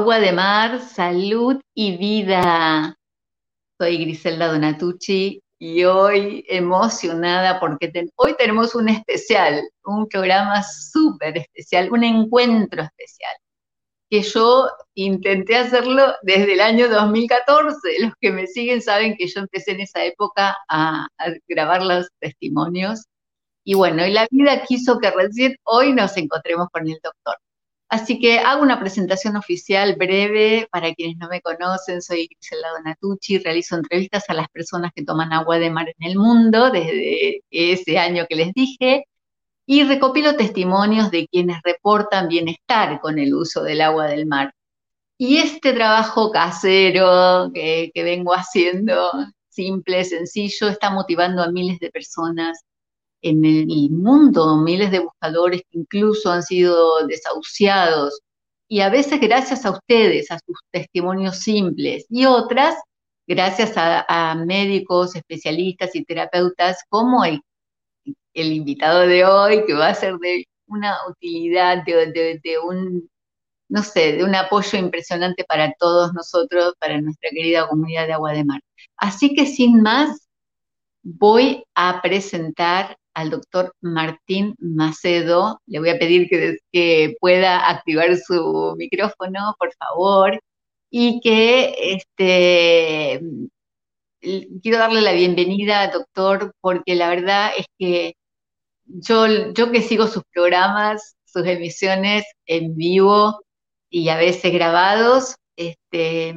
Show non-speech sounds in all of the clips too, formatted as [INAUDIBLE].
Agua de mar, salud y vida. Soy Griselda Donatucci y hoy emocionada porque hoy tenemos un especial, un programa súper especial, un encuentro especial, que yo intenté hacerlo desde el año 2014. Los que me siguen saben que yo empecé en esa época a, grabar los testimonios. Y bueno, y la vida quiso que recién hoy nos encontremos con el doctor. Así que hago una presentación oficial breve para quienes no me conocen. Soy Griselda Donatucci, realizo entrevistas a las personas que toman agua de mar en el mundo desde ese año que les dije y recopilo testimonios de quienes reportan bienestar con el uso del agua del mar. Y este trabajo casero que, que vengo haciendo, simple, sencillo, está motivando a miles de personas en el mundo, miles de buscadores que incluso han sido desahuciados, y a veces gracias a ustedes, a sus testimonios simples, y otras gracias a, médicos, especialistas y terapeutas como el, el, invitado de hoy, que va a ser de una utilidad, de, de un, no sé, de un apoyo impresionante para todos nosotros, para nuestra querida comunidad de Agua de Mar. Así que sin más, voy a presentar al doctor Martín Macedo. Le voy a pedir que, pueda activar su micrófono, por favor, y que este, quiero darle la bienvenida, doctor, porque la verdad es que yo, yo que sigo sus programas, sus emisiones en vivo y a veces grabados, este,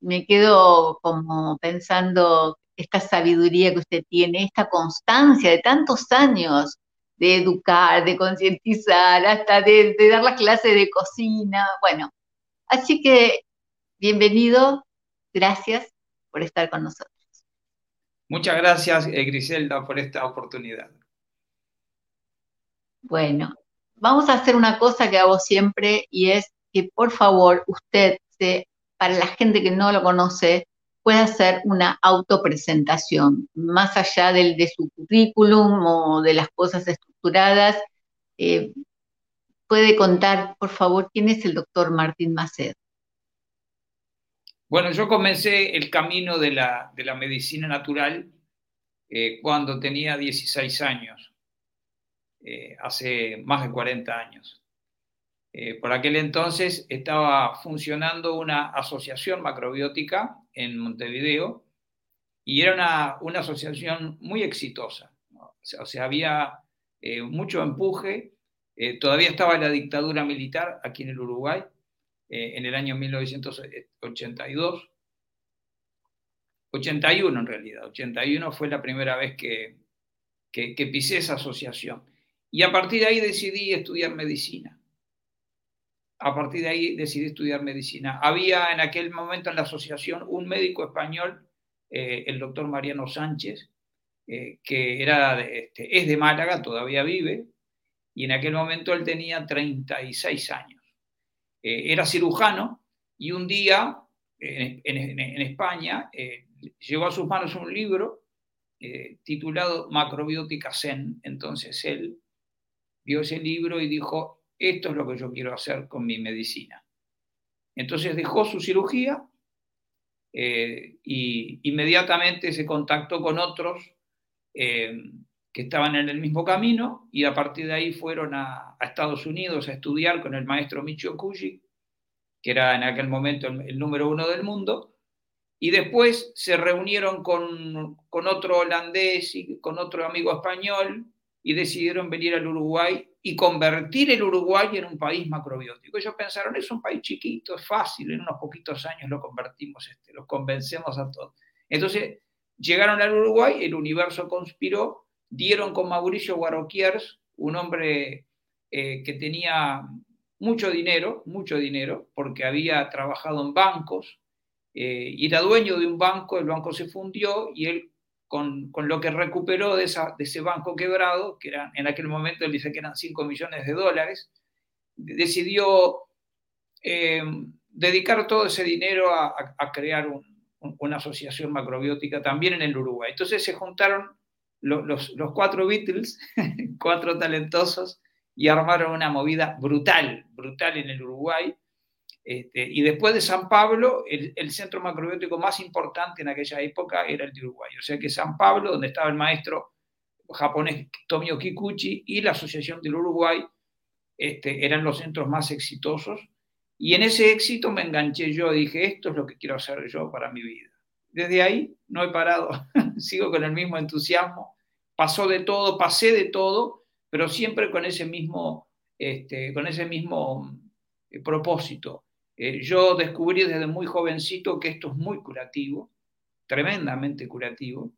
me quedo como pensando esta sabiduría que usted tiene, esta constancia de tantos años de educar, de concientizar, hasta de, dar las clases de cocina. Bueno, así que bienvenido, gracias por estar con nosotros. Muchas gracias, eh, Griselda, por esta oportunidad. Bueno, vamos a hacer una cosa que hago siempre y es que por favor usted, se, para la gente que no lo conoce, puede hacer una autopresentación, más allá del, de su currículum o de las cosas estructuradas. Eh, puede contar, por favor, quién es el doctor Martín Macedo. Bueno, yo comencé el camino de la, medicina natural eh, cuando tenía 16 años, eh, hace más de 40 años. por aquel entonces estaba funcionando una asociación macrobiótica en Montevideo y era una, asociación muy exitosa. O, sea, había eh, mucho empuje, eh, todavía estaba la dictadura militar aquí en el Uruguay eh, en el año 1982. 81 en realidad, 81 fue la primera vez que, que, que pisé esa asociación. Y a partir de ahí decidí estudiar medicina a partir de ahí decidí estudiar medicina. Había en aquel momento en la asociación un médico español, eh, el doctor Mariano Sánchez, eh, que era este, es de Málaga, todavía vive, y en aquel momento él tenía 36 años. Eh, era cirujano y un día en, en España llegó a sus manos un libro titulado Macrobiótica Zen. Entonces él vio ese libro y dijo, esto es lo que yo quiero hacer con mi medicina. Entonces dejó su cirugía e inmediatamente se contactó con otros eh, que estaban en el mismo camino y a partir de ahí fueron a, Estados Unidos a estudiar con el maestro Michio Kuji, que era en aquel momento el, número uno del mundo, y después se reunieron con, con otro holandés y con otro amigo español y decidieron venir al Uruguay y convertir el Uruguay en un país macrobiótico. Ellos pensaron, es un país chiquito, es fácil, en unos poquitos años lo convertimos, este, lo convencemos a todos. Entonces, llegaron al Uruguay, el universo conspiró, dieron con Mauricio Guaroquiers, un hombre eh, que tenía mucho dinero, mucho dinero, porque había trabajado en bancos, eh, y era dueño de un banco, el banco se fundió y él con, lo que recuperó de, ese banco quebrado, que eran, en aquel momento él dice que eran 5 millones de dólares, decidió eh, dedicar todo ese dinero a, crear una asociación macrobiótica también en el Uruguay. Entonces se juntaron los, cuatro Beatles, [LAUGHS] cuatro talentosos, y armaron una movida brutal, brutal en el Uruguay. Este, y después de San Pablo, el, centro macrobiótico más importante en aquella época era el de Uruguay. O sea que San Pablo, donde estaba el maestro japonés Tomio Kikuchi y la Asociación del Uruguay, este, eran los centros más exitosos. Y en ese éxito me enganché yo dije, esto es lo que quiero hacer yo para mi vida. Desde ahí no he parado, [LAUGHS] sigo con el mismo entusiasmo. Pasó de todo, pasé de todo, pero siempre con ese mismo, este, con ese mismo eh, propósito. Eh, yo descubrí desde muy jovencito que esto es muy curativo, tremendamente curativo,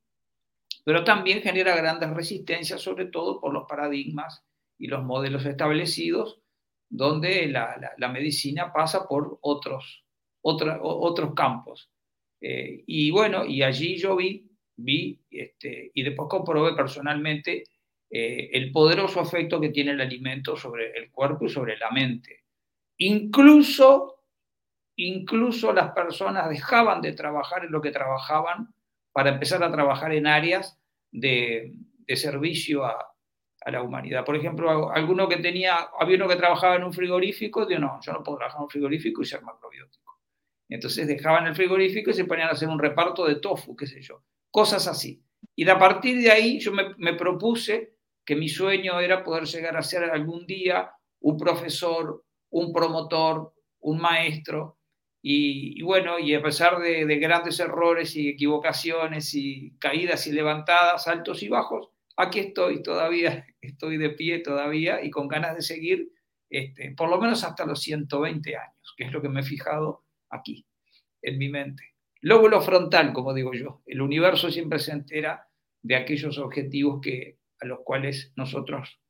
pero también genera grandes resistencias, sobre todo por los paradigmas y los modelos establecidos, donde la, medicina pasa por otros, otros campos. Eh, y bueno, y allí yo vi, vi este, y después comprobé personalmente eh, el poderoso efecto que tiene el alimento sobre el cuerpo y sobre la mente. Incluso, incluso las personas dejaban de trabajar en lo que trabajaban para empezar a trabajar en áreas de, servicio a, la humanidad. Por ejemplo, alguno que tenía, había uno que trabajaba en un frigorífico, dijo, no, yo no puedo trabajar en un frigorífico y ser macrobiótico. Entonces dejaban el frigorífico y se ponían a hacer un reparto de tofu, qué sé yo, cosas así. Y a partir de ahí yo me, propuse que mi sueño era poder llegar a ser algún día un profesor, un promotor, un maestro. Y, bueno, y a pesar de, de, grandes errores y equivocaciones y caídas y levantadas, altos y bajos, aquí estoy todavía, [LAUGHS] estoy de pie todavía y con ganas de seguir, este, por lo menos hasta los 120 años, que es lo que me he fijado aquí, en mi mente. Lóbulo frontal, como digo yo. El universo siempre se entera de aquellos objetivos que, a los cuales nosotros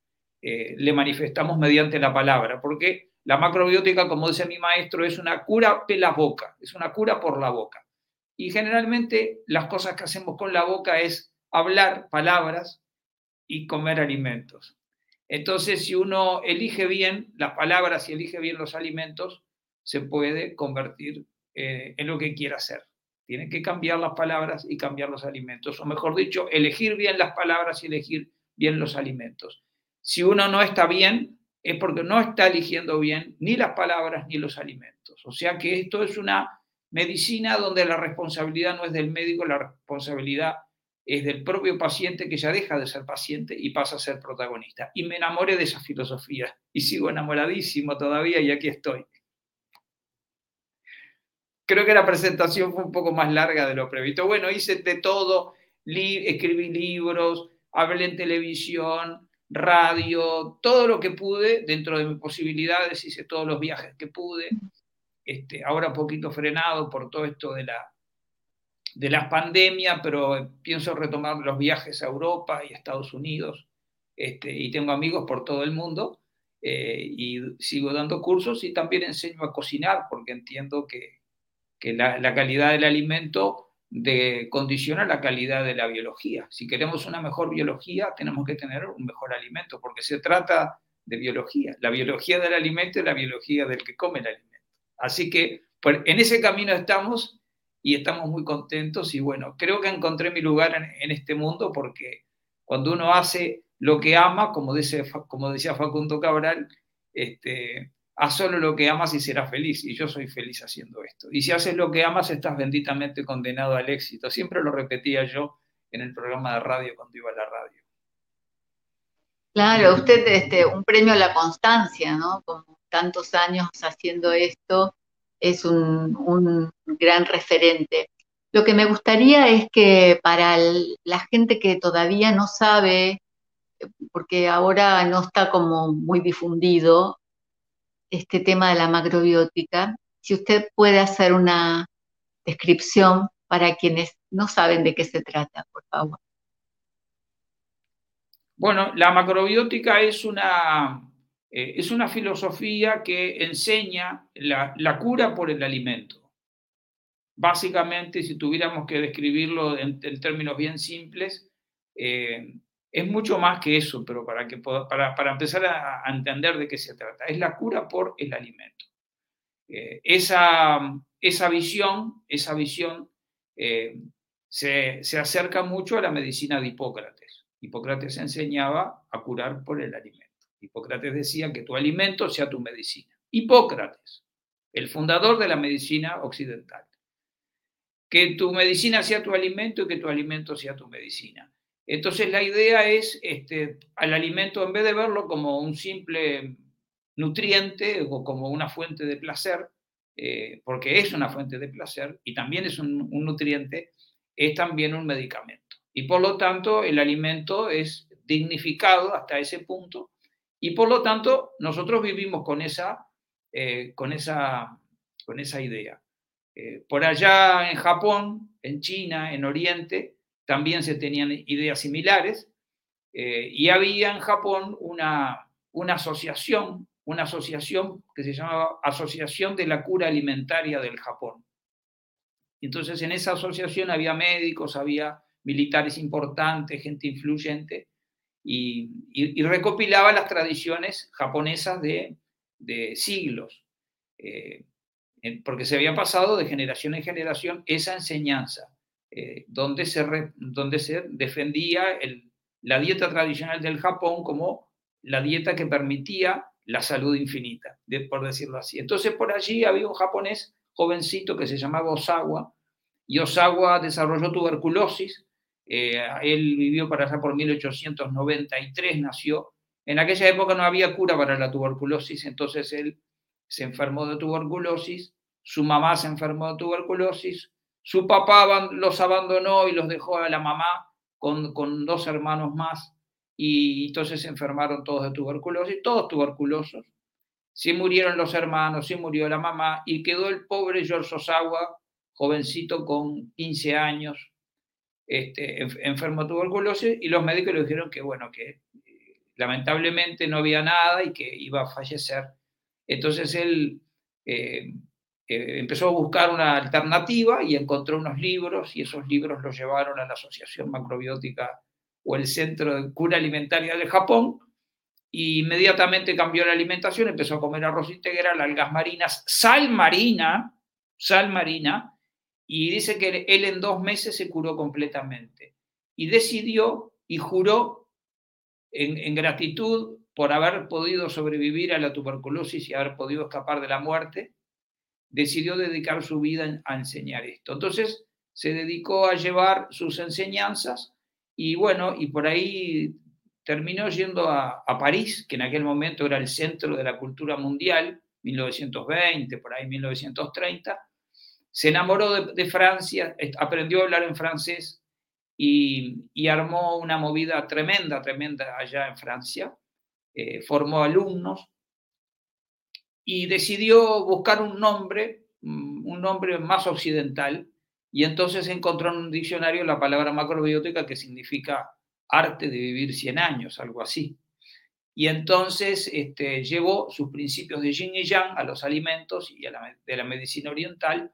eh, le manifestamos mediante la palabra, porque la macrobiótica, como dice mi maestro, es una cura de la boca, es una cura por la boca. Y generalmente las cosas que hacemos con la boca es hablar palabras y comer alimentos. Entonces, si uno elige bien las palabras y elige bien los alimentos, se puede convertir eh, en lo que quiera hacer. Tiene que cambiar las palabras y cambiar los alimentos, o mejor dicho, elegir bien las palabras y elegir bien los alimentos. Si uno no está bien, es porque no está eligiendo bien ni las palabras ni los alimentos. O sea que esto es una medicina donde la responsabilidad no es del médico, la responsabilidad es del propio paciente que ya deja de ser paciente y pasa a ser protagonista. Y me enamoré de esa filosofía y sigo enamoradísimo todavía y aquí estoy creo que la presentación fue un poco más larga de lo previsto. Bueno, hice de todo, escribí libros, hablé en televisión, radio, todo lo que pude dentro de mis posibilidades, hice todos los viajes que pude. Este, ahora poquito frenado por todo esto de la, de las pandemias, pero pienso retomar los viajes a Europa y a Estados Unidos. Este, y tengo amigos por todo el mundo eh, y sigo dando cursos y también enseño a cocinar porque entiendo que, que la, calidad del alimento de, condiciona la calidad de la biología. Si queremos una mejor biología, tenemos que tener un mejor alimento, porque se trata de biología. La biología del alimento es la biología del que come el alimento. Así que en ese camino estamos y estamos muy contentos y bueno, creo que encontré mi lugar en, en este mundo porque cuando uno hace lo que ama, como, dice, como decía Facundo Cabral, este, haz solo lo que amas y serás feliz. Y yo soy feliz haciendo esto. Y si haces lo que amas, estás benditamente condenado al éxito. Siempre lo repetía yo en el programa de radio cuando iba a la radio. Claro, usted este, un premio a la constancia, ¿no? Con tantos años haciendo esto, es un, un gran referente. Lo que me gustaría es que para la gente que todavía no sabe, porque ahora no está como muy difundido, este tema de la macrobiótica, si usted puede hacer una descripción para quienes no saben de qué se trata, por favor. Bueno, la macrobiótica es una, eh, es una filosofía que enseña la, cura por el alimento. Básicamente, si tuviéramos que describirlo en, términos bien simples, eh, es mucho más que eso, pero para, que, para, para empezar a, entender de qué se trata. Es la cura por el alimento. Eh, esa, esa visión, esa visión eh, se, se, acerca mucho a la medicina de Hipócrates. Hipócrates enseñaba a curar por el alimento. Hipócrates decía que tu alimento sea tu medicina. Hipócrates. el fundador de la medicina occidental. Que tu medicina sea tu alimento y que tu alimento sea tu medicina. Entonces la idea es este, al alimento, en vez de verlo como un simple nutriente o como una fuente de placer, eh, porque es una fuente de placer y también es un, nutriente, es también un medicamento. Y por lo tanto el alimento es dignificado hasta ese punto y por lo tanto nosotros vivimos con esa, eh, con esa, con esa idea. Eh, por allá en Japón, en China, en Oriente, también se tenían ideas similares y había en Japón una, una asociación una asociación que se llamaba Asociación de la Cura Alimentaria del Japón. Entonces en esa asociación había médicos, había militares importantes, gente influyente, y, recopilaba las tradiciones japonesas de, siglos, eh, porque se había pasado de generación en generación esa enseñanza, eh, donde, se defendía la dieta tradicional del Japón como la dieta que permitía la salud infinita, por decirlo así. Entonces por allí había un japonés jovencito que se llamaba Osawa, y Osawa desarrolló tuberculosis, eh, él vivió para allá por 1893, nació. En aquella época no había cura para la tuberculosis, entonces él se enfermó de tuberculosis, su mamá se enfermó de tuberculosis, su papá los abandonó y los dejó a la mamá con, con dos hermanos más y entonces se enfermaron todos de tuberculosis, todos tuberculosos. Sí murieron los hermanos, sí murió la mamá y quedó el pobre George Osawa, jovencito con 15 años, este, enfermo de tuberculosis y los médicos le dijeron que, bueno, que eh, lamentablemente no había nada y que iba a fallecer. Entonces él eh, eh, empezó a buscar una alternativa y encontró unos libros y esos libros los llevaron a la Asociación Macrobiótica o el Centro de Cura Alimentaria de Japón, y inmediatamente cambió la alimentación, empezó a comer arroz integral, algas marinas, sal marina, sal marina, y dice que él en dos meses se curó completamente. Y decidió y juró en, gratitud por haber podido sobrevivir a la tuberculosis y haber podido escapar de la muerte, decidió dedicar su vida a enseñar esto. Entonces se dedicó a llevar sus enseñanzas y bueno, y por ahí terminó yendo a, París, que en aquel momento era el centro de la cultura mundial, 1920, por ahí 1930. Se enamoró de, Francia, aprendió a hablar en francés y, armó una movida tremenda, tremenda allá en Francia. Eh, formó alumnos y decidió buscar un nombre, mm, un nombre más occidental, y entonces encontró en un diccionario la palabra macrobiótica que significa arte de vivir 100 años, algo así. Y entonces este, llevó sus principios de yin y yang a los alimentos y a la, de la medicina oriental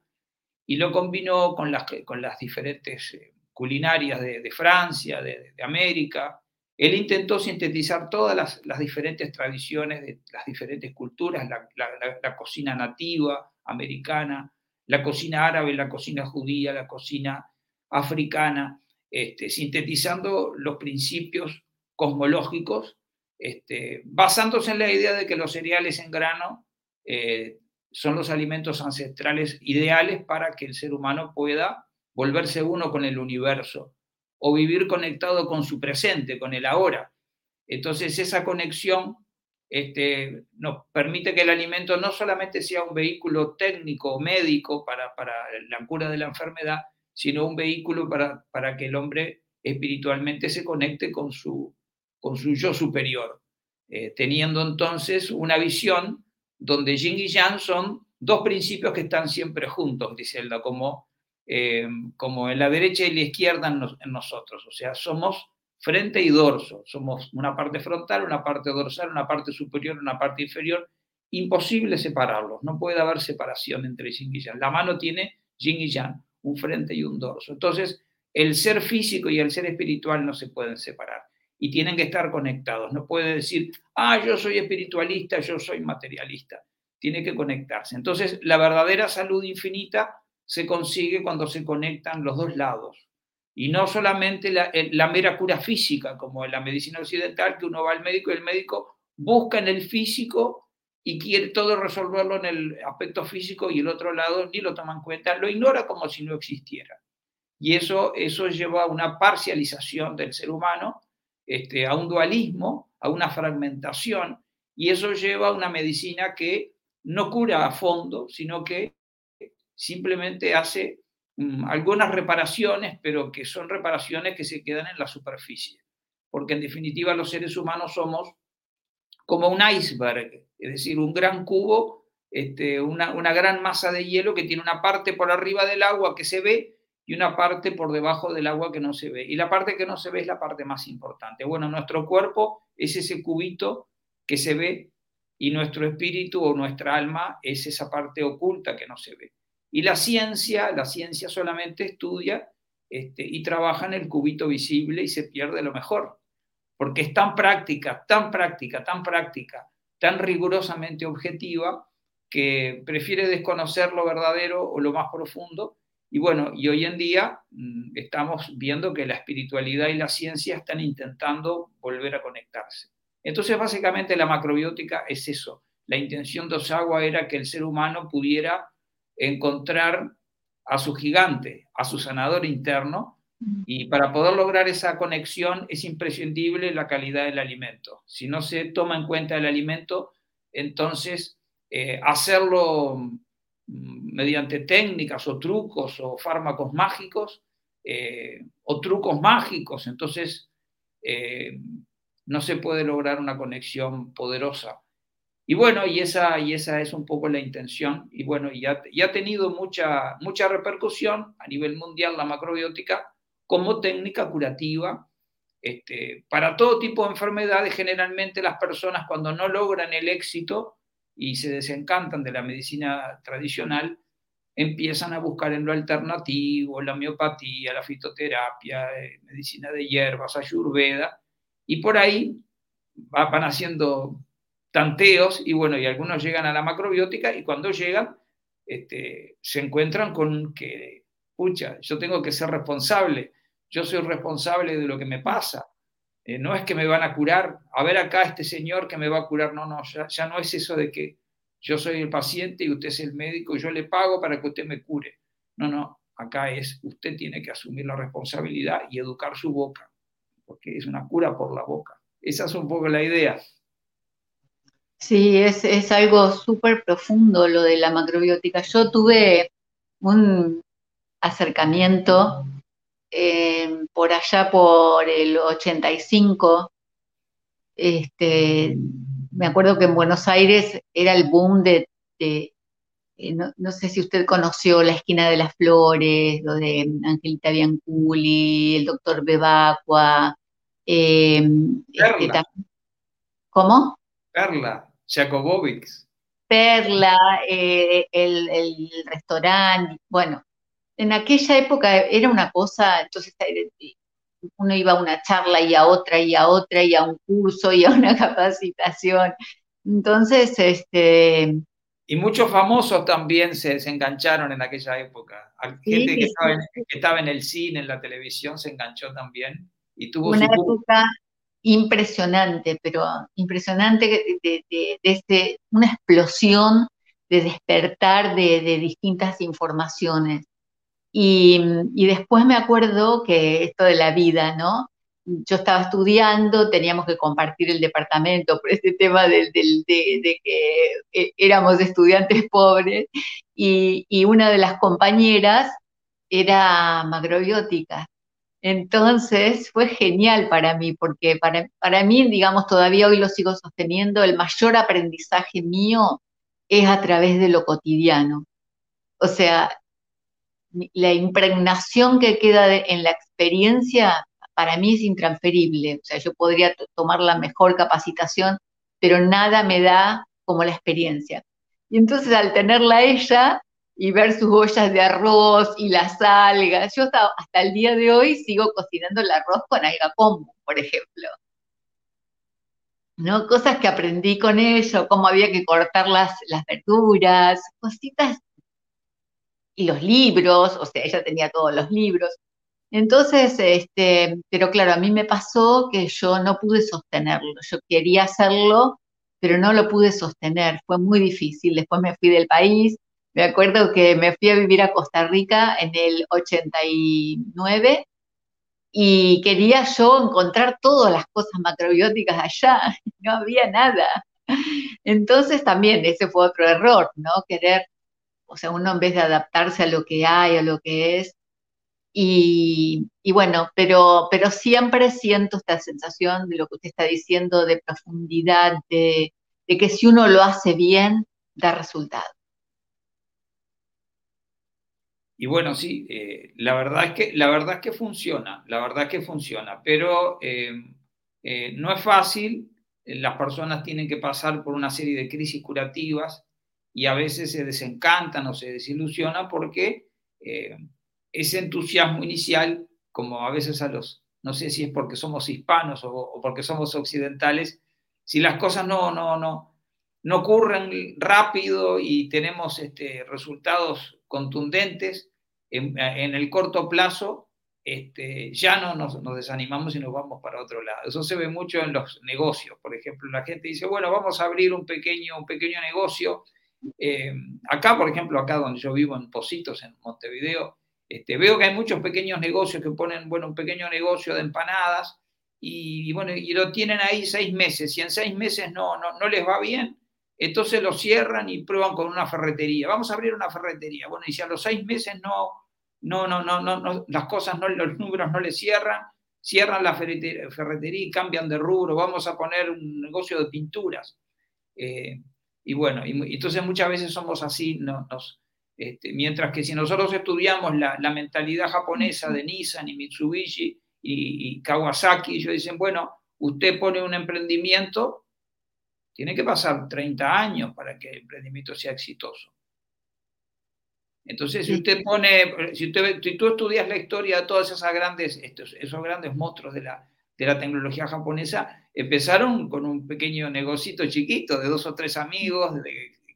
y lo combinó con las, con las diferentes eh, culinarias de, Francia, de, América. Él intentó sintetizar todas las, diferentes tradiciones de las diferentes culturas, la cocina nativa americana, la cocina árabe, la cocina judía, la cocina africana, este, sintetizando los principios cosmológicos, este, basándose en la idea de que los cereales en grano eh, son los alimentos ancestrales ideales para que el ser humano pueda volverse uno con el universo o vivir conectado con su presente, con el ahora. Entonces esa conexión este, nos permite que el alimento no solamente sea un vehículo técnico o médico para, la cura de la enfermedad, sino un vehículo para, para que el hombre espiritualmente se conecte con su, con su yo superior, eh, teniendo entonces una visión donde Yin y Yang son dos principios que están siempre juntos, dice Elda, como, eh, como en la derecha y la izquierda en nosotros, o sea, somos frente y dorso. Somos una parte frontal, una parte dorsal, una parte superior, una parte inferior. Imposible separarlos, no puede haber separación entre yin y yang. La mano tiene yin y yang, un frente y un dorso. Entonces, el ser físico y el ser espiritual no se pueden separar y tienen que estar conectados. No puede decir, ah, yo soy espiritualista, yo soy materialista. Tiene que conectarse. Entonces, la verdadera salud infinita se consigue cuando se conectan los dos lados y no solamente la, mera cura física, como en la medicina occidental, que uno va al médico y el médico busca en el físico y quiere todo resolverlo en el aspecto físico y el otro lado ni lo toma en cuenta, lo ignora como si no existiera. Y eso, eso lleva a una parcialización del ser humano, este, a un dualismo, a una fragmentación, y eso lleva a una medicina que no cura a fondo, sino que simplemente hace mm, algunas reparaciones, pero que son reparaciones que se quedan en la superficie. Porque en definitiva los seres humanos somos como un iceberg, es decir, un gran cubo, este, una, una gran masa de hielo que tiene una parte por arriba del agua que se ve y una parte por debajo del agua que no se ve. Y la parte que no se ve es la parte más importante. Bueno, nuestro cuerpo es ese cubito que se ve y nuestro espíritu o nuestra alma es esa parte oculta que no se ve. Y la ciencia, la ciencia solamente estudia este, y trabaja en el cubito visible y se pierde lo mejor porque es tan práctica, tan práctica, tan práctica, tan rigurosamente objetiva, que prefiere desconocer lo verdadero o lo más profundo. Y bueno, y hoy en día mm, estamos viendo que la espiritualidad y la ciencia están intentando volver a conectarse. Entonces, básicamente la macrobiótica es eso. La intención de Osawa era que el ser humano pudiera encontrar a su gigante, a su sanador interno, y para poder lograr esa conexión es imprescindible la calidad del alimento. Si no se toma en cuenta el alimento, entonces eh, hacerlo mm, mediante técnicas o trucos o fármacos mágicos eh, o trucos mágicos, entonces eh, no se puede lograr una conexión poderosa. Y bueno, y esa, y esa es un poco la intención. Y bueno, ya, ya ha tenido mucha, mucha repercusión a nivel mundial la macrobiótica como técnica curativa este, para todo tipo de enfermedades. Generalmente las personas cuando no logran el éxito y se desencantan de la medicina tradicional, empiezan a buscar en lo alternativo, la homeopatía, la fitoterapia, eh, medicina de hierbas, ayurveda, y por ahí van haciendo tanteos y bueno, y algunos llegan a la macrobiótica y cuando llegan este, se encuentran con que, pucha, yo tengo que ser responsable yo soy responsable de lo que me pasa. Eh, no es que me van a curar, a ver acá este señor que me va a curar, no, no, ya, no es eso de que yo soy el paciente y usted es el médico yo le pago para que usted me cure. No, no, acá es usted tiene que asumir la responsabilidad y educar su boca, porque es una cura por la boca. Esa es un poco la idea. Sí, es, es algo súper profundo lo de la macrobiótica. Yo tuve un acercamiento eh, por allá por el 85, este, me acuerdo que en Buenos Aires era el boom de, eh, no, sé si usted conoció La Esquina de las Flores, lo de Angelita Bianculi, el doctor Bebacua. Eh, este, ¿Cómo? Perla, Jacobovics. Perla, el, el restaurante, bueno, en aquella época era una cosa, entonces eh, uno iba a una charla y a otra y a otra y a un curso y a una [LAUGHS] capacitación. Entonces, este... Y muchos famosos también se, engancharon en aquella época. Gente que, estaba en, el cine, en la televisión, se enganchó también. Y tuvo una época impresionante, pero impresionante de, este, una explosión de despertar de, distintas informaciones. Y, después me acuerdo que esto de la vida, ¿no? Yo estaba estudiando, teníamos que compartir el departamento por este tema de, que eh, éramos estudiantes pobres y, una de las compañeras era macrobiótica. Entonces fue genial para mí, porque para, para mí, digamos, todavía hoy lo sigo sosteniendo, el mayor aprendizaje mío es a través de lo cotidiano. O sea, la impregnación que queda en la experiencia para mí es intransferible. O sea, yo podría tomar la mejor capacitación, pero nada me da como la experiencia. Y entonces al tenerla ella y ver sus ollas de arroz y las algas, yo hasta, el día de hoy sigo cocinando el arroz con alga combo, por ejemplo. ¿no? Cosas que aprendí con ella, cómo había que cortar las, las verduras, cositas y los libros, o sea, ella tenía todos los libros. Entonces, este, pero claro, a mí me pasó que yo no pude sostenerlo. Yo quería hacerlo pero no lo pude sostener, fue muy difícil. Después me fui del país, me acuerdo que me fui a vivir a Costa Rica en el 89 y quería yo encontrar todas las cosas macrobióticas allá, [LAUGHS] no había nada. Entonces también ese fue otro error, ¿no? Querer, o sea, uno en vez de adaptarse a lo que hay, a lo que es, y, bueno, pero, pero siempre siento esta sensación de lo que usted está diciendo, de profundidad, de, que si uno lo hace bien, da resultado. Y bueno, sí, eh, la, verdad es que, la verdad es que funciona, la verdad es que funciona, pero eh, eh, no es fácil, las personas tienen que pasar por una serie de crisis curativas y a veces se desencantan o se desilusionan porque ese entusiasmo inicial, como a veces a los, no sé si es porque somos hispanos o, porque somos occidentales, si las cosas no, no, no, no ocurren rápido y tenemos este, resultados contundentes en, el corto plazo, este, ya no nos, desanimamos y nos vamos para otro lado. Eso se ve mucho en los negocios. Por ejemplo, la gente dice, bueno, vamos a abrir un pequeño, un pequeño negocio. Eh, acá, por ejemplo, acá donde yo vivo en Positos, en Montevideo, este, veo que hay muchos pequeños negocios que ponen, bueno, un pequeño negocio de empanadas y, bueno, y lo tienen ahí seis meses. Si en seis meses no, no, no les va bien, entonces lo cierran y prueban con una ferretería. Vamos a abrir una ferretería. Bueno, y si a los seis meses no, no, no, no, no, las cosas, no, los números no les cierran, cierran la ferretería y cambian de rubro. Vamos a poner un negocio de pinturas. Eh, y bueno, y, entonces muchas veces somos así, nos, este, mientras que si nosotros estudiamos la, mentalidad japonesa de Nissan y Mitsubishi y, Kawasaki, ellos dicen, bueno, usted pone un emprendimiento, tiene que pasar 30 años para que el emprendimiento sea exitoso. Entonces, si usted pone, si, usted, tú estudias la historia de todos esos grandes, estos, esos grandes monstruos de la, de la tecnología japonesa, empezaron con un pequeño negocito chiquito de dos o tres amigos,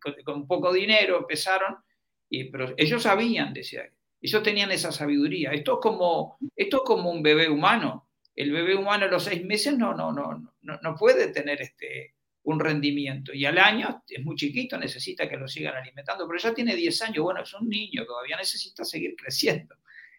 con, con, poco dinero, empezaron pero ellos sabían, decía, ellos tenían esa sabiduría. Esto es como, esto como un bebé humano. El bebé humano a los seis meses no, no, no, no, no puede tener este, un rendimiento. Y al año es muy chiquito, necesita que lo sigan alimentando, pero ya tiene 10 años, bueno, es un niño, todavía necesita seguir [LAUGHS] creciendo.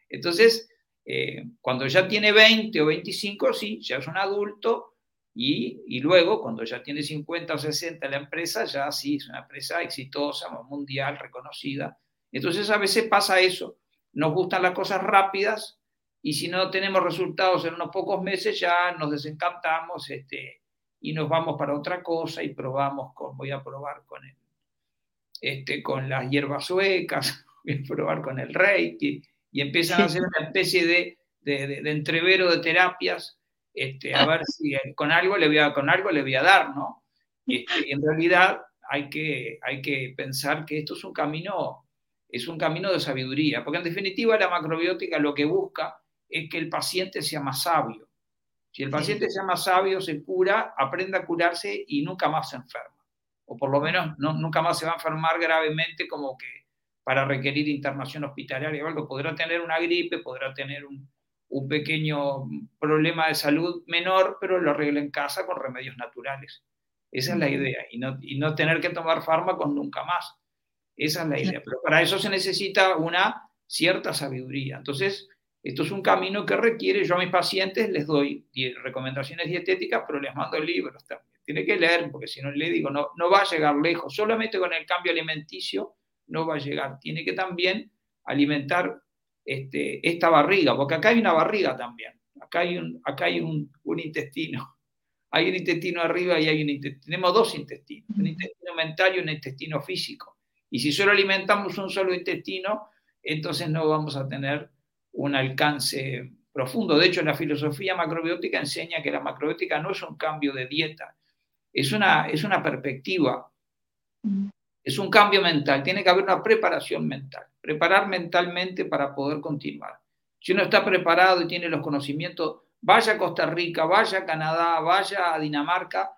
Entonces, eh, cuando ya tiene 20 o 25, sí, ya es un adulto, y, y, luego, cuando ya tiene 50 o 60 la empresa, ya sí es una empresa exitosa, mundial, reconocida, entonces a veces pasa eso, nos gustan las cosas rápidas y si no tenemos resultados en unos pocos meses ya nos desencantamos este, y nos vamos para otra cosa y probamos con, voy a probar con el, este, con las hierbas suecas, [LAUGHS] voy a probar con el reiki y empiezan a hacer una especie de, de, entrevero de terapias, este, a ver si con algo le voy a, con algo le voy a dar, ¿no? Este, y en realidad hay que, hay que pensar que esto es un camino es un camino de sabiduría, porque en definitiva la macrobiótica lo que busca es que el paciente sea más sabio. Si el paciente sea más sabio, se cura, aprende a curarse y nunca más se enferma. O por lo menos no, nunca más se va a enfermar gravemente como que para requerir internación hospitalaria o algo. Podrá tener una gripe, podrá tener un, un pequeño problema de salud menor, pero lo arregla en casa con remedios naturales. Esa es la idea, y no, y no tener que tomar fármacos nunca más. Esa es la idea. Pero para eso se necesita una cierta sabiduría. Entonces, esto es un camino que requiere, yo a mis pacientes les doy recomendaciones dietéticas, pero les mando libros también. Tiene que leer, porque si no le digo, no, no va a llegar lejos. Solamente con el cambio alimenticio no va a llegar. Tiene que también alimentar este, esta barriga, porque acá hay una barriga también. Acá hay un, acá hay un, un intestino. Hay un intestino arriba y hay un intestino. Tenemos dos intestinos, un intestino mental y un intestino físico. Y si solo alimentamos un solo intestino, entonces no vamos a tener un alcance profundo. De hecho, la filosofía macrobiótica enseña que la macrobiótica no es un cambio de dieta, es una, es una perspectiva, mm. es un cambio mental, tiene que haber una preparación mental, preparar mentalmente para poder continuar. Si uno está preparado y tiene los conocimientos, vaya a Costa Rica, vaya a Canadá, vaya a Dinamarca,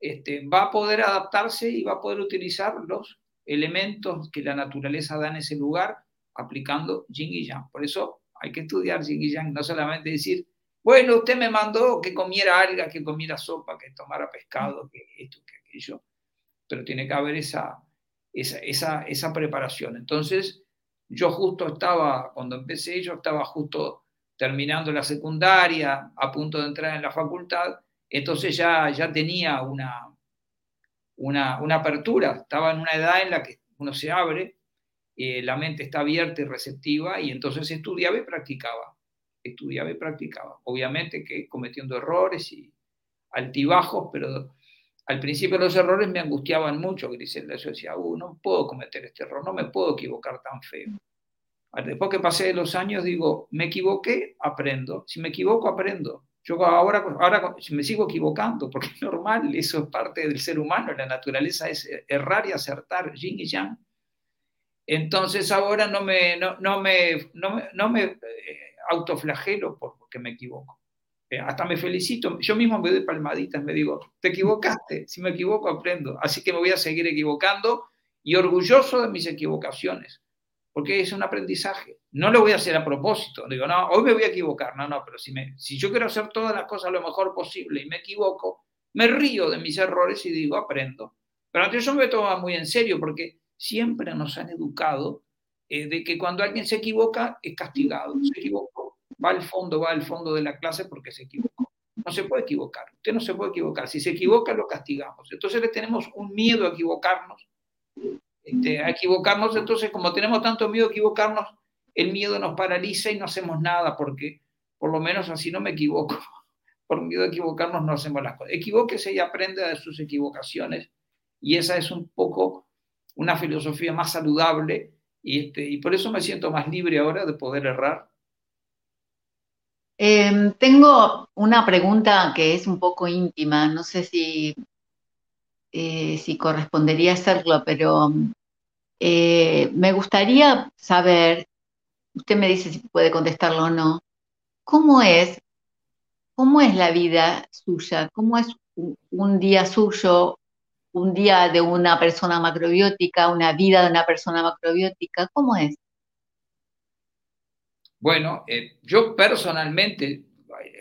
este, va a poder adaptarse y va a poder utilizarlos elementos que la naturaleza da en ese lugar aplicando yin y yang. Por eso hay que estudiar no solamente decir, bueno, usted me mandó que comiera alga, que comiera sopa, que tomara pescado, que esto, que aquello. pero tiene que haber esa, esa, esa, preparación. Entonces, yo justo estaba, cuando empecé, yo estaba justo terminando la secundaria, a punto de entrar en la facultad, entonces ya, ya tenía una, una, una apertura, estaba en una edad en la que uno se abre, eh, la mente está abierta y receptiva, y entonces estudiaba y practicaba, estudiaba y practicaba. Obviamente que cometiendo errores y altibajos, pero al principio los errores me angustiaban mucho, Griselda. Yo decía, uh, no puedo cometer este error, no me puedo equivocar tan feo. Después que pasé los años, digo, me equivoqué, aprendo. Si me equivoco, aprendo. Yo ahora, ahora me sigo equivocando, porque [LAUGHS] es normal, eso es parte del ser humano, la naturaleza es errar y acertar, yin y yang. Entonces ahora no me, no, no me, no me, no me eh, autoflagelo porque me equivoco. Eh, hasta me felicito, yo mismo me doy palmaditas, me digo, te equivocaste, si me equivoco aprendo, así que me voy a seguir equivocando y orgulloso de mis equivocaciones, porque es un aprendizaje. No lo voy a hacer a propósito, digo, no, hoy me voy a equivocar, no, no, pero si, me, si yo quiero hacer todas las cosas lo mejor posible y me equivoco, me río de mis errores y digo, aprendo. Pero antes yo me tomo muy en serio porque siempre nos han educado eh, de que cuando alguien se equivoca es castigado, se equivocó va al fondo, va al fondo de la clase porque se equivocó. No se puede equivocar, usted no se puede equivocar. Si se equivoca, lo castigamos. Entonces le tenemos un miedo a equivocarnos. Este, a equivocarnos, entonces como tenemos tanto miedo a equivocarnos, el miedo nos paraliza y no hacemos nada porque por lo menos así no me equivoco. [LAUGHS] Por miedo a equivocarnos no hacemos las cosas. Equivóquese y aprenda de sus equivocaciones. Y esa es un poco una filosofía más saludable y, este, y por eso me siento más libre ahora de poder errar Em, tengo una pregunta que es un poco íntima, no sé si, eh, si correspondería hacerlo, pero eh, me gustaría saber, usted me dice si puede contestarlo o no, ¿cómo es, cómo es la vida suya? ¿Cómo es un día suyo, un día de una persona macrobiótica, una vida de una persona macrobiótica? ¿Cómo es? Bueno, eh, yo personalmente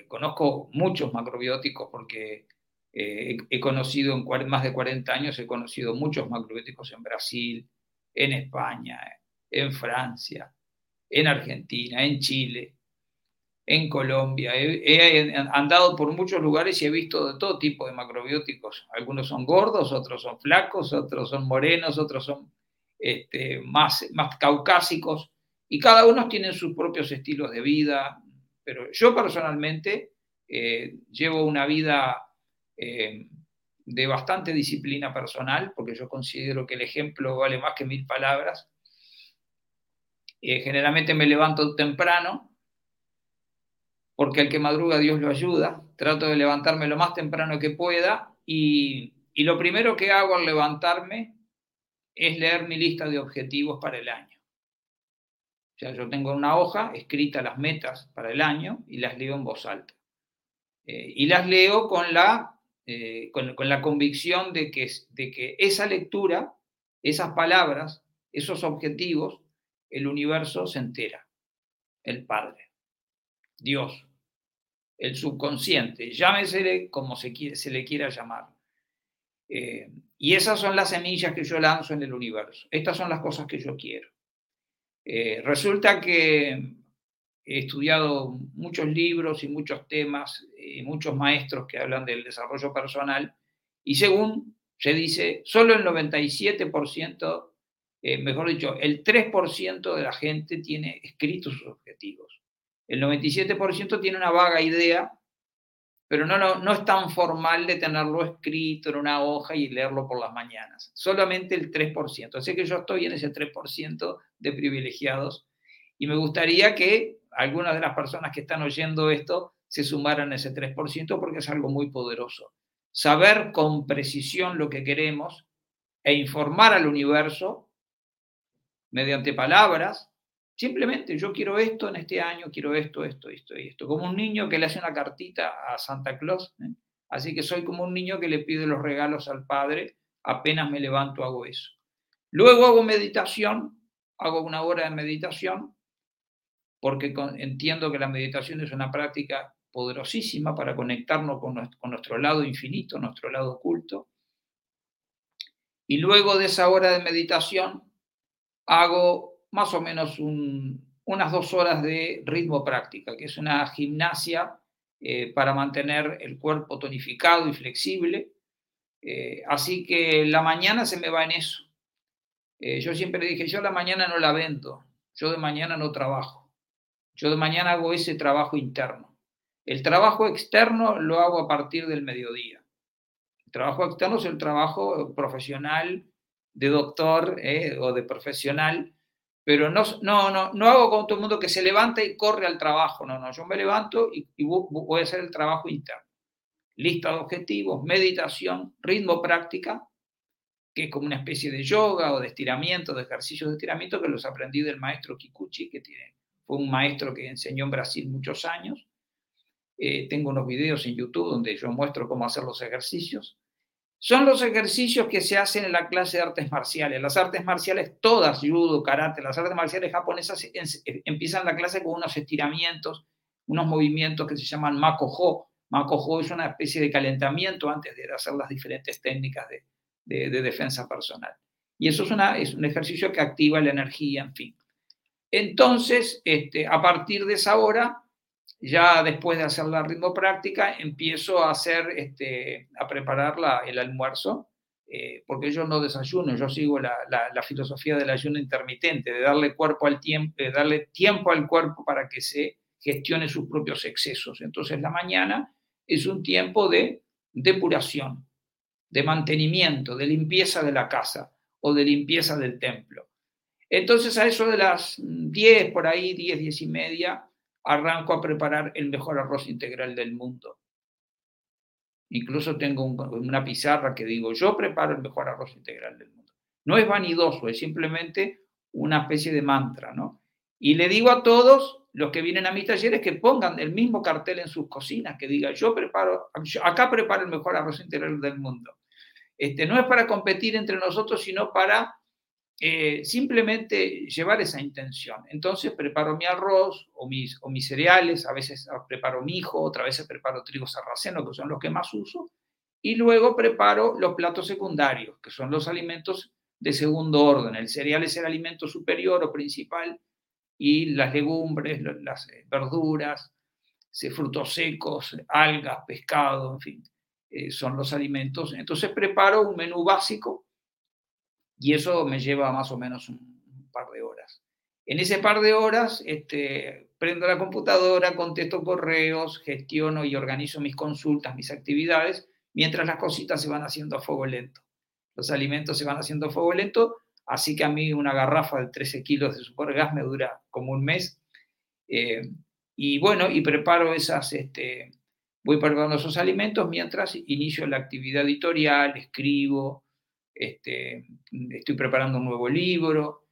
conozco muchos macrobióticos porque eh, he, conocido en más de 40 años, he conocido muchos macrobióticos en Brasil, en España, en Francia, en Argentina, en Chile, en Colombia. he, andado por muchos lugares y he visto de todo tipo de macrobióticos. Algunos son gordos, otros son flacos, otros son morenos, otros son este, más, más caucásicos. Y cada uno tiene sus propios estilos de vida, pero yo personalmente eh, llevo una vida eh, de bastante disciplina personal, porque yo considero que el ejemplo vale más que mil palabras. Eh, generalmente me levanto temprano, porque el que madruga Dios lo ayuda. Trato de levantarme lo más temprano que pueda y, lo primero que hago al levantarme es leer mi lista de objetivos para el año. O sea, yo tengo una hoja escrita las metas para el año y las leo en voz alta. Eh, y las leo con la, eh, con, la convicción de que, de que esa lectura, esas palabras, esos objetivos, el universo se entera. El Padre, Dios, el subconsciente, llámese como se, se le quiera llamar. Eh, y esas son las semillas que yo lanzo en el universo. Estas son las cosas que yo quiero. Eh, resulta que he estudiado muchos libros y muchos temas y muchos maestros que hablan del desarrollo personal y según se dice, solo el 97%, eh, mejor dicho, el 3% de la gente tiene escritos sus objetivos. El 97% tiene una vaga idea pero no, no, no, es tan formal de tenerlo escrito en una hoja y leerlo por las mañanas. Solamente el 3%. Así que yo estoy en ese 3% de privilegiados y me gustaría que algunas de las personas que están oyendo esto se sumaran a ese 3% porque es algo muy poderoso. Saber con precisión lo que queremos e informar al universo mediante palabras Simplemente yo quiero esto en este año, quiero esto, esto, esto y esto. Como un niño que le hace una cartita a Santa Claus. ¿eh? Así que soy como un niño que le pide los regalos al Padre. Apenas me levanto hago eso. Luego hago meditación, hago una hora de meditación, porque entiendo que la meditación es una práctica poderosísima para conectarnos con nuestro, con nuestro lado infinito, nuestro lado oculto. Y luego de esa hora de meditación, hago más o menos unas dos horas de ritmo práctica, que es una gimnasia eh, para mantener el cuerpo tonificado y flexible. Eh, así que la mañana se me va en eso. Eh, yo siempre dije, yo la mañana no la vendo, yo de mañana no trabajo, yo de mañana hago ese trabajo interno. El trabajo externo lo hago a partir del mediodía. El trabajo externo es el trabajo profesional de doctor o de profesional pero no, no, no, no hago con todo el mundo que se levanta y corre al trabajo, no, no, yo me levanto y, voy a hacer el trabajo interno. Lista de objetivos, meditación, ritmo práctica, que es como una especie de yoga o de estiramiento, de ejercicios de estiramiento que los aprendí del maestro Kikuchi, que tiene, fue un maestro que enseñó en Brasil muchos años. Eh, tengo unos videos en YouTube donde yo muestro cómo hacer los ejercicios. Son los ejercicios que se hacen en la clase de artes marciales. Las artes marciales, todas, judo, karate, las artes marciales japonesas empiezan la clase con unos estiramientos, unos movimientos que se llaman makoho. Makoho es una especie de calentamiento antes de hacer las diferentes técnicas de, defensa personal. Y eso es, una, es, un ejercicio que activa la energía, en fin. Entonces, este, a partir de esa hora, ya después de hacer la ritmo práctica, empiezo a hacer, este, a preparar el almuerzo, eh, porque yo no desayuno, yo sigo la, filosofía del ayuno intermitente, de darle, cuerpo al tiempo, de darle tiempo al cuerpo para que se gestione sus propios excesos. Entonces la mañana es un tiempo de depuración, de mantenimiento, de limpieza de la casa o de limpieza del templo. Entonces a eso de las 10, por ahí, 10, 10 y media, arranco a preparar el mejor arroz integral del mundo. Incluso tengo una pizarra que digo, yo preparo el mejor arroz integral del mundo. No es vanidoso, es simplemente una especie de mantra, ¿no? Y le digo a todos los que vienen a mis talleres que pongan el mismo cartel en sus cocinas, que diga, yo preparo, acá preparo el mejor arroz integral del mundo. Este, no es para competir entre nosotros, sino para eh, simplemente llevar esa intención. Entonces preparo mi arroz o mis, o mis cereales, a veces preparo mi hijo, otras veces preparo trigo sarraceno, que son los que más uso, y luego preparo los platos secundarios, que son los alimentos de segundo orden. El cereal es el alimento superior o principal y las legumbres, las eh, verduras, frutos secos, algas, pescado, en fin, eh, son los alimentos. Entonces preparo un menú básico y eso me lleva más o menos un par de horas. En ese par de horas, este, prendo la computadora, contesto correos, gestiono y organizo mis consultas, mis actividades, mientras las cositas se van haciendo a fuego lento. Los alimentos se van haciendo a fuego lento, así que a mí una garrafa de 13 kilos de supergas me dura como un mes. Eh, y bueno, y preparo esas, este, voy preparando esos alimentos mientras inicio la actividad editorial, escribo, este, estoy preparando un nuevo libro.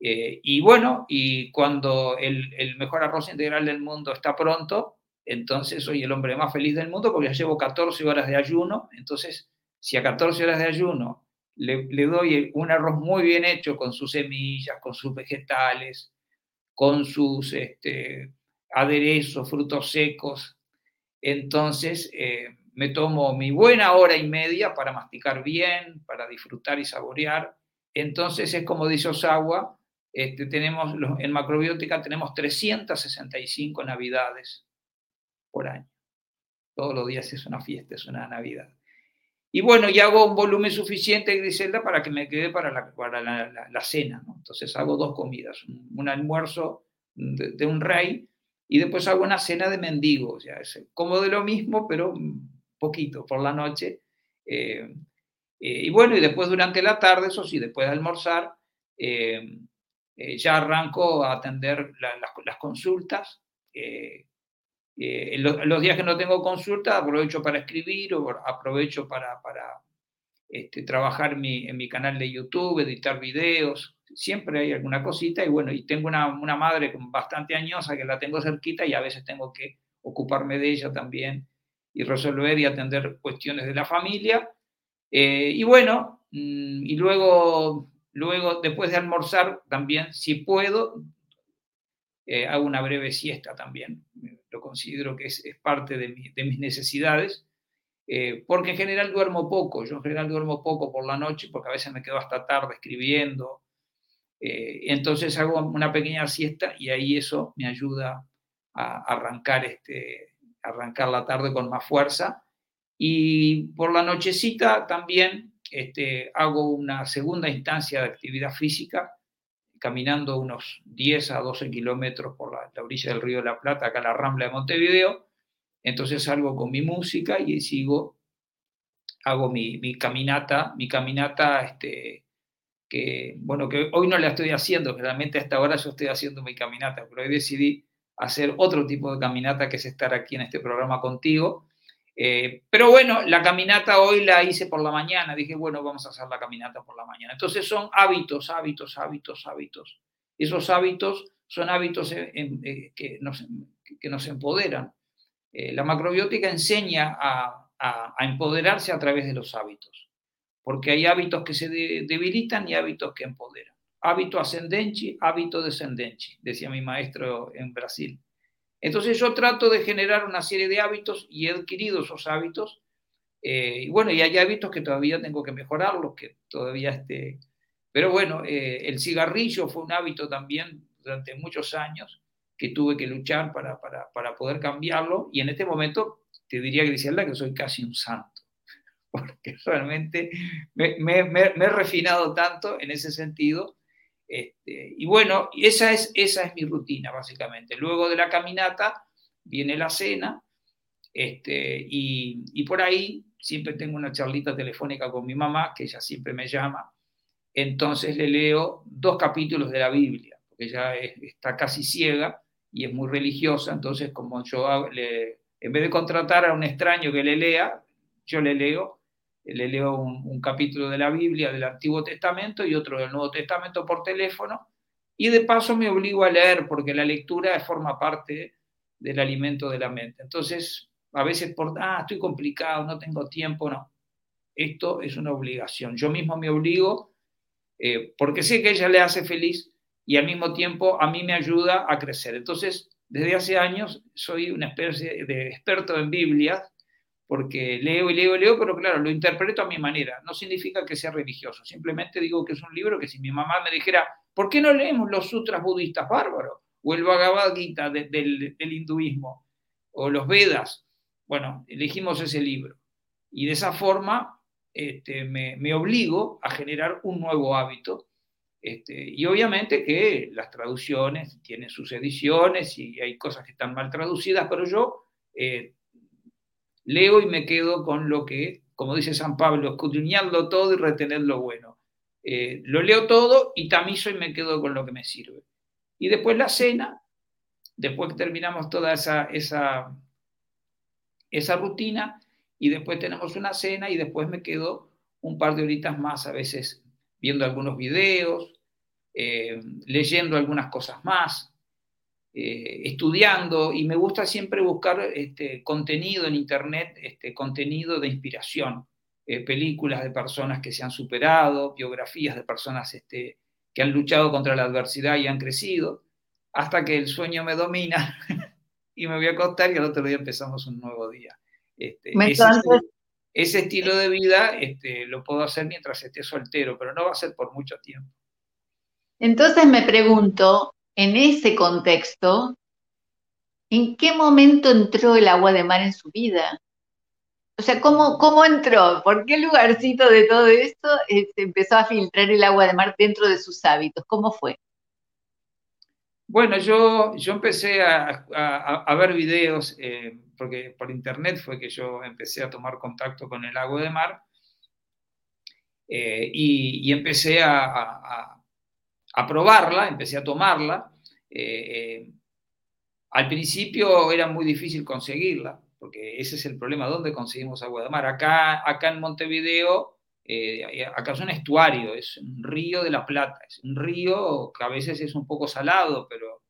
Eh, y bueno, y cuando el, mejor arroz integral del mundo está pronto, entonces soy el hombre más feliz del mundo porque ya llevo 14 horas de ayuno. Entonces, si a 14 horas de ayuno le, le doy un arroz muy bien hecho con sus semillas, con sus vegetales, con sus este, aderezos, frutos secos, entonces eh, me tomo mi buena hora y media para masticar bien, para disfrutar y saborear. Entonces es como dice Osawa, este, tenemos, en macrobiótica tenemos 365 navidades por año. Todos los días es una fiesta, es una navidad. Y bueno, y hago un volumen suficiente, Griselda, para que me quede para la, para la, cena. Entonces hago dos comidas, un, almuerzo de, un rey y después hago una cena de mendigo. O sea, es como de lo mismo, pero poquito por la noche. Eh, eh, y bueno, y después durante la tarde, eso sí, después de almorzar, eh, ya arranco a atender las, consultas. Los, los, días que no tengo consulta, aprovecho para escribir o aprovecho para, para este, trabajar en mi canal de YouTube, editar videos. Siempre hay alguna cosita y bueno, y tengo una, una madre bastante añosa que la tengo cerquita y a veces tengo que ocuparme de ella también y resolver y atender cuestiones de la familia. Eh, y bueno, mm, y luego, luego, después de almorzar, también, si puedo, eh, hago una breve siesta también. Lo considero que es, parte de, mis necesidades. eh, porque en general duermo poco, yo en general duermo poco por la noche porque a veces me quedo hasta tarde escribiendo, eh, entonces hago una pequeña siesta y ahí eso me ayuda a arrancar, este, arrancar la tarde con más fuerza. Y por la nochecita también este, hago una segunda instancia de actividad física, caminando unos 10 a 12 kilómetros por la, la, orilla del río de la Plata, acá en la Rambla de Montevideo. Entonces salgo con mi música y sigo, hago mi, mi caminata, mi caminata este, que, bueno, que hoy no la estoy haciendo, realmente hasta ahora yo estoy haciendo mi caminata, pero hoy decidí hacer otro tipo de caminata que es estar aquí en este programa contigo. Eh, pero bueno, la caminata hoy la hice por la mañana, dije, bueno, vamos a hacer la caminata por la mañana. Entonces son hábitos, hábitos, hábitos, hábitos. Esos hábitos son hábitos eh, eh, que, nos, que nos empoderan. la macrobiótica enseña a, empoderarse a través de los hábitos porque hay hábitos que se debilitan y hábitos que empoderan. Hábito ascendente, hábito descendente, decía mi maestro en Brasil. Entonces yo trato de generar una serie de hábitos y he adquirido esos hábitos. Eh, y bueno, y hay hábitos que todavía tengo que mejorarlos, que todavía esté... Pero bueno, eh, el cigarrillo fue un hábito también durante muchos años que tuve que luchar para, para, para poder cambiarlo. Y en este momento te diría, Griselda, que soy casi un santo [LAUGHS] porque realmente me, he refinado tanto en ese sentido. Este, y bueno, esa es, esa es mi rutina, básicamente. Luego de la caminata viene la cena, este, y, por ahí siempre tengo una charlita telefónica con mi mamá, que ella siempre me llama. Entonces le leo dos capítulos de la Biblia, porque ella está casi ciega y es muy religiosa. Entonces, como yo le, en vez de contratar a un extraño que le lea, yo le leo le leo un, capítulo de la Biblia del Antiguo Testamento y otro del Nuevo Testamento por teléfono, y de paso me obligo a leer porque la lectura forma parte del alimento de la mente. Entonces, a veces por, ah, estoy complicado, no tengo tiempo, no. Esto es una obligación. Yo mismo me obligo eh, porque sé que ella le hace feliz y al mismo tiempo a mí me ayuda a crecer. Entonces, desde hace años soy una especie de experto en Biblias porque leo y leo y leo, pero claro, lo interpreto a mi manera. No significa que sea religioso, simplemente digo que es un libro que si mi mamá me dijera, ¿por qué no leemos los sutras budistas bárbaros? O el Bhagavad Gita del, hinduismo, o los Vedas. Bueno, elegimos ese libro. Y de esa forma este, me, obligo a generar un nuevo hábito. Este, y obviamente que las traducciones tienen sus ediciones y hay cosas que están mal traducidas, pero yo eh, leo y me quedo con lo que, como dice San Pablo, escudriñarlo todo y retener lo bueno. Eh, lo leo todo y tamizo y me quedo con lo que me sirve. Y después la cena, después que terminamos toda esa, esa, esa rutina, y después tenemos una cena y después me quedo un par de horitas más, a veces viendo algunos videos, eh, leyendo algunas cosas más, eh, estudiando y me gusta siempre buscar este, contenido en Internet, este, contenido de inspiración, eh, películas de personas que se han superado, biografías de personas este, que han luchado contra la adversidad y han crecido, hasta que el sueño me domina [LAUGHS] y me voy a acostar y al otro día empezamos un nuevo día. Este, ese, estilo de vida este, lo puedo hacer mientras esté soltero, pero no va a ser por mucho tiempo. Entonces me pregunto, en ese contexto, ¿en qué momento entró el agua de mar en su vida? O sea, ¿cómo, cómo entró? ¿Por qué lugarcito de todo esto este, empezó a filtrar el agua de mar dentro de sus hábitos? ¿Cómo fue? Bueno, yo, yo empecé a, ver videos, eh, porque por internet fue que yo empecé a tomar contacto con el agua de mar, eh, y, empecé a, a probarla, empecé a tomarla. Eh, eh, al principio era muy difícil conseguirla, porque ese es el problema, ¿dónde conseguimos agua de mar? Acá, acá en Montevideo, eh, acá es un estuario, es un río de la Plata, es un río que a veces es un poco salado, pero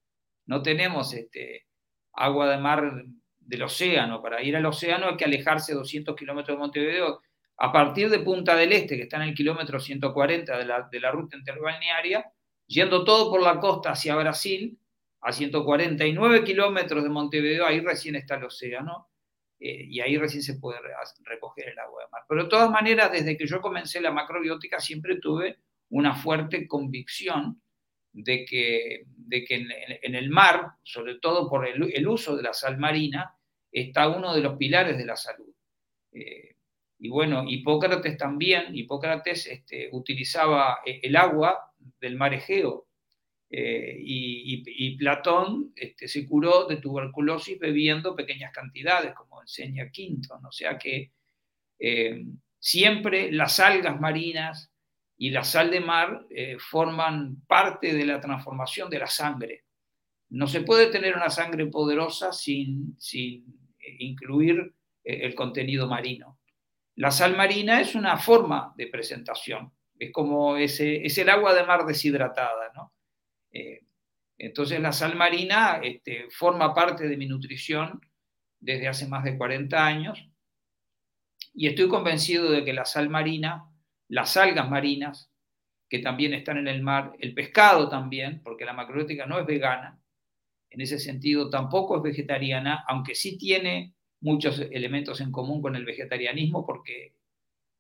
no tenemos este, agua de mar del océano. Para ir al océano hay que alejarse 200 kilómetros de Montevideo. A partir de Punta del Este, que está en el kilómetro 140 de la, de la ruta interbalnearia, yendo todo por la costa hacia Brasil, a 149 kilómetros de Montevideo, ahí recién está el océano. eh, y ahí recién se puede recoger el agua de mar. Pero de todas maneras, desde que yo comencé la macrobiótica, siempre tuve una fuerte convicción de que, de que en, el mar, sobre todo por el, uso de la sal marina, está uno de los pilares de la salud. Eh, y bueno, Hipócrates también, Hipócrates este, utilizaba el agua del mar Egeo eh, y, Platón este, se curó de tuberculosis bebiendo pequeñas cantidades, como enseña Quinton. O sea que eh, siempre las algas marinas y la sal de mar eh, forman parte de la transformación de la sangre. No se puede tener una sangre poderosa sin, sin incluir el contenido marino. La sal marina es una forma de presentación, es como ese, es el agua de mar deshidratada, ¿no? Eh, entonces la sal marina este, forma parte de mi nutrición desde hace más de 40 años y estoy convencido de que la sal marina, las algas marinas, que también están en el mar, el pescado también, porque la macrobiótica no es vegana, en ese sentido tampoco es vegetariana, aunque sí tiene muchos elementos en común con el vegetarianismo, porque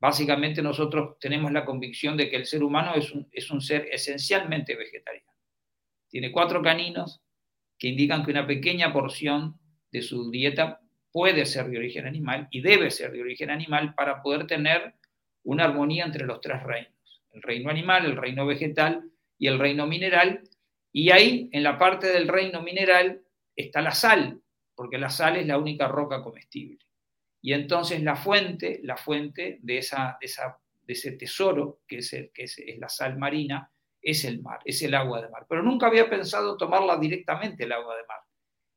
básicamente nosotros tenemos la convicción de que el ser humano es un, es un ser esencialmente vegetariano tiene cuatro caninos que indican que una pequeña porción de su dieta puede ser de origen animal y debe ser de origen animal para poder tener una armonía entre los tres reinos, el reino animal, el reino vegetal y el reino mineral. Y ahí, en la parte del reino mineral, está la sal, porque la sal es la única roca comestible. Y entonces la fuente, la fuente de, esa, de, ese tesoro, que, es, que es la sal marina, es el mar, es el agua de mar. Pero nunca había pensado tomarla directamente el agua de mar.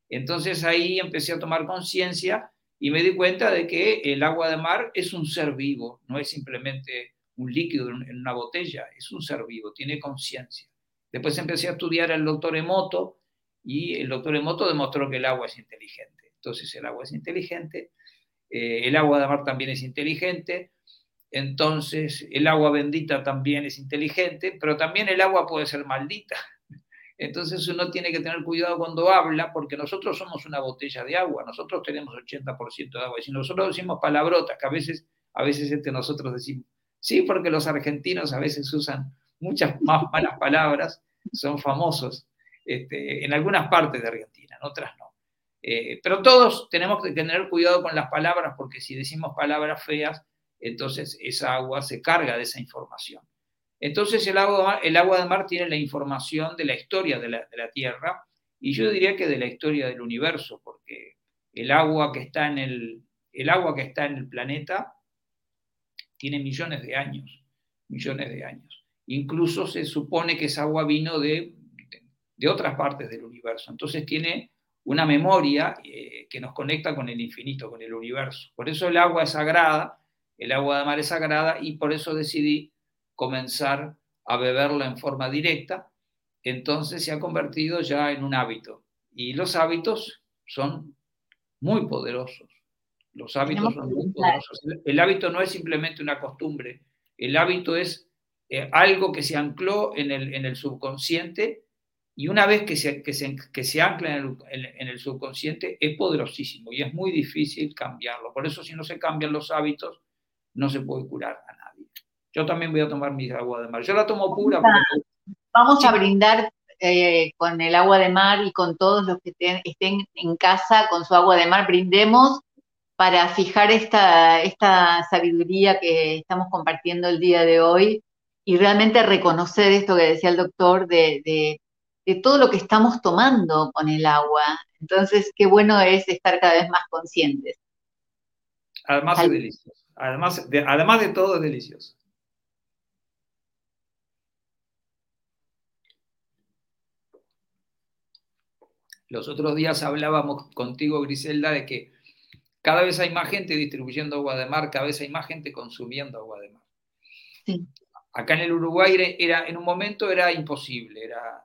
Entonces ahí empecé a tomar conciencia y me di cuenta de que el agua de mar es un ser vivo, no es simplemente un líquido en una botella, es un ser vivo, tiene conciencia. Después empecé a estudiar al doctor Emoto y el doctor Emoto demostró que el agua es inteligente. Entonces el agua es inteligente, eh, el agua de mar también es inteligente, entonces el agua bendita también es inteligente, pero también el agua puede ser maldita. [LAUGHS] Entonces uno tiene que tener cuidado cuando habla, porque nosotros somos una botella de agua, nosotros tenemos 80% de agua. Y si nosotros decimos palabrotas, que a veces, a veces entre nosotros decimos, sí, porque los argentinos a veces usan muchas [LAUGHS] más malas palabras, son famosos este, en algunas partes de Argentina, en otras no. Eh, pero todos tenemos que tener cuidado con las palabras, porque si decimos palabras feas, entonces esa agua se carga de esa información. Entonces el agua, el agua de mar tiene la información de la historia de la, Tierra y yo diría que de la historia del universo, porque el agua que está en el, el agua que está en el planeta tiene millones de años, millones de años. Incluso se supone que esa agua vino de, de otras partes del universo. Entonces tiene una memoria eh, que nos conecta con el infinito, con el universo. Por eso el agua es sagrada el agua de mar es sagrada y por eso decidí comenzar a beberla en forma directa. Entonces se ha convertido ya en un hábito. Y los hábitos son muy poderosos. Los hábitos son muy poderosos. El hábito no es simplemente una costumbre. El hábito es eh, algo que se ancló en el, en el, subconsciente y una vez que se, que se, ancla en el, en el subconsciente es poderosísimo y es muy difícil cambiarlo. Por eso si no se cambian los hábitos, no se puede curar a nadie. Yo también voy a tomar mi agua de mar. Yo la tomo pura. Vamos a, brindar eh, con el agua de mar y con todos los que estén en casa con su agua de mar. Brindemos para fijar esta, esta sabiduría que estamos compartiendo el día de hoy y realmente reconocer esto que decía el doctor de, de, de todo lo que estamos tomando con el agua. Entonces, qué bueno es estar cada vez más conscientes. Además es delicioso. Además de, además de todo, es delicioso. Los otros días hablábamos contigo, Griselda, de que cada vez hay más gente distribuyendo agua de mar, cada vez hay más gente consumiendo agua de mar. Acá en el Uruguay era, en un momento era imposible, era,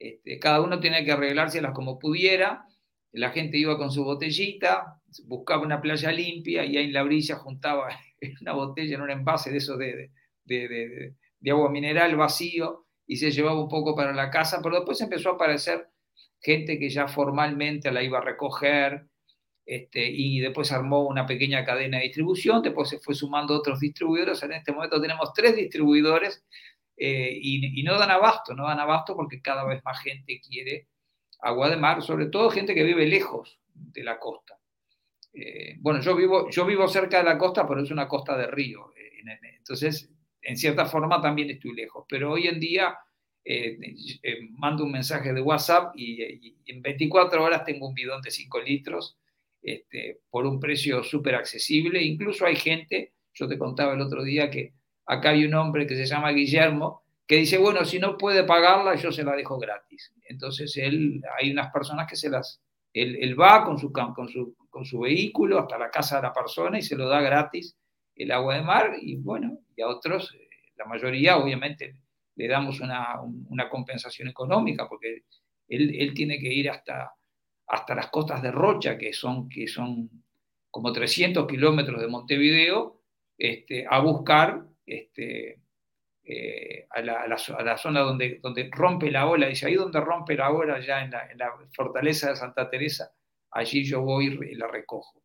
este, cada uno tenía que arreglárselas como pudiera, la gente iba con su botellita, buscaba una playa limpia y ahí en la orilla juntaba [LAUGHS] una botella en un envase de eso de, agua mineral vacío y se llevaba un poco para la casa, pero después empezó a aparecer gente que ya formalmente la iba a recoger este, y después armó una pequeña cadena de distribución, después se fue sumando otros distribuidores, en este momento tenemos tres distribuidores eh, y, no dan abasto, no dan abasto porque cada vez más gente quiere agua de mar, sobre todo gente que vive lejos de la costa. Eh, bueno, yo vivo, yo vivo cerca de la costa, pero es una costa de río, eh, entonces en cierta forma también estoy lejos, pero hoy en día mando un mensaje de WhatsApp y, en 24 horas tengo un bidón de 5 litros este, por un precio súper accesible. Incluso hay gente, yo te contaba el otro día que acá hay un hombre que se llama Guillermo, que dice, bueno, si no puede pagarla, yo se la dejo gratis. Entonces él, hay unas personas que se las, él, va con su, con, su, con su vehículo hasta la casa de la persona y se lo da gratis el agua de mar y bueno, y a otros, eh, la mayoría obviamente le damos una, una compensación económica porque él, él, tiene que ir hasta, hasta las costas de Rocha, que son, que son como 300 kilómetros de Montevideo, este, a buscar este, eh, a, la, zona donde, donde rompe la ola, dice, ahí donde rompe la ola, ya en la, fortaleza de Santa Teresa, allí yo voy y la recojo.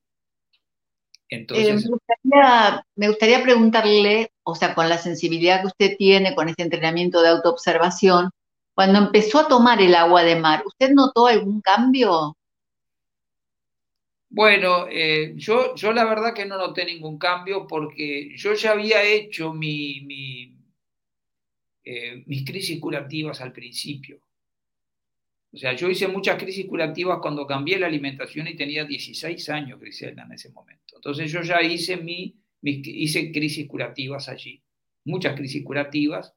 Entonces, eh, me, gustaría, me, gustaría, preguntarle, o sea, con la sensibilidad que usted tiene, con este entrenamiento de autoobservación, cuando empezó a tomar el agua de mar, ¿usted notó algún cambio? Bueno, eh, yo, yo la verdad que no noté ningún cambio porque yo ya había hecho mi, eh, mis crisis curativas al principio. O sea, yo hice muchas crisis curativas cuando cambié la alimentación y tenía 16 años, Griselda, en ese momento. Entonces yo ya hice, mi, hice crisis curativas allí, muchas crisis curativas,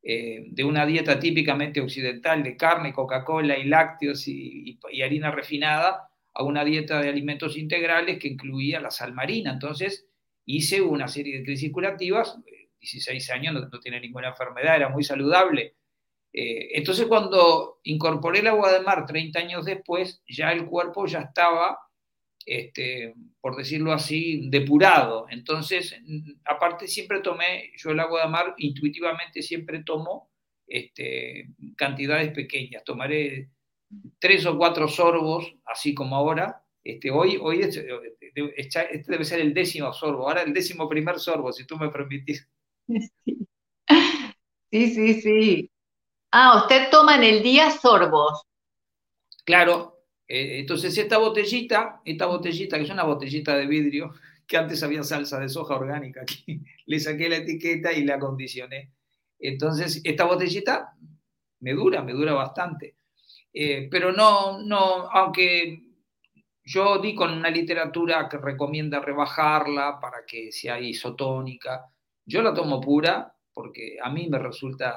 eh, de una dieta típicamente occidental de carne, Coca-Cola y lácteos y, harina refinada a una dieta de alimentos integrales que incluía la sal marina. Entonces hice una serie de crisis curativas, 16 eh, años, no, tiene ninguna enfermedad, era muy saludable. Eh, entonces cuando incorporé el agua de mar 30 años después, ya el cuerpo ya estaba este, por decirlo así, depurado. Entonces, aparte siempre tomé, yo el agua de mar intuitivamente siempre tomo este, cantidades pequeñas, tomaré tres o cuatro sorbos, así como ahora. Este, hoy hoy este, debe ser el décimo sorbo, ahora el décimo primer sorbo, si tú me permitís. Sí, sí, sí. Ah, usted toma en el día sorbos. Claro, eh, entonces esta botellita, esta botellita, que es una botellita de vidrio, [LAUGHS] que antes había salsa de soja orgánica aquí, [LAUGHS] le saqué la etiqueta y la acondicioné. Entonces, esta botellita me dura, me dura bastante. Eh, pero no, no, aunque yo di con una literatura que recomienda rebajarla para que sea isotónica, yo la tomo pura porque a mí me resulta,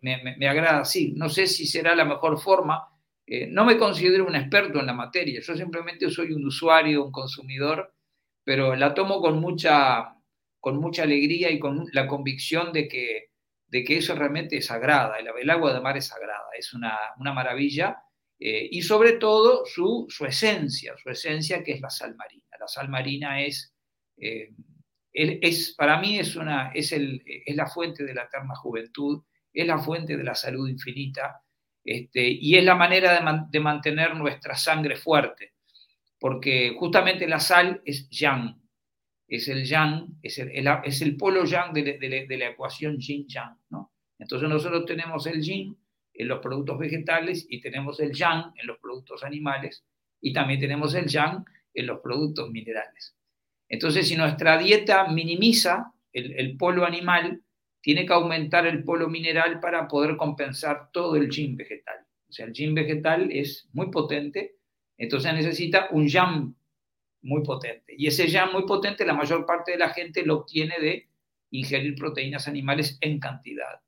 me, me agrada así. No sé si será la mejor forma, eh, no me considero un experto en la materia, yo simplemente soy un usuario, un consumidor, pero la tomo con mucha, con mucha alegría y con la convicción de que, de que eso realmente es sagrada, el, agua de mar es sagrada, es una, maravilla, eh, y sobre todo su, su, esencia, su esencia que es la sal marina. La sal marina es, eh, es para mí es, una, es, el, es la fuente de la eterna juventud, es la fuente de la salud infinita, este, y es la manera de, mantener nuestra sangre fuerte, porque justamente la sal es yang, es el yang, es el, es el polo yang de, la ecuación yin-yang. ¿no? Entonces nosotros tenemos el yin en los productos vegetales y tenemos el yang en los productos animales y también tenemos el yang en los productos minerales. Entonces, si nuestra dieta minimiza el, el polo animal, tiene que aumentar el polo mineral para poder compensar todo el yin vegetal. O sea, el yin vegetal es muy potente, entonces necesita un yang muy potente. Y ese yang muy potente, la mayor parte de la gente lo obtiene de ingerir proteínas animales en cantidad.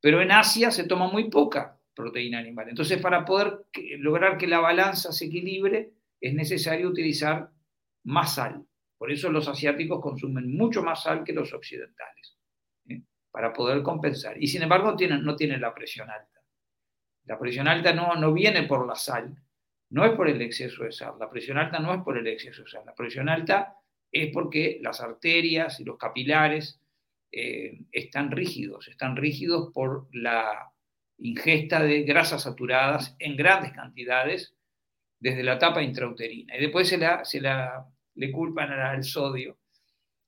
Pero en Asia se toma muy poca proteína animal. Entonces, para poder lograr que la balanza se equilibre, es necesario utilizar más sal. Por eso los asiáticos consumen mucho más sal que los occidentales para poder compensar. Y sin embargo tienen, no tienen la presión alta. La presión alta no, no viene por la sal, no es por el exceso de sal. La presión alta no es por el exceso de sal. La presión alta es porque las arterias y los capilares eh, están rígidos, están rígidos por la ingesta de grasas saturadas en grandes cantidades desde la etapa intrauterina. Y después se la, se la le culpan al sodio.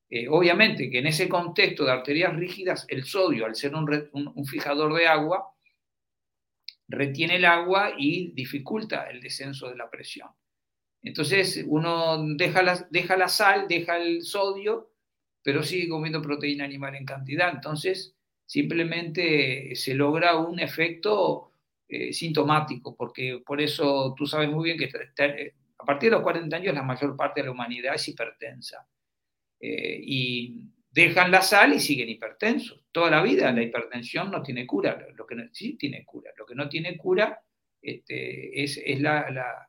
Eh, obviamente que en ese contexto de arterias rígidas, el sodio, al ser un, fijador de agua, retiene el agua y dificulta el descenso de la presión. Entonces uno deja la, deja la sal, deja el sodio, pero sigue comiendo proteína animal en cantidad. Entonces simplemente se logra un efecto eh, sintomático, porque por eso tú sabes muy bien que eh, a partir de los 40 años la mayor parte de la humanidad es hipertensa. Eh, y dejan la sal y siguen hipertensos. Toda la vida la hipertensión no tiene cura, lo que sí tiene cura. Lo que no tiene cura este, es, la,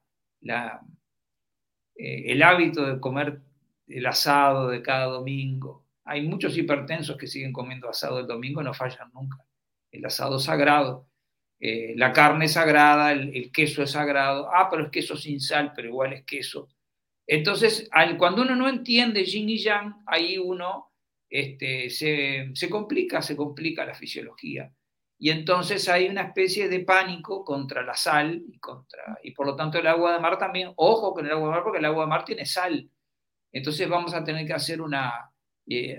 el hábito de comer el asado de cada domingo. Hay muchos hipertensos que siguen comiendo asado el domingo y no fallan nunca. El asado sagrado. Eh, la carne es sagrada, el, queso es sagrado, ah, pero es queso sin sal, pero igual es queso. Entonces, cuando uno no entiende yin y yang, ahí uno este, se, complica, se complica la fisiología. Y entonces hay una especie de pánico contra la sal y, contra, y por lo tanto el agua de mar también, ojo con el agua de mar porque el agua de mar tiene sal. Entonces vamos a tener que hacer una, eh,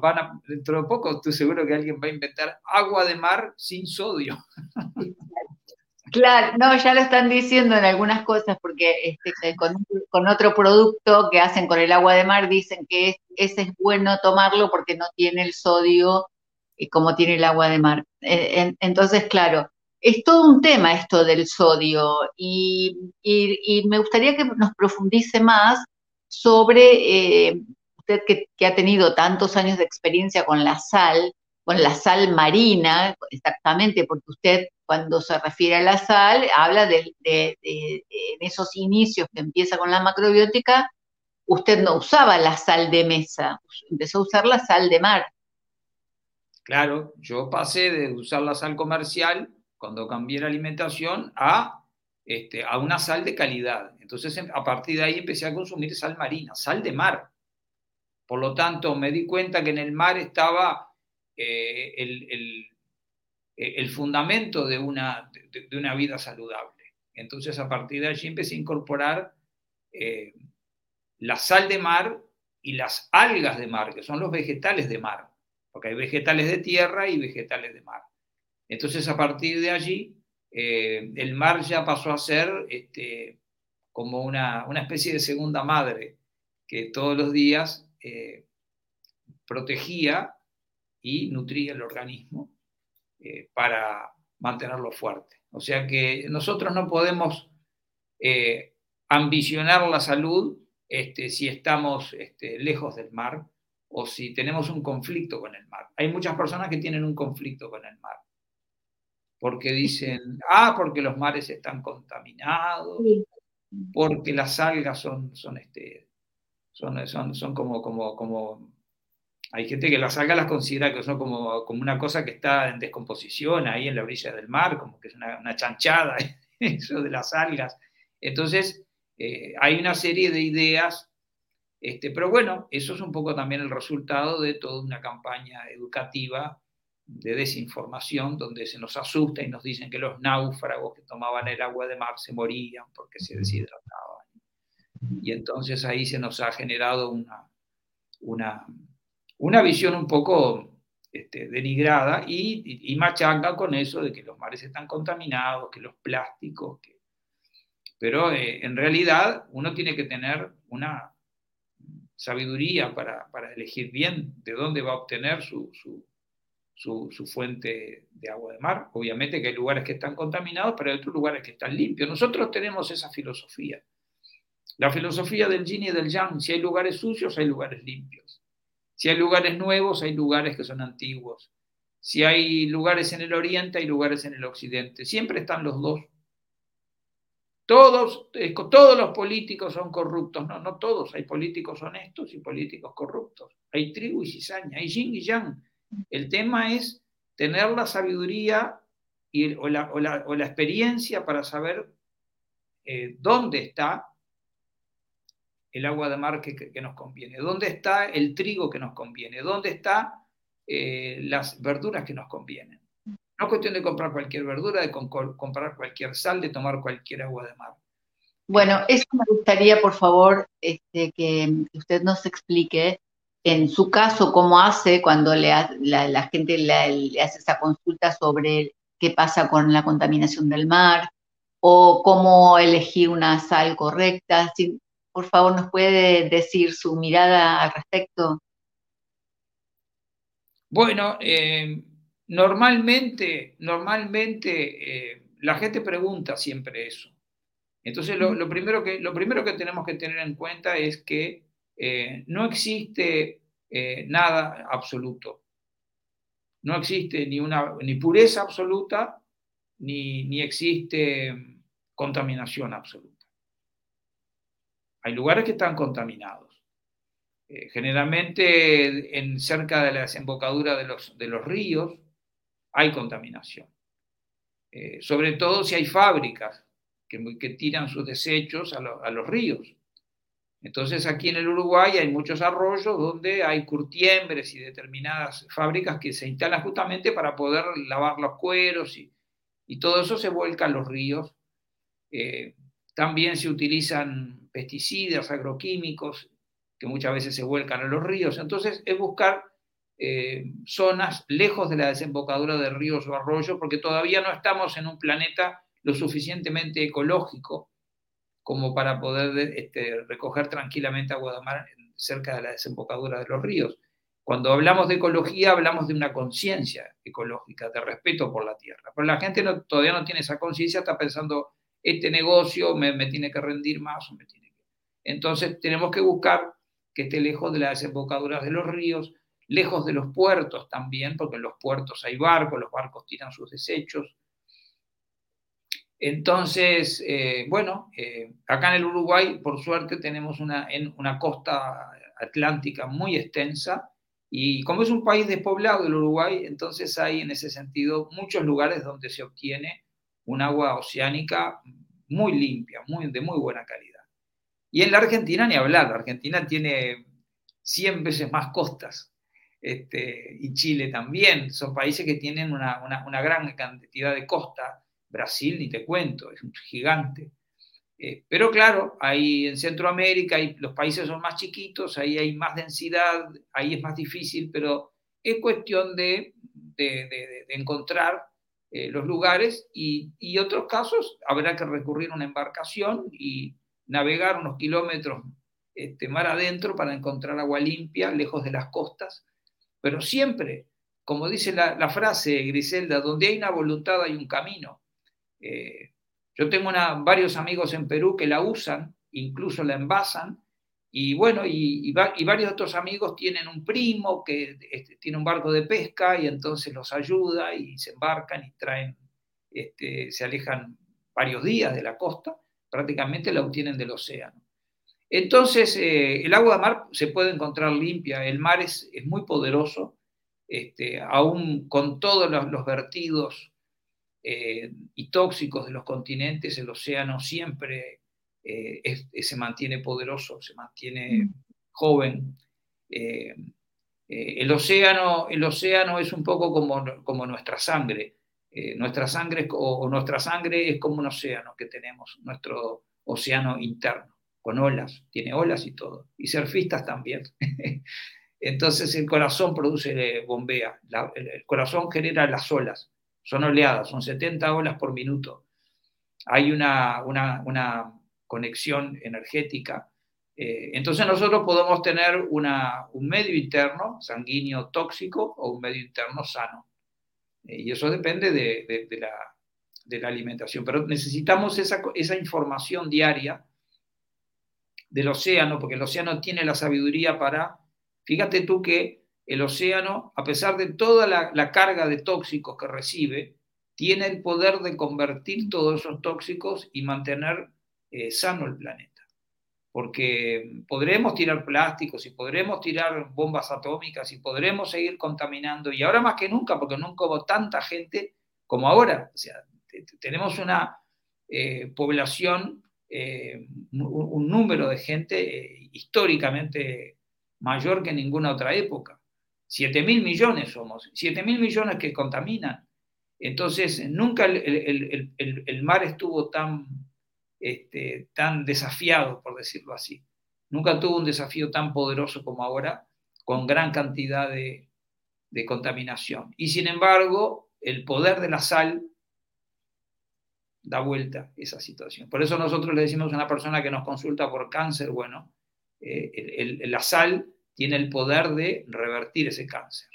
van dentro de poco estoy seguro que alguien va a inventar agua de mar sin sodio. [LAUGHS] Claro, no, ya lo están diciendo en algunas cosas, porque este, con, otro producto que hacen con el agua de mar dicen que ese es bueno tomarlo porque no tiene el sodio eh, como tiene el agua de mar. Eh, entonces, claro, es todo un tema esto del sodio y, me gustaría que nos profundice más sobre usted que, ha tenido tantos años de experiencia con la sal, con la sal marina, exactamente, porque usted cuando se refiere a la sal habla de, en esos inicios que empieza con la macrobiótica, usted no usaba la sal de mesa, empezó a usar la sal de mar. Claro, yo pasé de usar la sal comercial cuando cambié la alimentación a, este, a una sal de calidad. Entonces, a partir de ahí empecé a consumir sal marina, sal de mar. Por lo tanto, me di cuenta que en el mar estaba eh, eh, el, fundamento de una, de, una, vida saludable. Entonces, a partir de allí empecé a incorporar eh, la sal de mar y las algas de mar, que son los vegetales de mar, porque hay vegetales de tierra y vegetales de mar. Entonces, a partir de allí, el mar ya pasó a ser este, como una, una especie de segunda madre, que todos los días protegía y nutría el organismo eh, para mantenerlo fuerte. O sea que nosotros no podemos eh, ambicionar la salud este, si estamos este, lejos del mar o si tenemos un conflicto con el mar. Hay muchas personas que tienen un conflicto con el mar porque dicen, ah, porque los mares están contaminados, porque las algas son, son este, son, son, son como, como, como, hay gente que las algas las considera que son como, como una cosa que está en descomposición ahí en la orilla del mar, como que es una, chanchada, [LAUGHS] eso de las algas. Entonces, eh, hay una serie de ideas, este, pero bueno, eso es un poco también el resultado de toda una campaña educativa de desinformación, donde se nos asusta y nos dicen que los náufragos que tomaban el agua de mar se morían porque se deshidrataban y entonces ahí se nos ha generado una, una, una visión un poco este, denigrada y, y, machaca con eso de que los mares están contaminados, que los plásticos, pero eh, en realidad uno tiene que tener una sabiduría para, elegir bien de dónde va a obtener su, su, fuente de agua de mar. Obviamente que hay lugares que están contaminados, pero hay otros lugares que están limpios. Nosotros tenemos esa filosofía. La filosofía del yin y del yang, si hay lugares sucios, hay lugares limpios. Si hay lugares nuevos, hay lugares que son antiguos. Si hay lugares en el oriente, hay lugares en el occidente. Siempre están los dos. Todos, todos los políticos son corruptos. No, no todos. Hay políticos honestos y políticos corruptos. Hay tribu y cizaña, hay yin y yang. El tema es tener la sabiduría y, o, la, experiencia para saber eh, dónde está el agua de mar que, nos conviene? ¿Dónde está el trigo que nos conviene? ¿Dónde están eh, las verduras que nos convienen? No es cuestión de comprar cualquier verdura, de comprar cualquier sal, de tomar cualquier agua de mar. Bueno, eso me gustaría, por favor, este, que usted nos explique en su caso cómo hace cuando le la, gente le, hace esa consulta sobre qué pasa con la contaminación del mar o cómo elegir una sal correcta. Por favor, nos puede decir su mirada al respecto. Bueno, eh, normalmente, normalmente eh, la gente pregunta siempre eso. Entonces, lo, primero que, lo primero que tenemos que tener en cuenta es que eh, no existe nada absoluto. No existe ni, una, ni pureza absoluta, ni, ni existe contaminación absoluta. Hay lugares que están contaminados. Eh, generalmente en, cerca de la desembocadura de los, de los ríos hay contaminación. sobre todo si hay fábricas que, tiran sus desechos a, los ríos. Entonces aquí en el Uruguay hay muchos arroyos donde hay curtiembres y determinadas fábricas que se instalan justamente para poder lavar los cueros y, todo eso se vuelca a los ríos. Eh, también se utilizan pesticidas, agroquímicos, que muchas veces se vuelcan a los ríos. Entonces es buscar eh, zonas lejos de la desembocadura de ríos o arroyos, porque todavía no estamos en un planeta lo suficientemente ecológico como para poder este, recoger tranquilamente agua de mar cerca de la desembocadura de los ríos. Cuando hablamos de ecología, hablamos de una conciencia ecológica, de respeto por la tierra. Pero la gente todavía no tiene esa conciencia, está pensando, este negocio me, tiene que rendir más o me tiene. Entonces tenemos que buscar que esté lejos de las desembocaduras de los ríos, lejos de los puertos también, porque en los puertos hay barcos, los barcos tiran sus desechos, entonces, eh, bueno, eh, acá en el Uruguay, por suerte, tenemos una, una costa atlántica muy extensa y como es un país despoblado el Uruguay, entonces hay en ese sentido muchos lugares donde se obtiene un agua oceánica muy limpia, muy, de muy buena calidad. Y en la Argentina ni hablar, la Argentina tiene 100 veces más costas. Este, y Chile también, son países que tienen una, una gran cantidad de costa Brasil ni te cuento, es un gigante. Eh, pero claro, ahí en Centroamérica y los países son más chiquitos, ahí hay más densidad, ahí es más difícil, pero es cuestión de, encontrar eh, los lugares y, y, otros casos habrá que recurrir a una embarcación y navegar unos kilómetros este, mar adentro para encontrar agua limpia, lejos de las costas, pero siempre, como dice la, frase Griselda, donde hay una voluntad hay un camino. Eh, yo tengo varios amigos en Perú que la usan, incluso la envasan, y bueno, y, varios otros amigos tienen un primo que este, tiene un barco de pesca y entonces los ayuda y se embarcan y traen, este, se alejan varios días de la costa, prácticamente la obtienen del océano. Entonces, eh, el agua de mar se puede encontrar limpia, el mar es, muy poderoso, este, aún con todos los vertidos eh, y tóxicos de los continentes, el océano siempre eh, se mantiene poderoso, se mantiene mm. joven. El, océano, el océano es un poco como, como nuestra sangre. Nuestra sangre o, nuestra sangre es como un océano que tenemos, nuestro océano interno, con olas, tiene olas y todo, y surfistas también. [LAUGHS] Entonces el corazón produce bombea, el corazón genera las olas son oleadas, son 70 olas por minuto. Hay una, una, conexión energética. Eh, entonces nosotros podemos tener una, un medio interno sanguíneo tóxico o un medio interno sano. Eh, y eso depende de, de, la, de, la, alimentación. Pero necesitamos esa, esa información diaria del océano, porque el océano tiene la sabiduría para, fíjate tú que el océano, a pesar de toda la, carga de tóxicos que recibe, tiene el poder de convertir todos esos tóxicos y mantener eh, sano el planeta. Porque podremos tirar plásticos y podremos tirar bombas atómicas y podremos seguir contaminando, y ahora más que nunca, porque nunca hubo tanta gente como ahora. O sea, tenemos una eh, población, eh, un, número de gente históricamente mayor que en ninguna otra época. 7 mil millones somos, 7 mil millones que contaminan. Entonces, nunca el, mar estuvo tan, este, tan desafiado, por decirlo así. Nunca tuvo un desafío tan poderoso como ahora, con gran cantidad de, contaminación. Y sin embargo, el poder de la sal da vuelta esa situación. Por eso nosotros le decimos a una persona que nos consulta por cáncer, bueno, eh, la sal tiene el poder de revertir ese cáncer.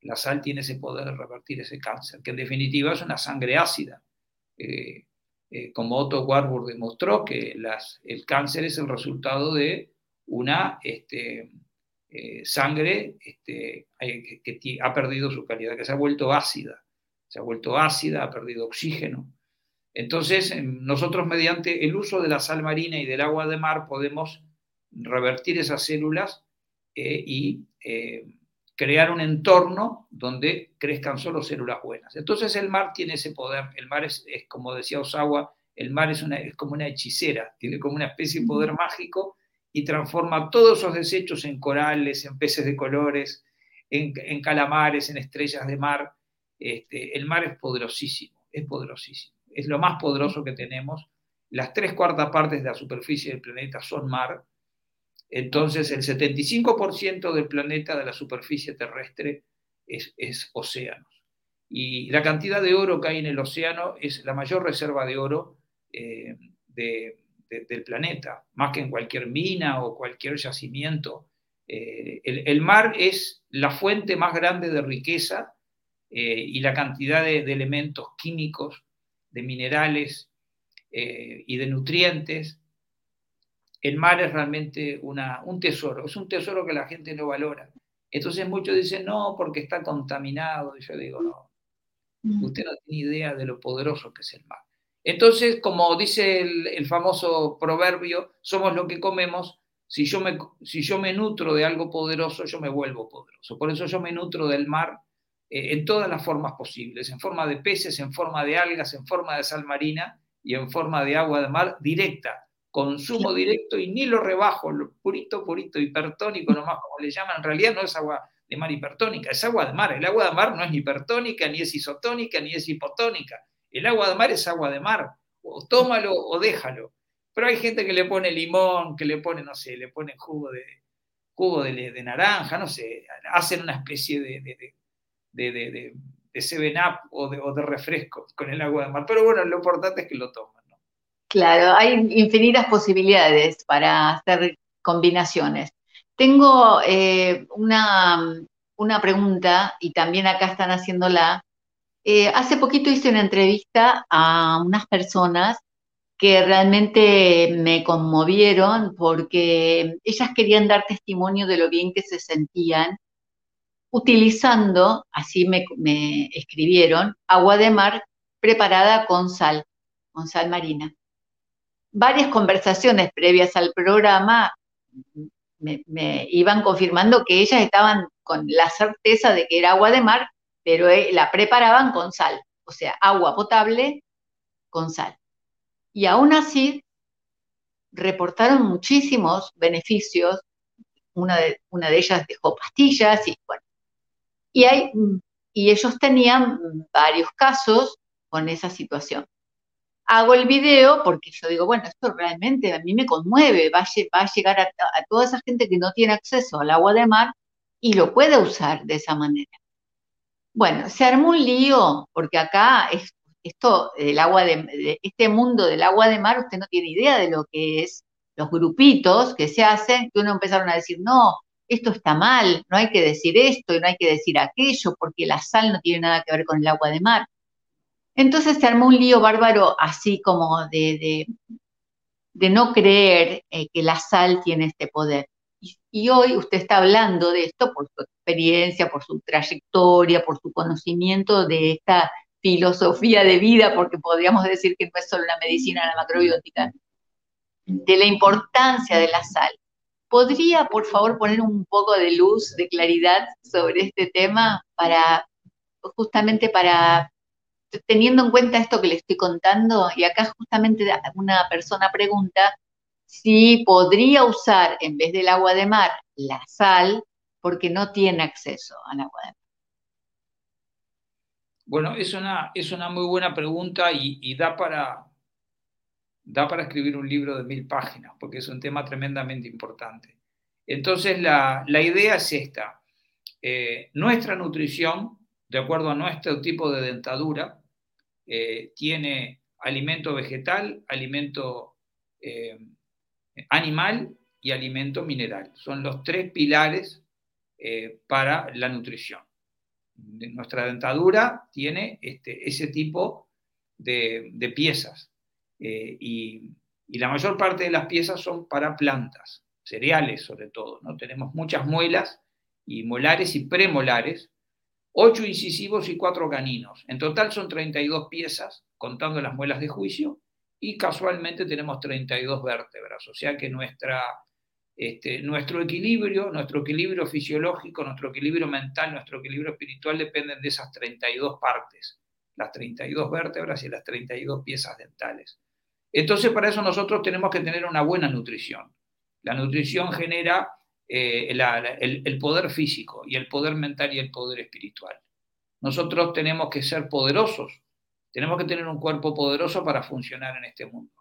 La sal tiene ese poder de revertir ese cáncer, que en definitiva es una sangre ácida. Eh, eh, como Otto Warburg demostró que el cáncer es el resultado de una este, sangre este, que ha perdido su calidad, que se ha vuelto ácida. Se ha vuelto ácida, ha perdido oxígeno. Entonces, nosotros mediante el uso de la sal marina y del agua de mar podemos revertir esas células eh, y eh, crear un entorno donde crezcan solo células buenas. Entonces el mar tiene ese poder, el mar es, como decía Osawa, el mar es, una, es como una hechicera, tiene como una especie de poder mágico y transforma todos esos desechos en corales, en peces de colores, en, calamares, en estrellas de mar. Este, el mar es poderosísimo, es poderosísimo es lo más poderoso que tenemos. Las tres cuartas partes de la superficie del planeta son mar. Entonces, el 75% del planeta, de la superficie terrestre, es, es océanos. Y la cantidad de oro que hay en el océano es la mayor reserva de oro eh, del planeta, más que en cualquier mina o cualquier yacimiento. Eh, el, mar es la fuente más grande de riqueza eh, y la cantidad de, elementos químicos de minerales y de nutrientes. El mar es realmente una, un tesoro, es un tesoro que la gente no valora. Entonces muchos dicen, no, porque está contaminado. Y yo digo, no, mm. usted no tiene idea de lo poderoso que es el mar. Entonces, como dice el, famoso proverbio, somos lo que comemos. Si yo, me, si yo me nutro de algo poderoso, yo me vuelvo poderoso. Por eso yo me nutro del mar eh, en todas las formas posibles, en forma de peces, en forma de algas, en forma de sal marina y en forma de agua de mar directa, consumo directo y ni lo rebajo, lo purito, purito, hipertónico nomás, como le llaman, en realidad no es agua de mar hipertónica, es agua de mar. El agua de mar no es ni hipertónica, ni es isotónica, ni es hipotónica. El agua de mar es agua de mar. O tómalo o déjalo. Pero hay gente que le pone limón, que le pone, no sé, le pone jugo de, jugo de, naranja, no sé, hacen una especie de, de, de, de 7-Up o de, o de refresco con el agua de mar. Pero bueno, lo importante es que lo toman. Claro, hay infinitas posibilidades para hacer combinaciones. Tengo eh, una, una, pregunta y también acá están haciéndola. Eh, hace poquito hice una entrevista a unas personas que realmente me conmovieron porque ellas querían dar testimonio de lo bien que se sentían utilizando, así me, escribieron, agua de mar preparada con sal, con sal marina. Varias conversaciones previas al programa me, iban confirmando que ellas estaban con la certeza de que era agua de mar, pero eh, la preparaban con sal, o sea, agua potable con sal. Y aún así reportaron muchísimos beneficios. Una de, ellas dejó pastillas y bueno, y, hay, y ellos tenían varios casos con esa situación. Hago el video porque yo digo, bueno, esto realmente a mí me conmueve, va a, llegar a, toda esa gente que no tiene acceso al agua de mar y lo puede usar de esa manera. Bueno, se armó un lío porque acá esto, el agua de, este mundo del agua de mar, usted no tiene idea de lo que es los grupitos que se hacen, que uno empezaron a decir, no, esto está mal, no hay que decir esto y no hay que decir aquello, porque la sal no tiene nada que ver con el agua de mar. Entonces se armó un lío bárbaro así como de, de, no creer eh, que la sal tiene este poder. Y, hoy usted está hablando de esto por su experiencia, por su trayectoria, por su conocimiento de esta filosofía de vida, porque podríamos decir que no es solo la medicina, la macrobiótica, de la importancia de la sal. ¿Podría, por favor, poner un poco de luz, de claridad sobre este tema para, justamente para, teniendo en cuenta esto que le estoy contando, y acá justamente una persona pregunta si podría usar en vez del agua de mar la sal porque no tiene acceso al agua de mar. Bueno, es una, es una muy buena pregunta y, da para, da para escribir un libro de mil páginas, porque es un tema tremendamente importante. Entonces, la, idea es esta. Eh, nuestra nutrición, de acuerdo a nuestro tipo de dentadura, eh, tiene alimento vegetal, alimento eh, animal y alimento mineral. Son los tres pilares para la nutrición. Nuestra dentadura tiene este, ese tipo de, de piezas. Eh, y, la mayor parte de las piezas son para plantas, cereales sobre todo. ¿no? Tenemos muchas muelas y molares y premolares, ocho incisivos y cuatro caninos. En total son 32 piezas, contando las muelas de juicio, y casualmente tenemos 32 vértebras, o sea que nuestra, este, nuestro equilibrio, nuestro equilibrio fisiológico, nuestro equilibrio mental, nuestro equilibrio espiritual dependen de esas 32 partes, las 32 vértebras y las 32 piezas dentales. Entonces, para eso nosotros tenemos que tener una buena nutrición. La nutrición genera eh, el, poder físico y el poder mental y el poder espiritual. Nosotros tenemos que ser poderosos, tenemos que tener un cuerpo poderoso para funcionar en este mundo.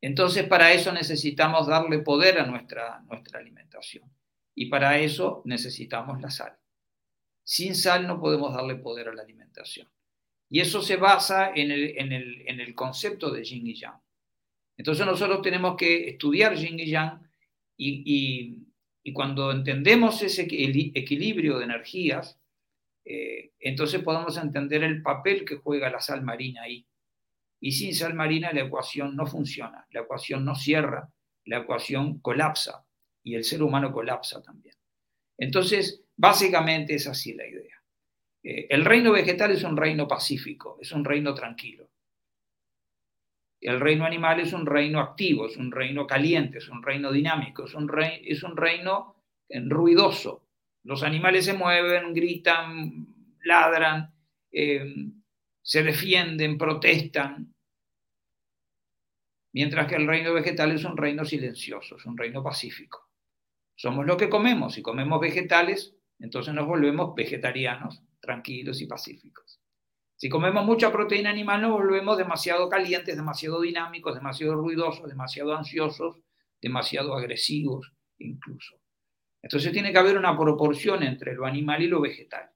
Entonces, para eso necesitamos darle poder a nuestra, nuestra alimentación. Y para eso necesitamos la sal. Sin sal no podemos darle poder a la alimentación. Y eso se basa en el, concepto de yin y yang. Entonces nosotros tenemos que estudiar yin y yang y, cuando entendemos ese equilibrio de energías, eh, entonces podemos entender el papel que juega la sal marina ahí. Y sin sal marina la ecuación no funciona, la ecuación no cierra, la ecuación colapsa y el ser humano colapsa también. Entonces, básicamente es así la idea. Eh, el reino vegetal es un reino pacífico, es un reino tranquilo. El reino animal es un reino activo, es un reino caliente, es un reino dinámico, es un, es un reino eh, ruidoso. Los animales se mueven, gritan, ladran, eh, se defienden, protestan. Mientras que el reino vegetal es un reino silencioso, es un reino pacífico. Somos lo que comemos. Si comemos vegetales, entonces nos volvemos vegetarianos tranquilos y pacíficos. Si comemos mucha proteína animal nos volvemos demasiado calientes, demasiado dinámicos, demasiado ruidosos, demasiado ansiosos, demasiado agresivos incluso. Entonces tiene que haber una proporción entre lo animal y lo vegetal.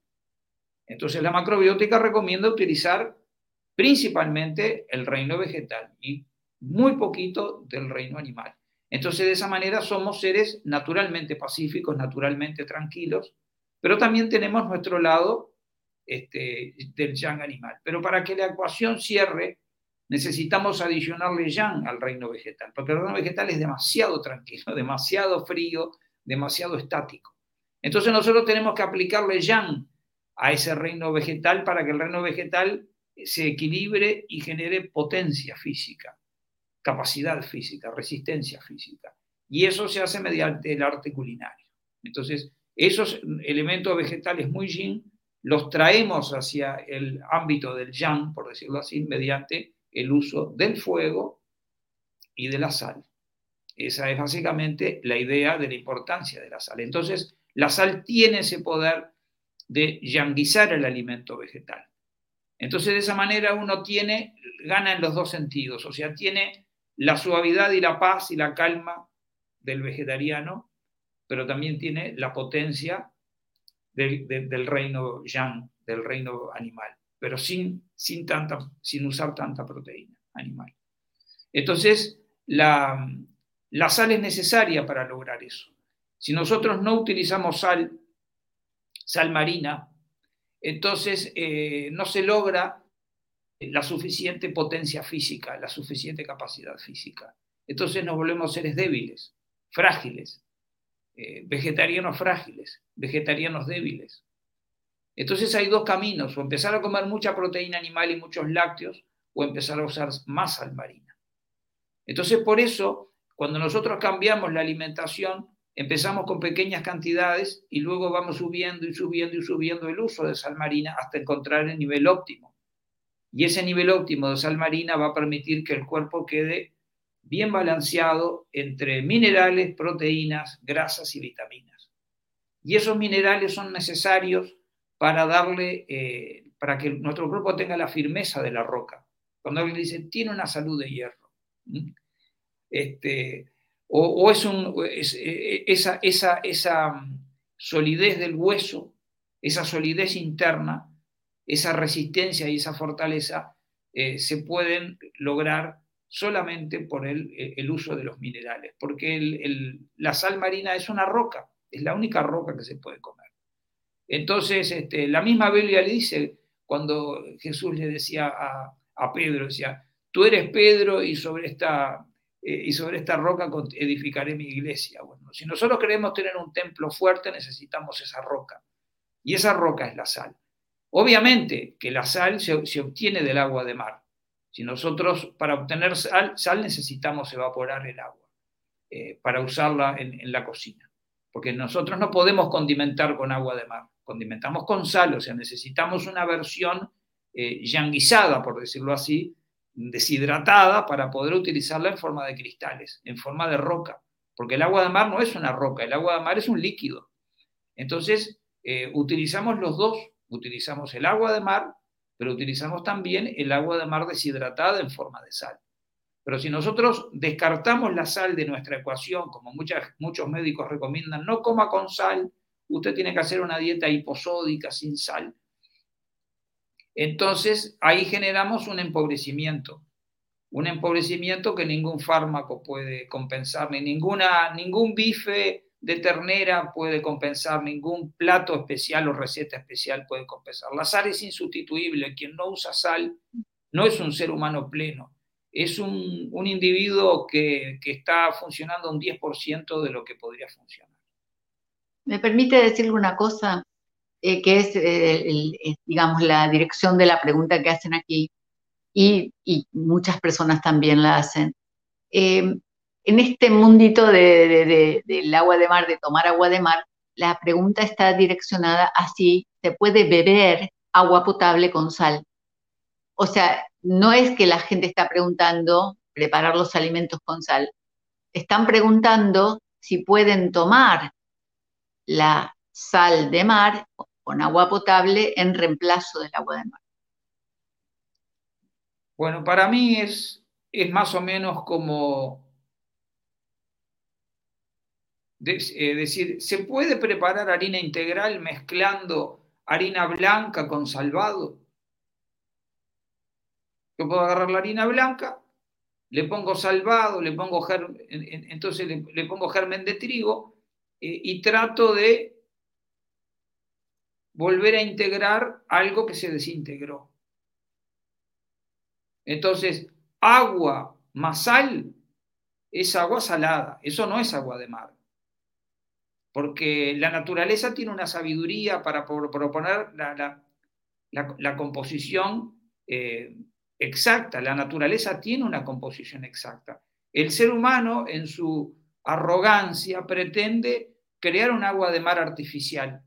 Entonces la macrobiótica recomienda utilizar principalmente el reino vegetal y muy poquito del reino animal. Entonces de esa manera somos seres naturalmente pacíficos, naturalmente tranquilos, pero también tenemos nuestro lado este, del yang animal. Pero para que la ecuación cierre, necesitamos adicionarle yang al reino vegetal, porque el reino vegetal es demasiado tranquilo, [LAUGHS] demasiado frío, demasiado estático. Entonces nosotros tenemos que aplicarle yang a ese reino vegetal para que el reino vegetal se equilibre y genere potencia física, capacidad física, resistencia física. Y eso se hace mediante el arte culinario. Entonces, esos elementos vegetales muy yin los traemos hacia el ámbito del yang, por decirlo así, mediante el uso del fuego y de la sal. Esa es básicamente la idea de la importancia de la sal. Entonces, la sal tiene ese poder de yanguizar el alimento vegetal. Entonces, de esa manera uno tiene, gana en los dos sentidos, o sea, tiene la suavidad y la paz y la calma del vegetariano, pero también tiene la potencia del, reino yang, del reino animal, pero sin, sin, tanta, sin usar tanta proteína animal. Entonces, la, la sal es necesaria para lograr eso. Si nosotros no utilizamos sal, sal marina, entonces eh, no se logra la suficiente potencia física, la suficiente capacidad física. Entonces nos volvemos seres débiles, frágiles, eh, vegetarianos frágiles, vegetarianos débiles. Entonces hay dos caminos, o empezar a comer mucha proteína animal y muchos lácteos, o empezar a usar más sal marina. Entonces por eso, cuando nosotros cambiamos la alimentación, empezamos con pequeñas cantidades y luego vamos subiendo y subiendo y subiendo el uso de sal marina hasta encontrar el nivel óptimo. Y ese nivel óptimo de sal marina va a permitir que el cuerpo quede bien balanceado entre minerales, proteínas, grasas y vitaminas. Y esos minerales son necesarios para darle, eh, para que nuestro cuerpo tenga la firmeza de la roca. Cuando alguien dice, tiene una salud de hierro. Este, o, es, un, e, esa, esa, esa solidez del hueso, esa solidez interna, esa resistencia y esa fortaleza eh, se pueden lograr solamente por el, el, uso de los minerales, porque la sal marina es una roca, es la única roca que se puede comer. Entonces, este, la misma Biblia le dice, cuando Jesús le decía a, a Pedro, decía, tú eres Pedro y sobre esta, eh, y sobre esta roca edificaré mi iglesia. Bueno, si nosotros queremos tener un templo fuerte, necesitamos esa roca. Y esa roca es la sal. Obviamente que la sal se, obtiene del agua de mar. Si nosotros para obtener sal, necesitamos evaporar el agua eh, para usarla en, la cocina. Porque nosotros no podemos condimentar con agua de mar, condimentamos con sal, o sea, necesitamos una versión eh, yanguizada, por decirlo así, deshidratada para poder utilizarla en forma de cristales, en forma de roca, porque el agua de mar no es una roca, el agua de mar es un líquido. Entonces, eh, utilizamos los dos, utilizamos el agua de mar, pero utilizamos también el agua de mar deshidratada en forma de sal. Pero si nosotros descartamos la sal de nuestra ecuación, como muchos médicos recomiendan, no coma con sal, usted tiene que hacer una dieta hiposódica sin sal, entonces ahí generamos un empobrecimiento, un empobrecimiento que ningún fármaco puede compensar, ni ninguna, ningún bife de ternera puede compensar, ningún plato especial o receta especial puede compensar. La sal es insustituible, quien no usa sal no es un ser humano pleno, es un, individuo que, está funcionando un 10% de lo que podría funcionar. ¿Me permite decirle una cosa? Eh, que es, eh, digamos, la dirección de la pregunta que hacen aquí, y, muchas personas también la hacen. En este mundito del agua de mar, de tomar agua de mar, la pregunta está direccionada a si se puede beber agua potable con sal. O sea, no es que la gente está preguntando preparar los alimentos con sal, están preguntando si pueden tomar la sal de mar con agua potable en reemplazo del agua de mar? Bueno, para mí es más o menos como eh, decir, ¿se puede preparar harina integral mezclando harina blanca con salvado? Yo puedo agarrar la harina blanca, le pongo salvado, le pongo germen, entonces le, pongo germen de trigo eh, y trato de volver a integrar algo que se desintegró. Entonces, agua más sal es agua salada, eso no es agua de mar. Porque la naturaleza tiene una sabiduría para proponer la, composición eh, exacta, la naturaleza tiene una composición exacta. El ser humano, en su arrogancia, pretende crear un agua de mar artificial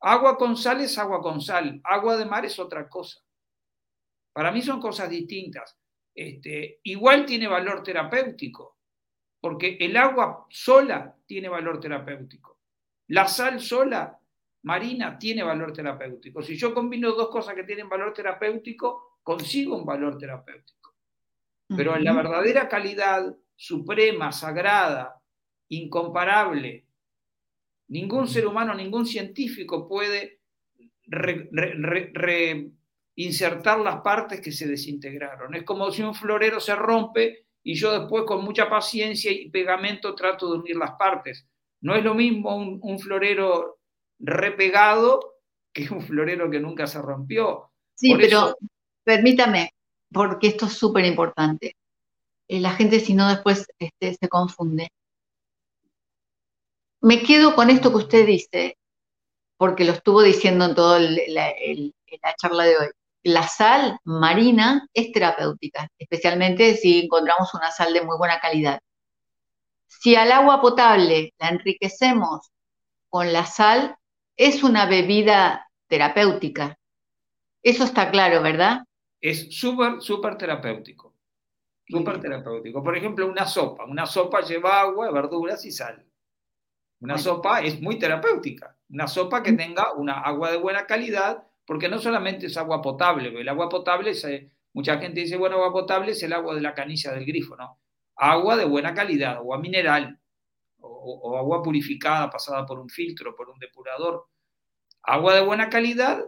Agua con sal es agua con sal, agua de mar es otra cosa. Para mí son cosas distintas. Este, igual tiene valor terapéutico, porque el agua sola tiene valor terapéutico. La sal sola, marina, tiene valor terapéutico. Si yo combino dos cosas que tienen valor terapéutico, consigo un valor terapéutico. Pero en la verdadera calidad suprema, sagrada, incomparable, Ningún ser humano, ningún científico puede reinsertar las partes que se desintegraron. Es como si un florero se rompe y yo después con mucha paciencia y pegamento trato de unir las partes. No es lo mismo un, florero repegado que un florero que nunca se rompió. Sí, pero permítame, porque esto es súper importante. Eh, la gente si no después este, se confunde me quedo con esto que usted dice, porque lo estuvo diciendo en toda la, charla de hoy. La sal marina es terapéutica, especialmente si encontramos una sal de muy buena calidad. Si al agua potable la enriquecemos con la sal, es una bebida terapéutica. Eso está claro, ¿verdad? Es súper, súper terapéutico. Súper terapéutico. Por ejemplo, una sopa. Una sopa lleva agua, verduras y sal. Una sopa es muy terapéutica, una sopa que tenga una agua de buena calidad, porque no solamente es agua potable, el agua potable se, Mucha gente dice, bueno, agua potable es el agua de la canilla del grifo, ¿no? Agua de buena calidad, agua mineral, o, agua purificada pasada por un filtro, por un depurador. Agua de buena calidad,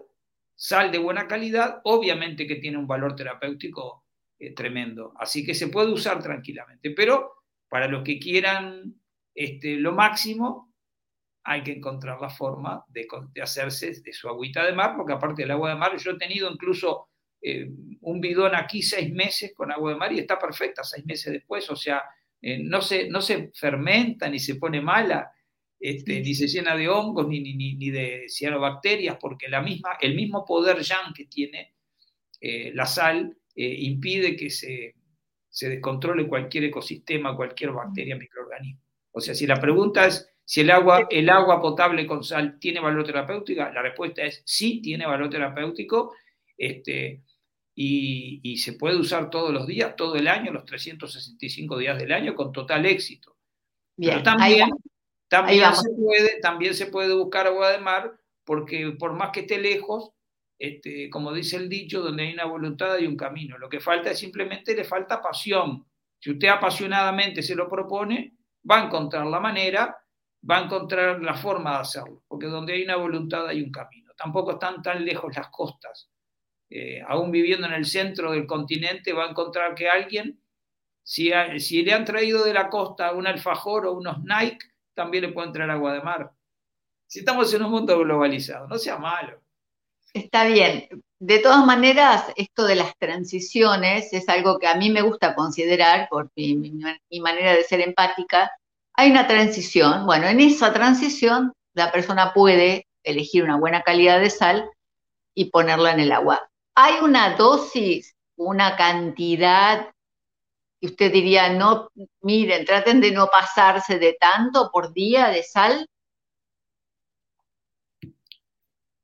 sal de buena calidad, obviamente que tiene un valor terapéutico eh, tremendo. Así que se puede usar tranquilamente. Pero para los que quieran este, lo máximo, hay que encontrar la forma de, hacerse de su agüita de mar, porque aparte del agua de mar, yo he tenido incluso eh, un bidón aquí seis meses con agua de mar y está perfecta seis meses después, o sea, eh, no, se, no se fermenta ni se pone mala, este, ni se llena de hongos ni, ni, ni, de cianobacterias, porque la misma, el mismo poder yang que tiene eh, la sal impide que se, se descontrole cualquier ecosistema, cualquier bacteria, microorganismo. O sea, si la pregunta es si el agua, el agua potable con sal tiene valor terapéutico, la respuesta es sí, tiene valor terapéutico. Este, y, se puede usar todos los días, todo el año, los 365 días del año, con total éxito. Pero también, también, se puede, también se puede buscar agua de mar, porque por más que esté lejos, este, como dice el dicho, donde hay una voluntad hay un camino. Lo que falta es simplemente le falta pasión. Si usted apasionadamente se lo propone, va a encontrar la manera va a encontrar la forma de hacerlo, porque donde hay una voluntad hay un camino. Tampoco están tan lejos las costas. Eh, aún viviendo en el centro del continente, va a encontrar que alguien, si, si le han traído de la costa un alfajor o unos Nike, también le pueden traer agua de mar. Si estamos en un mundo globalizado, no sea malo. Está bien. De todas maneras, esto de las transiciones es algo que a mí me gusta considerar por mi manera de ser empática, hay una transición. Bueno, en esa transición la persona puede elegir una buena calidad de sal y ponerla en el agua. Hay una dosis, una cantidad que usted diría, no, miren, traten de no pasarse de tanto por día de sal.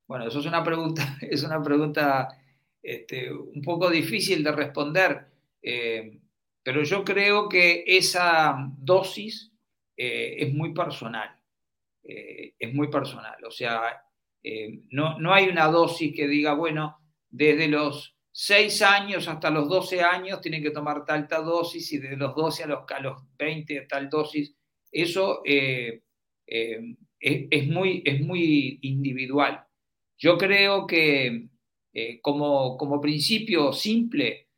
Bueno, eso es una pregunta, [LAUGHS] es una pregunta este, un poco difícil de responder, eh, pero yo creo que esa dosis eh, es muy personal. Eh, es muy personal. O sea, eh, no, no, hay una dosis que diga, bueno, desde los 6 años hasta los 12 años tienen que tomar tal, tal dosis y desde los 12 a los, a los 20 tal dosis. Eso es, muy, es muy individual. Yo creo que como, como principio simple,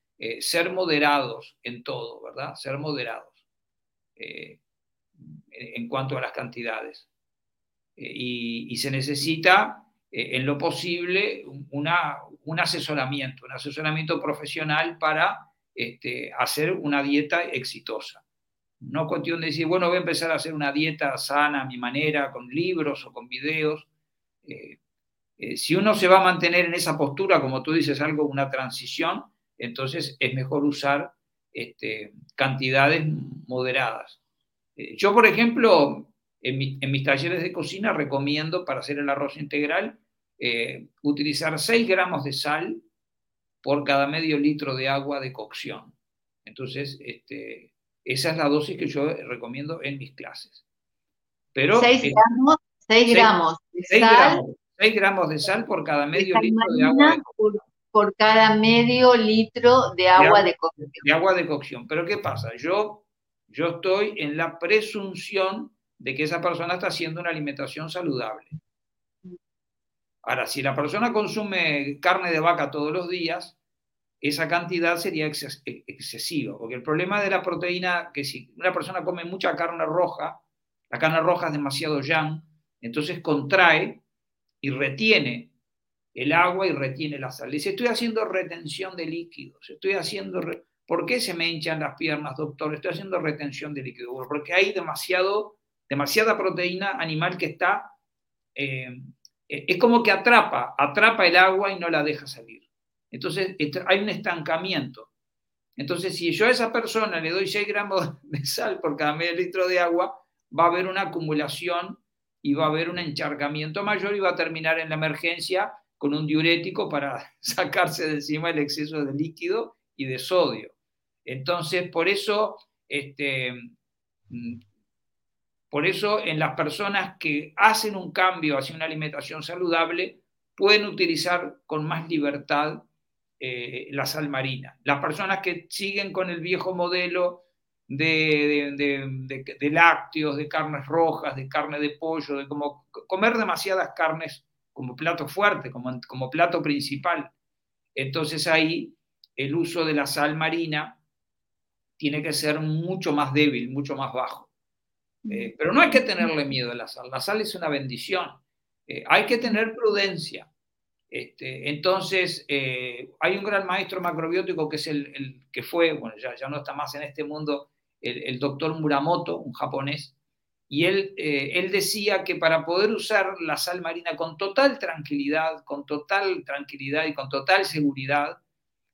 ser moderados en todo, ¿verdad? Ser moderados en cuanto a las cantidades. Eh, y, se necesita, eh, en lo posible, una, un asesoramiento, un asesoramiento profesional para este, hacer una dieta exitosa. No cuestión de decir, bueno, voy a empezar a hacer una dieta sana a mi manera, con libros o con videos. Eh, si uno se va a mantener en esa postura, como tú dices, algo, una transición, entonces es mejor usar este, cantidades moderadas. Eh, yo, por ejemplo, en, mis talleres de cocina recomiendo para hacer el arroz integral eh, utilizar 6 gramos de sal por cada medio litro de agua de cocción. Entonces, este, esa es la dosis que yo recomiendo en mis clases. Pero, 6 eh, gramos, 6 gramos de sal. 6 gramos de sal por cada medio litro de agua de cocción. Por, cada medio litro de agua de, cocción. De agua de cocción. Pero ¿qué pasa? Yo yo estoy en la presunción de que esa persona está haciendo una alimentación saludable. Ahora, si la persona consume carne de vaca todos los días, esa cantidad sería excesiva, porque el problema de la proteína, que si una persona come mucha carne roja, la carne roja es demasiado yang, entonces contrae y retiene el agua y retiene la sal. Dice, estoy haciendo retención de líquidos, estoy haciendo... ¿Por qué se me hinchan las piernas, doctor? Estoy haciendo retención de líquido. Porque hay demasiado, demasiada proteína animal que está, eh, es como que atrapa, atrapa el agua y no la deja salir. Entonces hay un estancamiento. Entonces, si yo a esa persona le doy 6 gramos [LAUGHS] de sal por cada medio litro de agua, va a haber una acumulación y va a haber un encharcamiento mayor y va a terminar en la emergencia con un diurético para [LAUGHS] sacarse de encima el exceso de líquido y de sodio. Entonces, por eso, este, mm, por eso en las personas que hacen un cambio hacia una alimentación saludable, pueden utilizar con más libertad eh, la sal marina. Las personas que siguen con el viejo modelo de, de, lácteos, de carnes rojas, de carne de pollo, de como comer demasiadas carnes como plato fuerte, como, como plato principal. Entonces ahí el uso de la sal marina tiene que ser mucho más débil, mucho más bajo. Eh, pero no hay que tenerle miedo a la sal, la sal es una bendición. Eh, hay que tener prudencia. Este, entonces, eh, hay un gran maestro macrobiótico que es el, que fue, bueno, ya, ya, no está más en este mundo, el, doctor Muramoto, un japonés, y él, él decía que para poder usar la sal marina con total tranquilidad, con total tranquilidad y con total seguridad,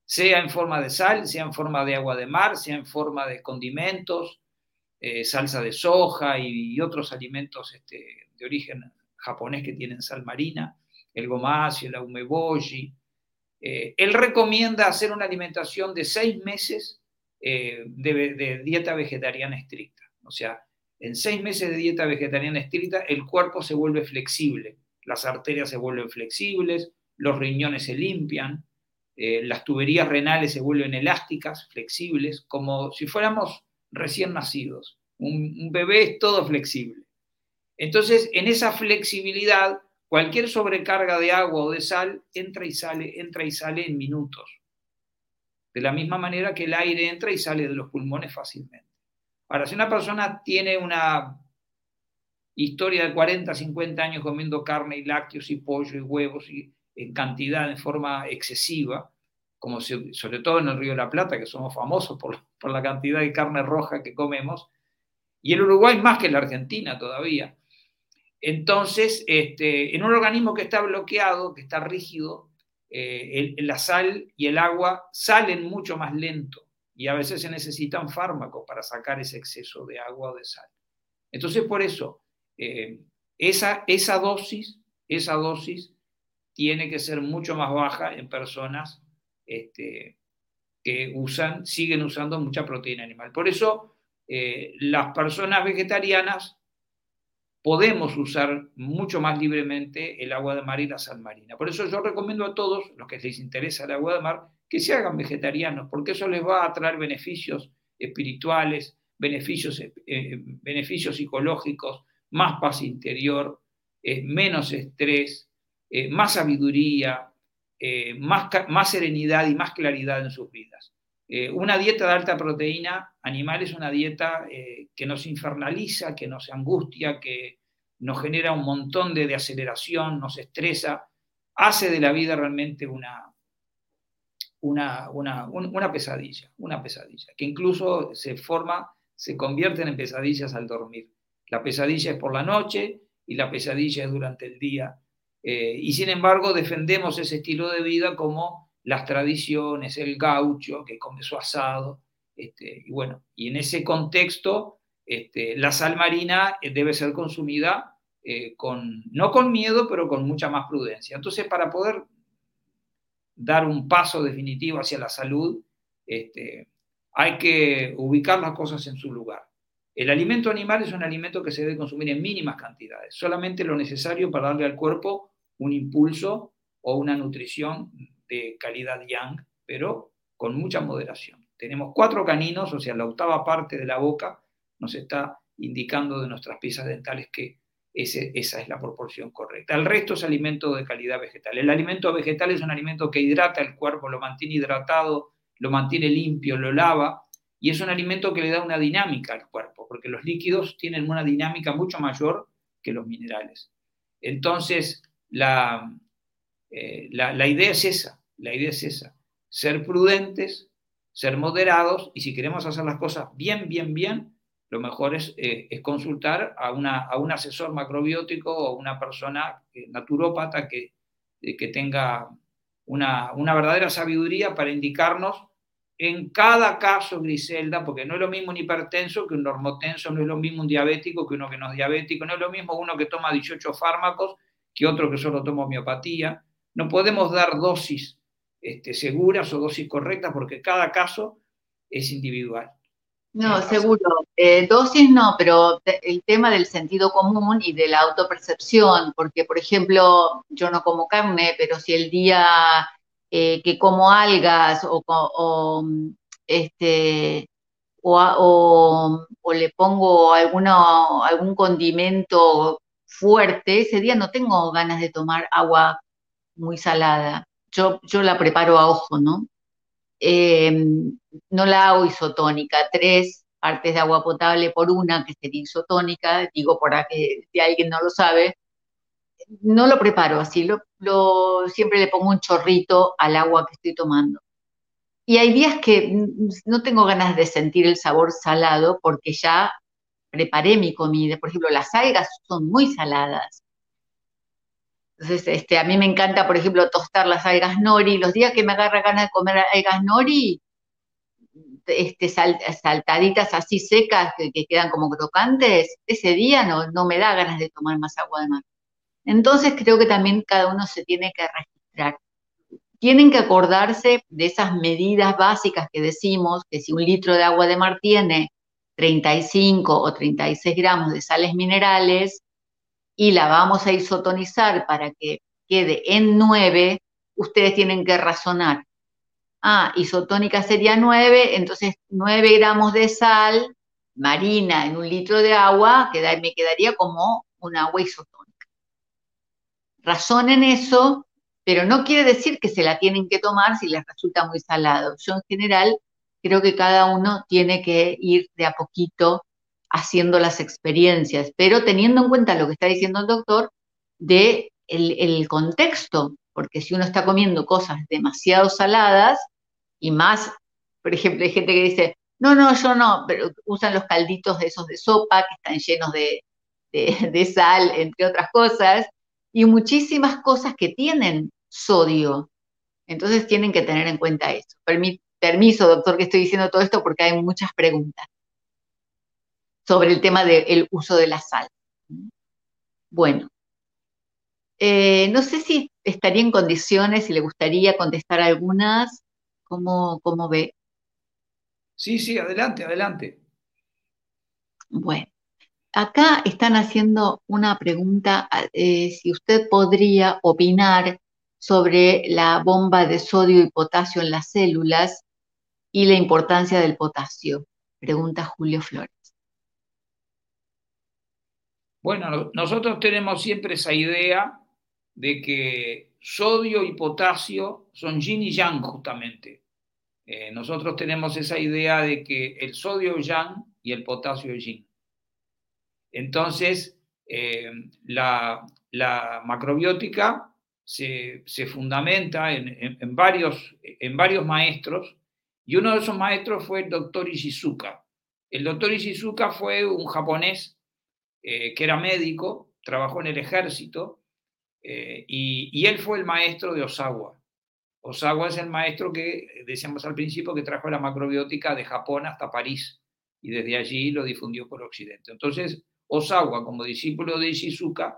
sea en forma de sal, sea en forma de agua de mar, sea en forma de condimentos, eh, salsa de soja y, otros alimentos este, de origen japonés que tienen sal marina, el gomasio, el umeboshi. Eh, él recomienda hacer una alimentación de seis meses eh, de, dieta vegetariana estricta. O sea, en seis meses de dieta vegetariana estricta, el cuerpo se vuelve flexible, las arterias se vuelven flexibles, los riñones se limpian, eh, las tuberías renales se vuelven elásticas, flexibles, como si fuéramos recién nacidos. Un, bebé es todo flexible. Entonces, en esa flexibilidad, cualquier sobrecarga de agua o de sal entra y sale, entra y sale en minutos. De la misma manera que el aire entra y sale de los pulmones fácilmente. Ahora, si una persona tiene una historia de 40, 50 años comiendo carne y lácteos y pollo y huevos y en cantidad, en forma excesiva, como sobre todo en el Río de la Plata, que somos famosos por, por la cantidad de carne roja que comemos, y el Uruguay más que la Argentina todavía. Entonces, este, en un organismo que está bloqueado, que está rígido, eh, la sal y el agua salen mucho más lento y a veces se necesitan fármacos para sacar ese exceso de agua o de sal. Entonces, por eso, eh, esa, esa dosis, esa dosis tiene que ser mucho más baja en personas este, que usan, siguen usando mucha proteína animal. Por eso eh, las personas vegetarianas podemos usar mucho más libremente el agua de mar y la sal marina. Por eso yo recomiendo a todos los que les interesa el agua de mar que se hagan vegetarianos, porque eso les va a traer beneficios espirituales, beneficios, eh, beneficios psicológicos, más paz interior, eh, menos estrés, eh, más sabiduría, eh, más, más, serenidad y más claridad en sus vidas. Eh, una dieta de alta proteína animal es una dieta que nos infernaliza, que nos angustia, que nos genera un montón de, aceleración, nos estresa, hace de la vida realmente una, una, una, una, pesadilla, una pesadilla, que incluso se forma, se convierten en pesadillas al dormir. La pesadilla es por la noche y la pesadilla es durante el día eh, y sin embargo defendemos ese estilo de vida como las tradiciones, el gaucho que come su asado. Este, y bueno, y en ese contexto, este, la sal marina eh, debe ser consumida eh, con, no con miedo, pero con mucha más prudencia. Entonces, para poder dar un paso definitivo hacia la salud, este, hay que ubicar las cosas en su lugar. El alimento animal es un alimento que se debe consumir en mínimas cantidades, solamente lo necesario para darle al cuerpo un impulso o una nutrición de calidad yang, pero con mucha moderación. Tenemos cuatro caninos, o sea, la octava parte de la boca nos está indicando de nuestras piezas dentales que esa es la proporción correcta. El resto es alimento de calidad vegetal. El alimento vegetal es un alimento que hidrata el cuerpo, lo mantiene hidratado, lo mantiene limpio, lo lava, y es un alimento que le da una dinámica al cuerpo, porque los líquidos tienen una dinámica mucho mayor que los minerales. Entonces, eh, la, la, idea es esa, la idea es esa, ser prudentes, ser moderados y si queremos hacer las cosas bien, bien, bien, lo mejor es, eh, es consultar a, una, a, un asesor macrobiótico o una persona eh, naturópata que, que tenga una, una, verdadera sabiduría para indicarnos en cada caso, Griselda, porque no es lo mismo un hipertenso que un normotenso, no es lo mismo un diabético que uno que no es diabético, no es lo mismo uno que toma 18 fármacos que otro que solo toma homeopatía. No podemos dar dosis este, seguras o dosis correctas porque cada caso es individual. No, seguro. Eh, dosis no, pero el tema del sentido común y de la autopercepción, porque por ejemplo, yo no como carne, pero si el día eh, que como algas o, este, o, le pongo alguna, algún condimento fuerte, ese día no tengo ganas de tomar agua muy salada. Yo, yo la preparo a ojo, ¿no? Em, no la hago isotónica, tres partes de agua potable por una que sería isotónica, digo para que si alguien no lo sabe, no lo preparo así, lo, siempre le pongo un chorrito al agua que estoy tomando. Y hay días que no tengo ganas de sentir el sabor salado porque ya preparé mi comida. Por ejemplo, las algas son muy saladas. Entonces, este, a mí me encanta, por ejemplo, tostar las algas nori. Los días que me agarra ganas de comer algas nori, este, saltaditas así secas que, quedan como crocantes, ese día no, no me da ganas de tomar más agua de mar. Entonces creo que también cada uno se tiene que registrar. Tienen que acordarse de esas medidas básicas que decimos, que si un litro de agua de mar tiene 35 o 36 gramos de sales minerales y la vamos a isotonizar para que quede en 9, ustedes tienen que razonar. Ah, isotónica sería 9, entonces 9 gramos de sal marina en un litro de agua me quedaría como un agua isotónica razón en eso, pero no quiere decir que se la tienen que tomar si les resulta muy salado. Yo en general creo que cada uno tiene que ir de a poquito haciendo las experiencias, pero teniendo en cuenta lo que está diciendo el doctor de el, contexto, porque si uno está comiendo cosas demasiado saladas y más, por ejemplo, hay gente que dice, no, no, yo no, pero usan los calditos de esos de sopa que están llenos de, de [LAUGHS] sal, entre otras cosas, y muchísimas cosas que tienen sodio. Entonces tienen que tener en cuenta eso. Permiso, doctor, que estoy diciendo todo esto porque hay muchas preguntas sobre el tema del uso de la sal. Bueno, eh, no sé si estaría en condiciones, si le gustaría contestar algunas. ¿Cómo, cómo ve? Sí, sí, adelante, adelante. Bueno, Acá están haciendo una pregunta, eh, si usted podría opinar sobre la bomba de sodio y potasio en las células y la importancia del potasio. Pregunta Julio Flores. Bueno, nosotros tenemos siempre esa idea de que sodio y potasio son yin y yang justamente. Eh, nosotros tenemos esa idea de que el sodio es yang y el potasio es yin. Entonces, eh, la, macrobiótica se, fundamenta en, varios, en varios maestros y uno de esos maestros fue el doctor Ishizuka. El doctor Ishizuka fue un japonés eh, que era médico, trabajó en el ejército eh, y, él fue el maestro de Osawa. Osawa es el maestro que, decíamos al principio, que trajo la macrobiótica de Japón hasta París y desde allí lo difundió por Occidente. Entonces, Osawa, como discípulo de Ishizuka,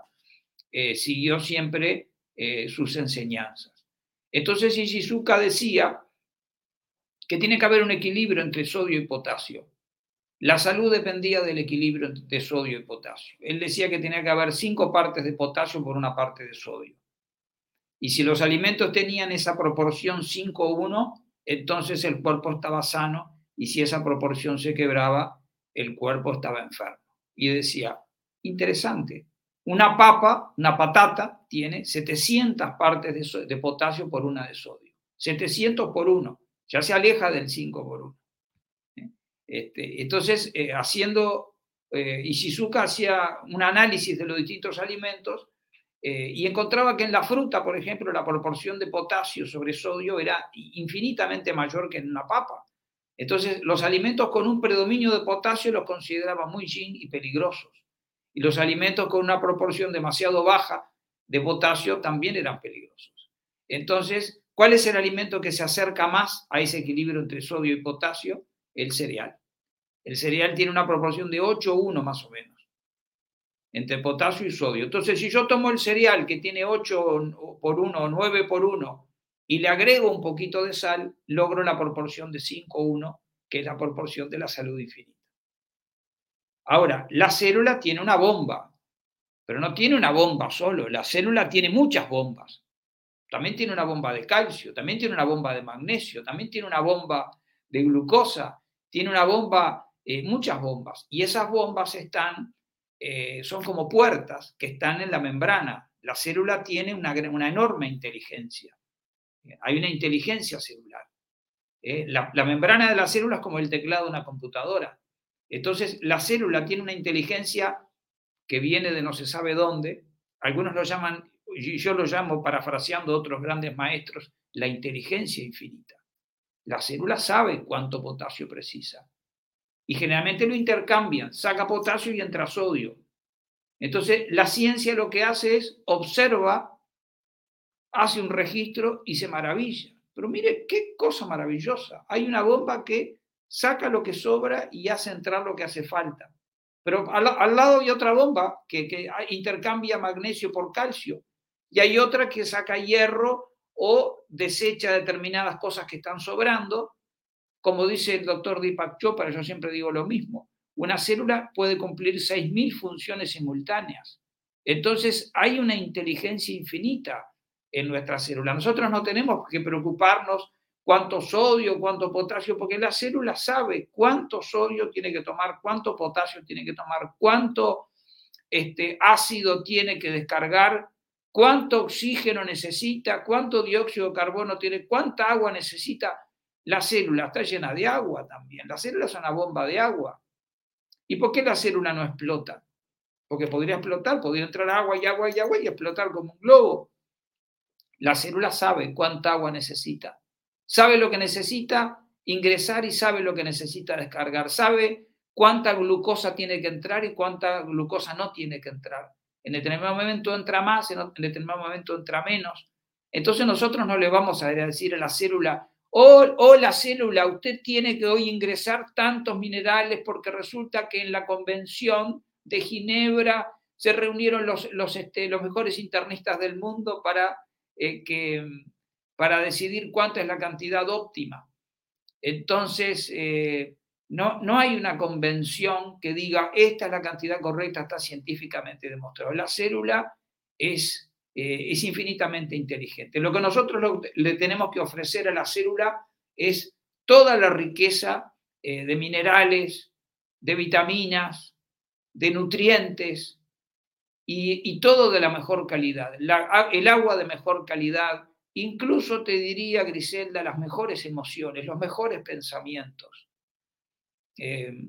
eh, siguió siempre eh, sus enseñanzas. Entonces Ishizuka decía que tiene que haber un equilibrio entre sodio y potasio. La salud dependía del equilibrio de sodio y potasio. Él decía que tenía que haber cinco partes de potasio por una parte de sodio. Y si los alimentos tenían esa proporción 5-1, entonces el cuerpo estaba sano y si esa proporción se quebraba, el cuerpo estaba enfermo y decía, interesante, una papa, una patata, tiene 700 partes de, potasio por una de sodio. 700 por uno, ya se aleja del 5 por 1. ¿eh? Este, entonces, eh, haciendo, eh, Ishizuka hacía un análisis de los distintos alimentos eh, y encontraba que en la fruta, por ejemplo, la proporción de potasio sobre sodio era infinitamente mayor que en una papa. Entonces, los alimentos con un predominio de potasio los consideraba muy yin y peligrosos. Y los alimentos con una proporción demasiado baja de potasio también eran peligrosos. Entonces, ¿cuál es el alimento que se acerca más a ese equilibrio entre sodio y potasio? El cereal. El cereal tiene una proporción de 8 1 más o menos entre potasio y sodio. Entonces, si yo tomo el cereal que tiene 8 por 1 o 9 por 1 y le agrego un poquito de sal, logro la proporción de 5-1, que es la proporción de la salud infinita. Ahora, la célula tiene una bomba, pero no tiene una bomba solo, la célula tiene muchas bombas. También tiene una bomba de calcio, también tiene una bomba de magnesio, también tiene una bomba de glucosa, tiene una bomba, eh, muchas bombas. Y esas bombas están, eh, son como puertas que están en la membrana. La célula tiene una, una enorme inteligencia. Hay una inteligencia celular. Eh, la, la membrana de la célula es como el teclado de una computadora. Entonces, la célula tiene una inteligencia que viene de no se sabe dónde. Algunos lo llaman, y yo lo llamo, parafraseando otros grandes maestros, la inteligencia infinita. La célula sabe cuánto potasio precisa. Y generalmente lo intercambian, saca potasio y entra sodio. Entonces, la ciencia lo que hace es observa, hace un registro y se maravilla. Pero mire qué cosa maravillosa. Hay una bomba que saca lo que sobra y hace entrar lo que hace falta. Pero al, lado hay otra bomba que, que intercambia magnesio por calcio y hay otra que saca hierro o desecha determinadas cosas que están sobrando. Como dice el doctor Deepak Chopra, yo siempre digo lo mismo, una célula puede cumplir 6.000 funciones simultáneas. Entonces hay una inteligencia infinita en nuestra célula. Nosotros no tenemos que preocuparnos cuánto sodio, cuánto potasio, porque la célula sabe cuánto sodio tiene que tomar, cuánto potasio tiene que tomar, cuánto este, ácido tiene que descargar cuánto oxígeno necesita, cuánto dióxido de carbono tiene, cuánta agua necesita. La célula está llena de agua también. La célula es una bomba de agua. ¿Y por qué la célula no explota? Porque podría explotar, podría entrar agua y agua y agua y explotar como un globo. La célula sabe cuánta agua necesita. Sabe lo que necesita ingresar y sabe lo que necesita descargar. Sabe cuánta glucosa tiene que entrar y cuánta glucosa no tiene que entrar. En determinado momento entra más, en determinado momento entra menos. Entonces nosotros no le vamos a decir a la célula, oh, oh, la célula, usted tiene que hoy ingresar tantos minerales porque resulta que en la convención de Ginebra se reunieron los, los, este, mejores internistas del mundo para, eh, que, para decidir cuánta es la cantidad óptima. Entonces, eh, no, no hay una convención que diga esta es la cantidad correcta, está científicamente demostrado. La célula es, eh, infinitamente inteligente. Lo que nosotros le tenemos que ofrecer a la célula es toda la riqueza eh, de minerales, de vitaminas, de nutrientes y, todo de la mejor calidad. el agua de mejor calidad, incluso te diría, Griselda, las mejores emociones, los mejores pensamientos. Eh,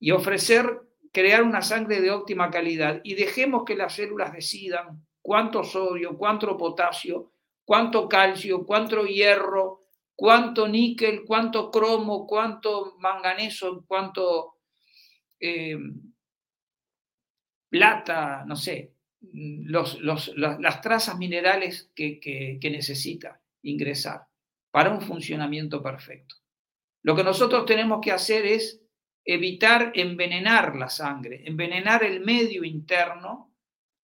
y ofrecer, crear una sangre de óptima calidad y dejemos que las células decidan cuánto sodio, cuánto potasio, cuánto calcio, cuánto hierro, cuánto níquel, cuánto cromo, cuánto manganeso, cuánto eh, plata, no sé, los, las trazas minerales que, que necesita ingresar para un funcionamiento perfecto. Lo que nosotros tenemos que hacer es evitar envenenar la sangre, envenenar el medio interno,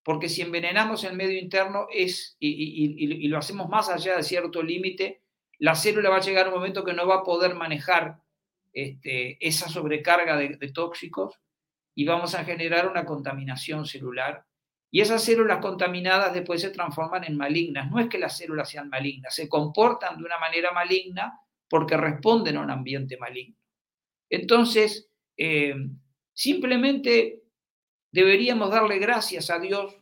porque si envenenamos el medio interno es, y, lo hacemos más allá de cierto límite, la célula va a llegar a un momento que no va a poder manejar este, esa sobrecarga de, de tóxicos y vamos a generar una contaminación celular. Y esas células contaminadas después se transforman en malignas. No es que las células sean malignas, se comportan de una manera maligna porque responden a un ambiente maligno. Entonces, eh, simplemente deberíamos darle gracias a Dios,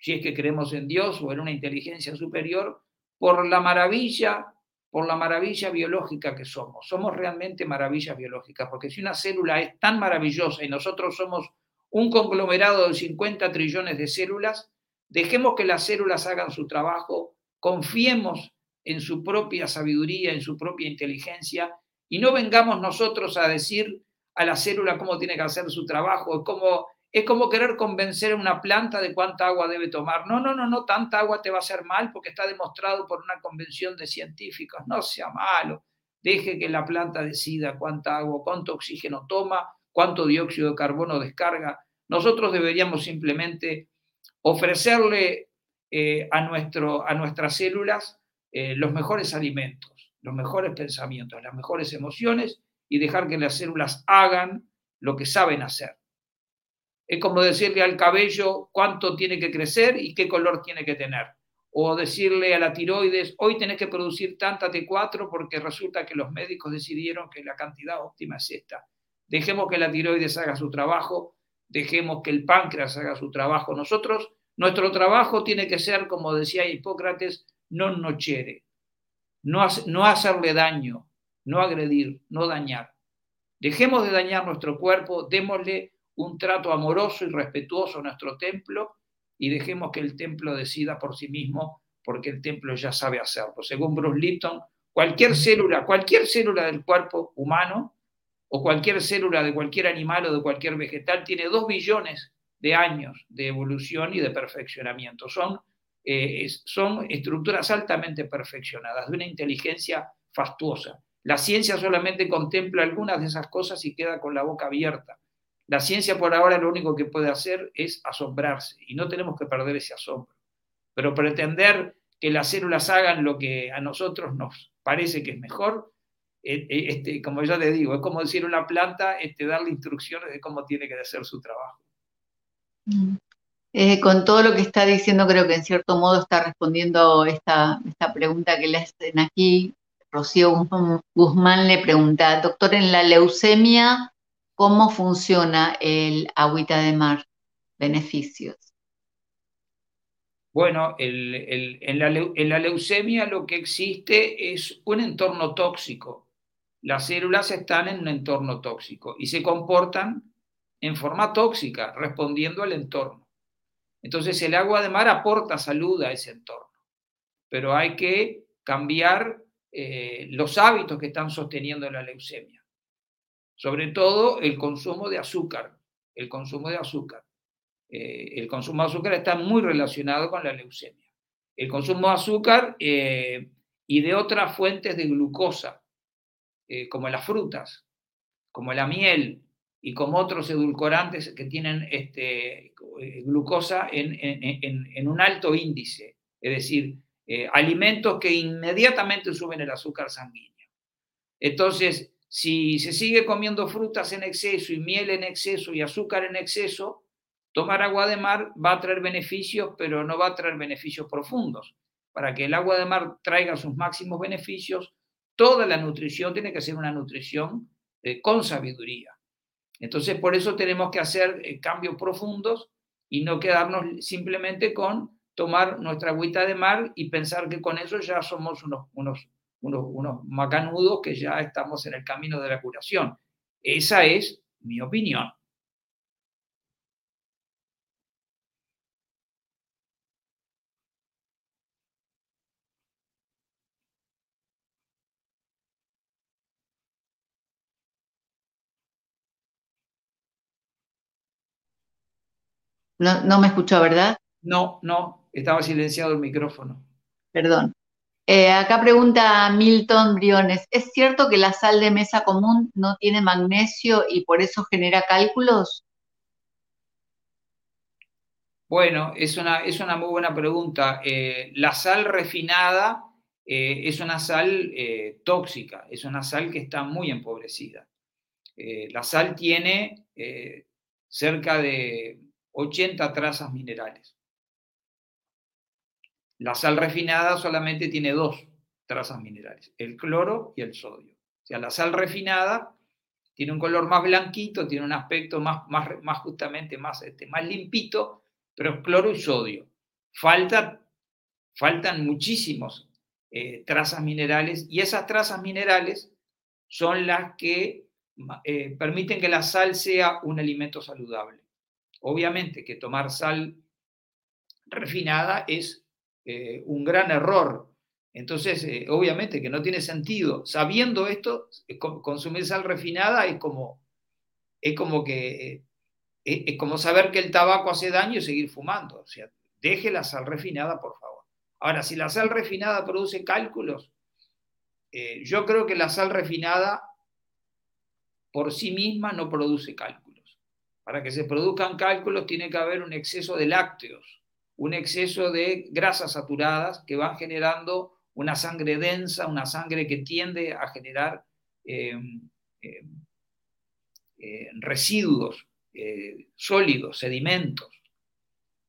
si es que creemos en Dios o en una inteligencia superior, por la maravilla, por la maravilla biológica que somos. Somos realmente maravillas biológicas, porque si una célula es tan maravillosa y nosotros somos un conglomerado de 50 trillones de células, dejemos que las células hagan su trabajo, confiemos en su propia sabiduría, en su propia inteligencia, y no vengamos nosotros a decir a la célula cómo tiene que hacer su trabajo, es como, es como querer convencer a una planta de cuánta agua debe tomar. No, no, no, no, tanta agua te va a hacer mal porque está demostrado por una convención de científicos. No sea malo, deje que la planta decida cuánta agua, cuánto oxígeno toma, cuánto dióxido de carbono descarga. Nosotros deberíamos simplemente ofrecerle eh, a, nuestro, a nuestras células eh, los mejores alimentos, los mejores pensamientos, las mejores emociones y dejar que las células hagan lo que saben hacer. Es como decirle al cabello cuánto tiene que crecer y qué color tiene que tener. o decirle a la tiroides, hoy tenés que producir tanta T4 porque resulta que los médicos decidieron que la cantidad óptima es esta. Dejemos que la tiroides haga su trabajo, dejemos que el páncreas haga su trabajo. Nosotros, nuestro trabajo tiene que ser, como decía Hipócrates, non nocere, no, no hacerle daño, no agredir, no dañar. Dejemos de dañar nuestro cuerpo, démosle un trato amoroso y respetuoso a nuestro templo y dejemos que el templo decida por sí mismo, porque el templo ya sabe hacerlo. Según Bruce Lipton, cualquier célula, cualquier célula del cuerpo humano o cualquier célula de cualquier animal o de cualquier vegetal tiene dos billones de años de evolución y de perfeccionamiento. Son, eh, son estructuras altamente perfeccionadas, de una inteligencia fastuosa. La ciencia solamente contempla algunas de esas cosas y queda con la boca abierta. La ciencia por ahora lo único que puede hacer es asombrarse y no tenemos que perder ese asombro. Pero pretender que las células hagan lo que a nosotros nos parece que es mejor, eh, eh, este, como ya le digo, es como decir a una planta, este, darle instrucciones de cómo tiene que hacer su trabajo. Mm. Eh, con todo lo que está diciendo, creo que en cierto modo está respondiendo esta, esta pregunta que le hacen aquí. Rocío Guzmán le pregunta, doctor, en la leucemia, ¿Cómo funciona el agüita de mar? Beneficios. Bueno, en, la, leucemia lo que existe es un entorno tóxico. Las células están en un entorno tóxico y se comportan en forma tóxica, respondiendo al entorno. Entonces el agua de mar aporta salud a ese entorno, pero hay que cambiar eh, los hábitos que están sosteniendo la leucemia sobre todo el consumo de azúcar, el consumo de azúcar. Eh, el consumo de azúcar está muy relacionado con la leucemia. El consumo de azúcar eh, y de otras fuentes de glucosa, como las frutas, como la miel y como otros edulcorantes que tienen este, glucosa en, en, un alto índice, es decir, alimentos que inmediatamente suben el azúcar sanguíneo. Entonces, si se sigue comiendo frutas en exceso y miel en exceso y azúcar en exceso, tomar agua de mar va a traer beneficios, pero no va a traer beneficios profundos. Para que el agua de mar traiga sus máximos beneficios, toda la nutrición tiene que ser una nutrición eh, con sabiduría. Entonces, por eso tenemos que hacer eh, cambios profundos y no quedarnos simplemente con tomar nuestra agüita de mar y pensar que con eso ya somos unos, unos unos, macanudos que ya estamos en el camino de la curación. Esa es mi opinión. No, no me escuchó, ¿verdad? No, no, estaba silenciado el micrófono. Perdón. Eh, acá pregunta Milton Briones, ¿es cierto que la sal de mesa común no tiene magnesio y por eso genera cálculos? Bueno, es una, es una muy buena pregunta. Eh, la sal refinada eh, es una sal tóxica, es una sal que está muy empobrecida. la sal tiene cerca de 80 trazas minerales. La sal refinada solamente tiene dos trazas minerales, el cloro y el sodio. O sea, la sal refinada tiene un color más blanquito, tiene un aspecto más, más, más justamente más, este, más limpito, pero es cloro y sodio. Falta, faltan muchísimos eh, trazas minerales y esas trazas minerales son las que eh, permiten que la sal sea un alimento saludable. Obviamente que tomar sal refinada es eh, un gran error. Entonces, eh, obviamente que no tiene sentido. Sabiendo esto, eh, consumir sal refinada es como, es como que es como saber que el tabaco hace daño y seguir fumando. O sea, deje la sal refinada, por favor. Ahora, si la sal refinada produce cálculos, yo creo que la sal refinada por sí misma no produce cálculos. Para que se produzcan cálculos tiene que haber un exceso de lácteos un exceso de grasas saturadas que van generando una sangre densa, una sangre que tiende a generar eh, eh, eh, residuos sólidos, sedimentos.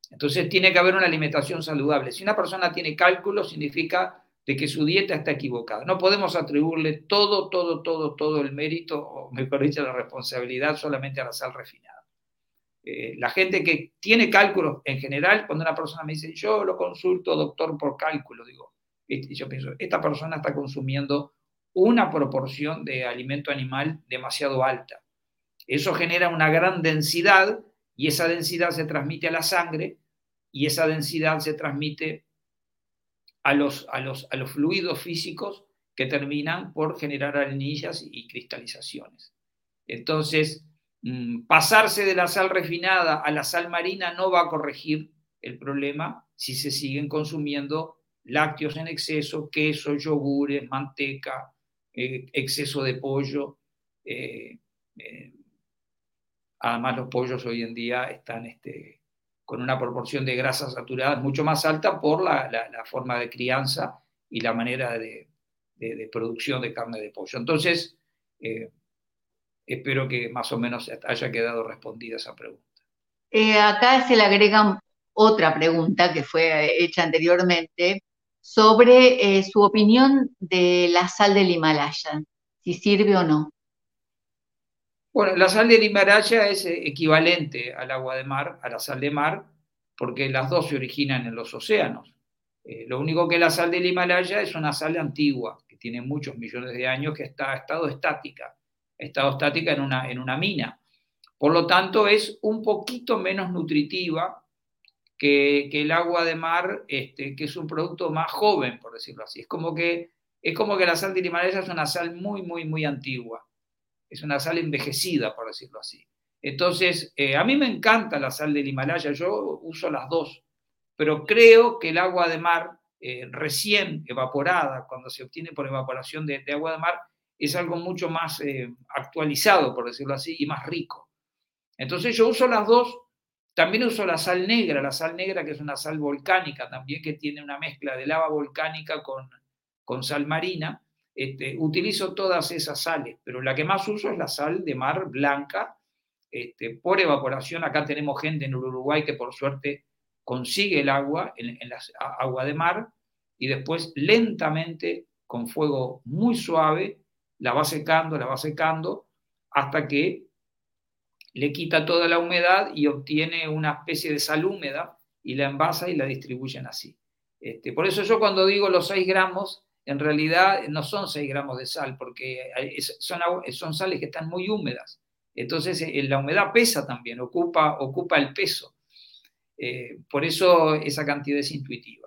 Entonces tiene que haber una alimentación saludable. Si una persona tiene cálculo, significa de que su dieta está equivocada. No podemos atribuirle todo, todo, todo, todo el mérito, o mejor dicho, la responsabilidad solamente a la sal refinada. Eh, la gente que tiene cálculos en general, cuando una persona me dice, yo lo consulto, doctor, por cálculo, digo, este, yo pienso, esta persona está consumiendo una proporción de alimento animal demasiado alta. Eso genera una gran densidad y esa densidad se transmite a la sangre y esa densidad se transmite a los, a los, a los fluidos físicos que terminan por generar arenillas y cristalizaciones. Entonces, pasarse de la sal refinada a la sal marina no va a corregir el problema si se siguen consumiendo lácteos en exceso, queso, yogures, manteca, eh, exceso de pollo. Eh, eh, además, los pollos hoy en día están este, con una proporción de grasas saturadas mucho más alta por la, forma de crianza y la manera de, producción de carne de pollo. Entonces, espero que más o menos haya quedado respondida esa pregunta. acá se le agrega otra pregunta que fue hecha anteriormente sobre eh, su opinión de la sal del Himalaya, si sirve o no. Bueno, la sal del Himalaya es eh, equivalente al agua de mar, a la sal de mar, porque las dos se originan en los océanos. Eh, lo único que la sal del Himalaya es una sal antigua, que tiene muchos millones de años, que está en estado estática, estado estática en una, en una mina. Por lo tanto, es un poquito menos nutritiva que, el agua de mar, este, que es un producto más joven, por decirlo así. Es como que, es como que la sal de Himalaya es una sal muy, muy, muy antigua. Es una sal envejecida, por decirlo así. Entonces, eh, a mí me encanta la sal del Himalaya, yo uso las dos, pero creo que el agua de mar eh, recién evaporada, cuando se obtiene por evaporación de, agua de mar, es algo mucho más eh, actualizado, por decirlo así, y más rico. Entonces yo uso las dos también uso la sal negra, la sal negra que es una sal volcánica también, que tiene una mezcla de lava volcánica con, con sal marina. Este, utilizo todas esas sales, pero la que más uso es la sal de mar blanca, este, por evaporación. Acá tenemos gente en Uruguay que por suerte consigue el agua, en, agua de mar, y después lentamente, con fuego muy suave, la va secando, la va secando, hasta que le quita toda la humedad y obtiene una especie de sal húmeda y la envasa y la distribuyen así. Este, por eso yo cuando digo los 6 gramos, en realidad no son 6 gramos de sal, porque son, son sales que están muy húmedas. Entonces eh, la humedad pesa también, ocupa, ocupa el peso. Eh, por eso esa cantidad es intuitiva.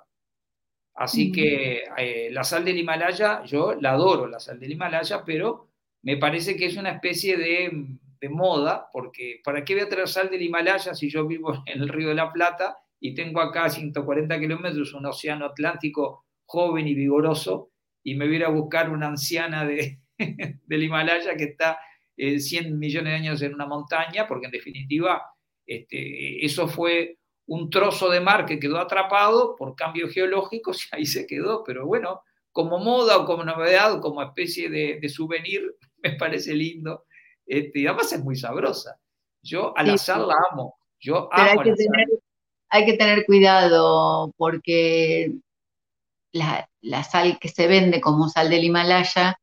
Así que eh, la sal del Himalaya, yo la adoro, la sal del Himalaya, pero me parece que es una especie de de moda, porque ¿para qué voy a traer sal del Himalaya si yo vivo [LAUGHS] en el Río de la Plata y tengo acá a 140 kilómetros un océano Atlántico joven y vigoroso y me voy a buscar una anciana de, [LAUGHS] del Himalaya que está 100 eh, millones de años en una montaña, porque en definitiva este, eso fue un trozo de mar que quedó atrapado por cambios geológicos y ahí se quedó, pero bueno, como moda o como novedad o como especie de, de souvenir, [LAUGHS] me parece lindo este, y además es muy sabrosa. Yo a la sal la amo. Yo amo hay, que tener, hay que tener cuidado porque la, sal que se vende como sal del Himalaya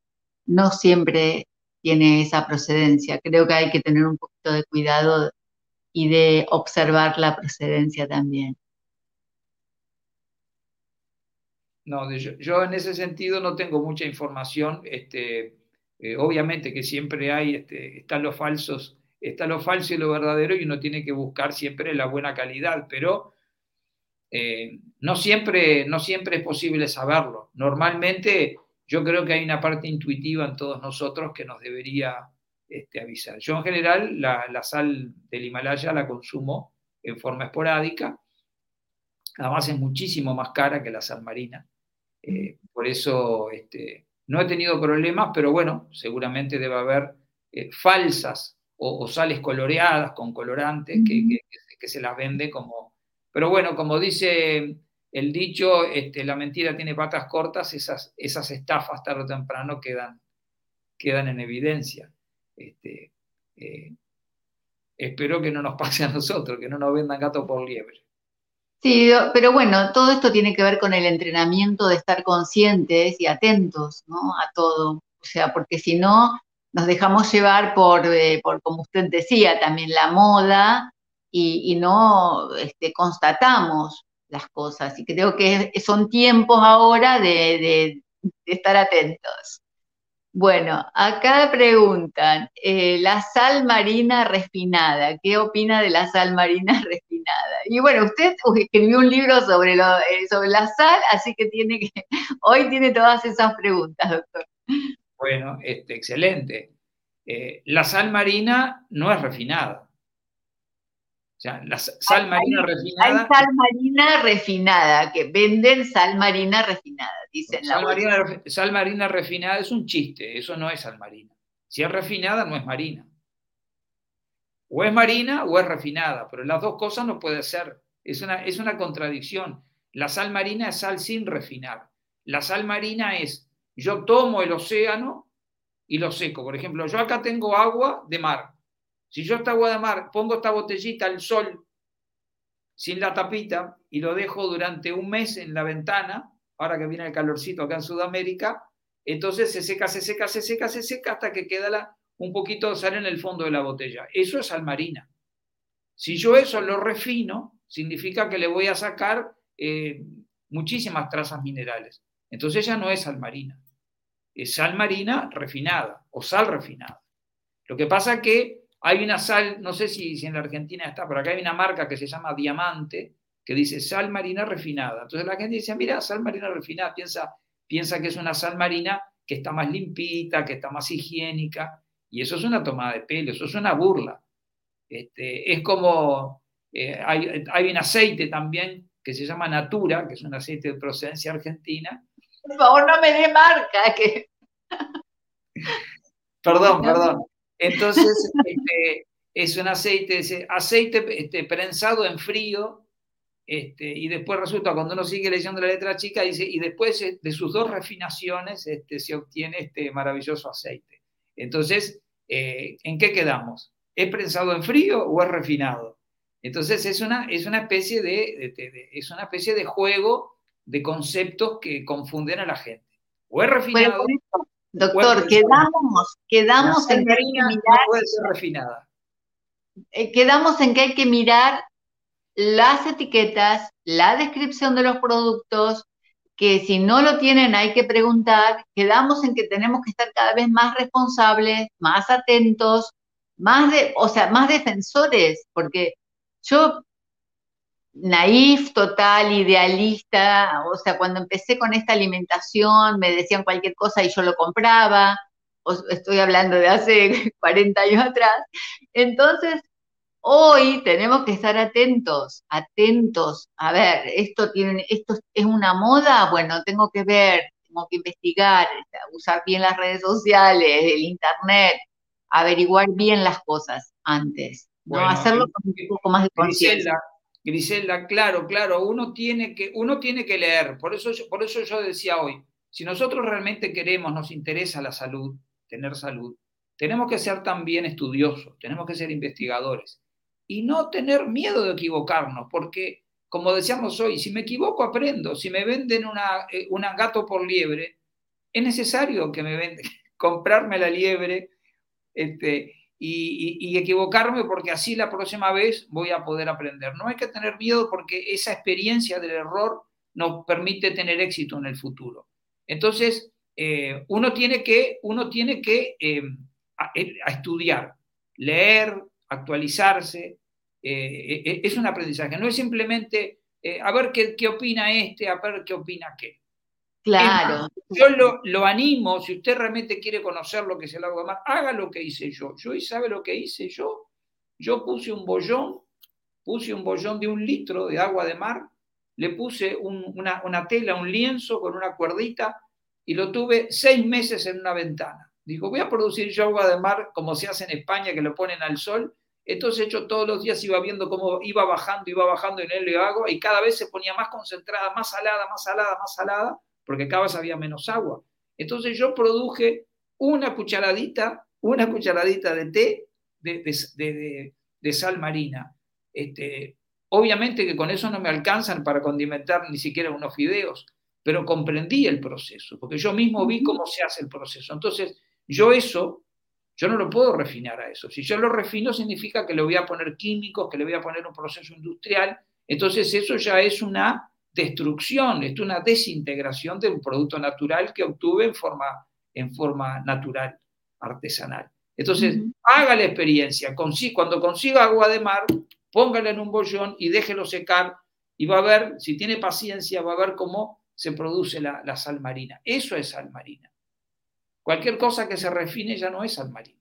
no siempre tiene esa procedencia. Creo que hay que tener un poquito de cuidado y de observar la procedencia también. No, yo, en ese sentido no tengo mucha información. Este, eh, obviamente que siempre hay, este, están los falsos, está lo falso y lo verdadero y uno tiene que buscar siempre la buena calidad, pero eh, no, siempre, no siempre es posible saberlo. Normalmente yo creo que hay una parte intuitiva en todos nosotros que nos debería este, avisar. Yo en general la, sal del Himalaya la consumo en forma esporádica, además es muchísimo más cara que la sal marina. Eh, por eso este, no he tenido problemas, pero bueno, seguramente debe haber eh, falsas o, sales coloreadas con colorantes que, se las vende como... Pero bueno, como dice el dicho, este, la mentira tiene patas cortas, esas, esas estafas tarde o temprano quedan, quedan en evidencia. Este, eh, espero que no nos pase a nosotros, que no nos vendan gato por liebre. Sí, pero bueno, todo esto tiene que ver con el entrenamiento de estar conscientes y atentos. A todo. O sea, porque si no, nos dejamos llevar por, eh, por como usted decía, también la moda y, no este, constatamos las cosas. Y creo que son tiempos ahora de estar atentos. Bueno, acá preguntan, eh, la sal marina refinada, ¿qué opina de la sal marina [LAUGHS] refinada? Y bueno, usted escribió un libro sobre, eh, sobre la sal, así que tiene que, [LAUGHS] hoy tiene todas esas preguntas, doctor. Bueno, este, excelente. Eh, la sal marina no es refinada. Sea, la sal marina refinada. Hay sal marina refinada, que venden sal marina refinada sal, marina, refinada es un chiste, eso no es sal marina. Si es refinada, no es marina. O es marina o es refinada, pero las dos cosas no puede ser. Es una, es una contradicción. La sal marina es sal sin refinar. La sal marina es, yo tomo el océano y lo seco. Por ejemplo, yo acá tengo agua de mar. Si yo esta agua de mar pongo esta botellita al sol sin la tapita y lo dejo durante un mes en la ventana, ahora que viene el calorcito acá en Sudamérica, entonces se seca, se seca, se seca, se seca hasta que queda la, un poquito de sal en el fondo de la botella. Eso es sal marina. Si yo eso lo refino, significa que le voy a sacar eh, muchísimas trazas minerales. Entonces ya no es sal marina. Es sal marina refinada o sal refinada. Lo que pasa que hay una sal, no sé si, si en la Argentina está, pero acá hay una marca que se llama Diamante, que dice sal marina refinada. Entonces la gente dice, mira, sal marina refinada, piensa, piensa que es una sal marina que está más limpita, que está más higiénica, y eso es una tomada de pelo, eso es una burla. Este, es como, eh, hay, hay, un aceite también que se llama Natura, que es un aceite de procedencia argentina. Por favor, no me dé marca. Que... perdón, perdón. Entonces, este, es un aceite, aceite este, prensado en frío, este, y después resulta, cuando uno sigue leyendo la letra chica, dice, y después eh, de sus dos refinaciones este, se obtiene este maravilloso aceite. Entonces, eh, ¿en qué quedamos? ¿Es prensado en frío o es refinado? Entonces, es una, es una, especie, de, es una especie de juego de conceptos que confunden a la gente. O es refinado. Doctor, quedamos, quedamos en que hay que mirar. puede ser refinada. Eh, quedamos en que hay que mirar las etiquetas, la descripción de los productos, que si no lo tienen hay que preguntar, quedamos en que tenemos que estar cada vez más responsables, más atentos, más de, o sea, más defensores, porque yo naif, total, idealista, o sea, cuando empecé con esta alimentación me decían cualquier cosa y yo lo compraba, estoy hablando de hace [LAUGHS] 40 años atrás, entonces Hoy tenemos que estar atentos, atentos. A ver, esto tiene, esto es una moda, bueno, tengo que ver, tengo que investigar, usar bien las redes sociales, el internet, averiguar bien las cosas antes, ¿no? Hacerlo con un poco más de conciencia. Griselda, claro, claro, uno tiene que, uno tiene que leer. Por eso, por eso yo decía hoy, si nosotros realmente queremos, nos interesa la salud, tener salud, tenemos que ser también estudiosos, tenemos que ser investigadores y no tener miedo de equivocarnos, porque como decíamos hoy, si me equivoco aprendo, si me venden una, eh, gato por liebre, es necesario que me venden, [LAUGHS] comprarme la liebre este, y, equivocarme porque así la próxima vez voy a poder aprender. No hay que tener miedo porque esa experiencia del error nos permite tener éxito en el futuro. Entonces, eh, uno tiene que, uno tiene que eh, estudiar, leer, actualizarse, eh, eh, es un aprendizaje, no es simplemente a ver qué, qué, opina este, a ver qué opina qué. Claro. yo lo, animo, si usted realmente quiere conocer lo que es el agua de mar, haga lo que hice yo. Yo, ¿y sabe lo que hice yo? Yo puse un bollón, puse un bollón de un litro de agua de mar, le puse una, una tela, un lienzo con una cuerdita y lo tuve seis meses en una ventana. Digo, voy a producir yo agua de mar como se hace en España, que lo ponen al sol. Entonces yo todos los días iba viendo cómo iba bajando, iba bajando en el agua y cada vez se ponía más concentrada, más salada, más salada, más salada, porque vez había menos agua. Entonces yo produje una cucharadita, una cucharadita de té de, de, sal marina. Este, Obviamente que con eso no me alcanzan para condimentar ni siquiera unos fideos, pero comprendí el proceso, porque yo mismo vi cómo se hace el proceso. Entonces, yo eso, yo no lo puedo refinar a eso. Si yo lo refino, significa que le voy a poner químicos, que le voy a poner un proceso industrial. Entonces, eso ya es una destrucción, es una desintegración de un producto natural que obtuve en forma, en forma natural, artesanal. Entonces, haga la experiencia. Cuando consiga agua de mar, póngala en un bollón y déjelo secar y va a ver, si tiene paciencia, va a ver cómo se produce la, sal marina. Eso es sal marina. Cualquier cosa que se refine ya no es sal marina.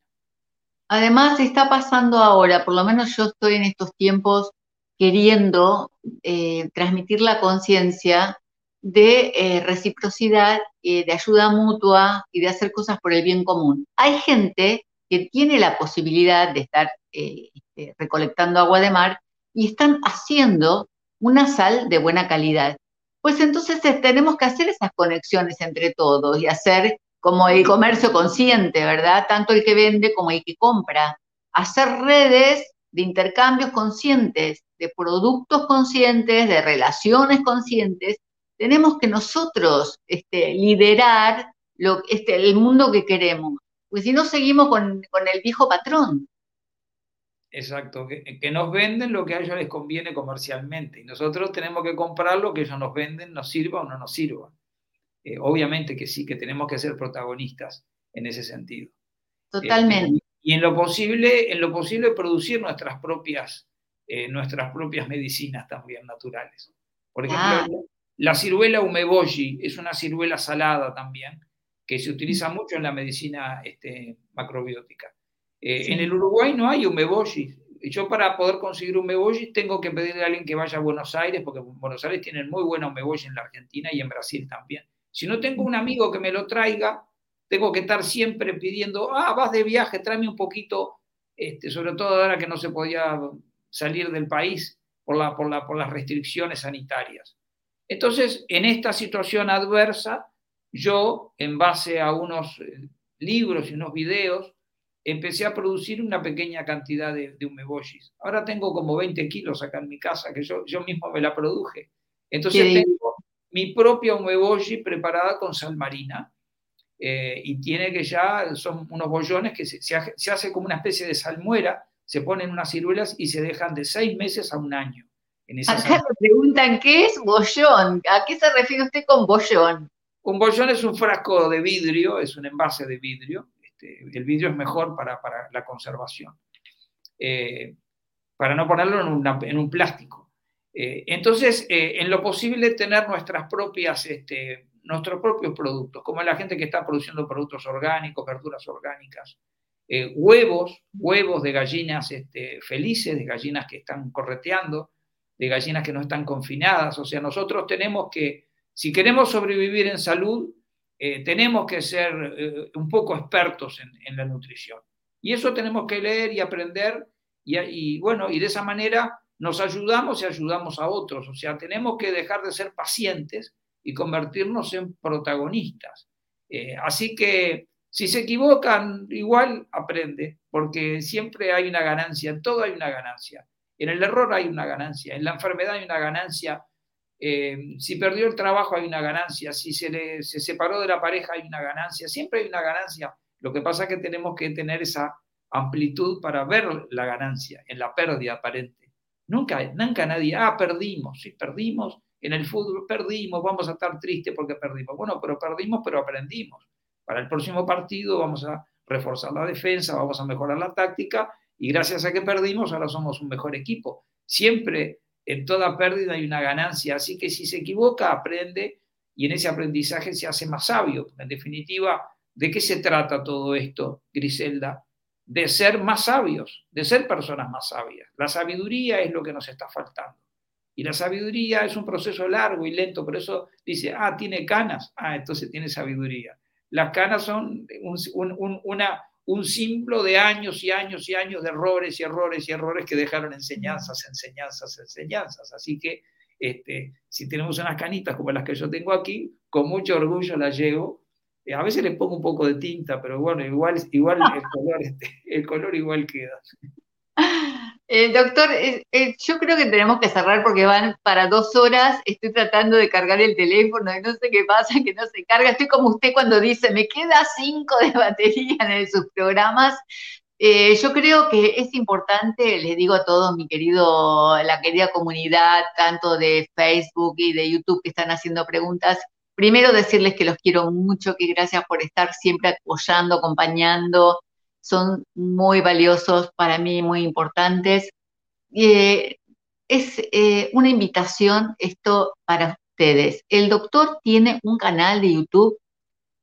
Además, está pasando ahora, por lo menos yo estoy en estos tiempos queriendo eh, transmitir la conciencia de eh, reciprocidad, eh, de ayuda mutua y de hacer cosas por el bien común. Hay gente que tiene la posibilidad de estar este, recolectando agua de mar y están haciendo una sal de buena calidad. Pues entonces tenemos que hacer esas conexiones entre todos y hacer como el comercio consciente, ¿verdad? Tanto el que vende como el que compra. Hacer redes de intercambios conscientes, de productos conscientes, de relaciones conscientes. Tenemos que nosotros este, liderar lo, este, el mundo que queremos, porque si no seguimos con, con el viejo patrón. Exacto, que, nos venden lo que a ellos les conviene comercialmente y nosotros tenemos que comprar lo que ellos nos venden, nos sirva o no nos sirva. Eh, obviamente que sí, que tenemos que ser protagonistas en ese sentido. Totalmente. Eh, y en lo posible, en lo posible producir nuestras propias, eh, nuestras propias medicinas también naturales. Por ejemplo, ah. la ciruela umeboshi es una ciruela salada también, que se utiliza mucho en la medicina este, macrobiótica. Eh, en el Uruguay no hay umeboshi. Yo para poder conseguir un umeboshi tengo que pedirle a alguien que vaya a Buenos Aires, porque en Buenos Aires tienen muy buena umeboshi en la Argentina y en Brasil también. Si no tengo un amigo que me lo traiga, tengo que estar siempre pidiendo, ah, vas de viaje, tráeme un poquito, este, sobre todo ahora que no se podía salir del país por, la, por, la, por las restricciones sanitarias. Entonces, en esta situación adversa, yo, en base a unos eh, libros y unos videos, empecé a producir una pequeña cantidad de, de umeboshis. Ahora tengo como 20 kilos acá en mi casa, que yo, yo mismo me la produje. Entonces tengo mi propia umeboshi preparada con sal marina. Eh, y tiene que ya, son unos bollones que se, se, hace como una especie de salmuera, se ponen unas ciruelas y se dejan de seis meses a un año. En Acá me preguntan, ¿qué es bollón? ¿A qué se refiere usted con bollón? Un bollón es un frasco de vidrio, es un envase de vidrio, este, el vidrio es mejor para, la conservación, eh, para no ponerlo en, un plástico. Eh, entonces, eh, en lo posible, tener nuestras propias, este, nuestros propios productos, como la gente que está produciendo productos orgánicos, verduras orgánicas, huevos, huevos de gallinas este, felices, de gallinas que están correteando, de gallinas que no están confinadas. O sea, nosotros tenemos que, si queremos sobrevivir en salud, eh, tenemos que ser eh, un poco expertos en, la nutrición. Y eso tenemos que leer y aprender y, bueno, y de esa manera nos ayudamos y ayudamos a otros. O sea, tenemos que dejar de ser pacientes y convertirnos en protagonistas. Eh, así que si se equivocan, igual aprende, porque siempre hay una ganancia, en todo hay una ganancia. En el error hay una ganancia, en la enfermedad hay una ganancia, eh, si perdió el trabajo hay una ganancia, si se, se separó de la pareja hay una ganancia, siempre hay una ganancia. Lo que pasa es que tenemos que tener esa amplitud para ver la ganancia en la pérdida aparente. Nunca, nunca nadie, ah, perdimos, sí, perdimos, en el fútbol perdimos, vamos a estar tristes porque perdimos. Bueno, pero perdimos, pero aprendimos. Para el próximo partido vamos a reforzar la defensa, vamos a mejorar la táctica y gracias a que perdimos ahora somos un mejor equipo. Siempre en toda pérdida hay una ganancia, así que si se equivoca, aprende y en ese aprendizaje se hace más sabio. En definitiva, ¿de qué se trata todo esto, Griselda? De ser más sabios, de ser personas más sabias. La sabiduría es lo que nos está faltando. Y la sabiduría es un proceso largo y lento, por eso dice, ah, tiene canas, ah, entonces tiene sabiduría. Las canas son una, un símbolo de años y años y años de errores y errores y errores que dejaron enseñanzas, enseñanzas, enseñanzas. Así que este, si tenemos unas canitas como las que yo tengo aquí, con mucho orgullo las llevo. Eh, a veces le pongo un poco de tinta, pero bueno, igual, igual el, [LAUGHS] color, este, el color igual queda. [LAUGHS] Eh, doctor, eh, eh, yo creo que tenemos que cerrar porque van para dos horas. Estoy tratando de cargar el teléfono y no sé qué pasa, que no se carga. Estoy como usted cuando dice, me queda cinco de batería en sus programas. yo creo que es importante, les digo a todos, mi querido, la querida comunidad, tanto de Facebook y de YouTube que están haciendo preguntas, primero decirles que los quiero mucho, que gracias por estar siempre apoyando, acompañando, son muy valiosos para mí, muy importantes. Eh, es eh, una invitación esto para ustedes. El doctor tiene un canal de YouTube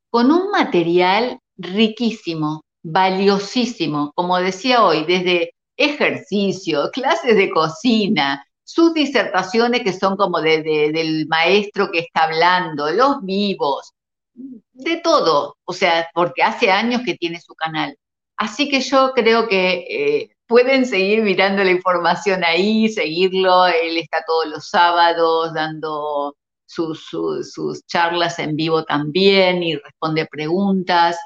con un material riquísimo, valiosísimo, como decía hoy, desde ejercicio, [LAUGHS] clases de cocina, sus disertaciones que son como del maestro que está hablando, los vivos, de todo, o sea, porque hace años que tiene su canal. Así que yo creo que eh, pueden seguir mirando la información ahí, seguirlo. Él está todos los sábados dando sus, charlas en vivo también y responde preguntas.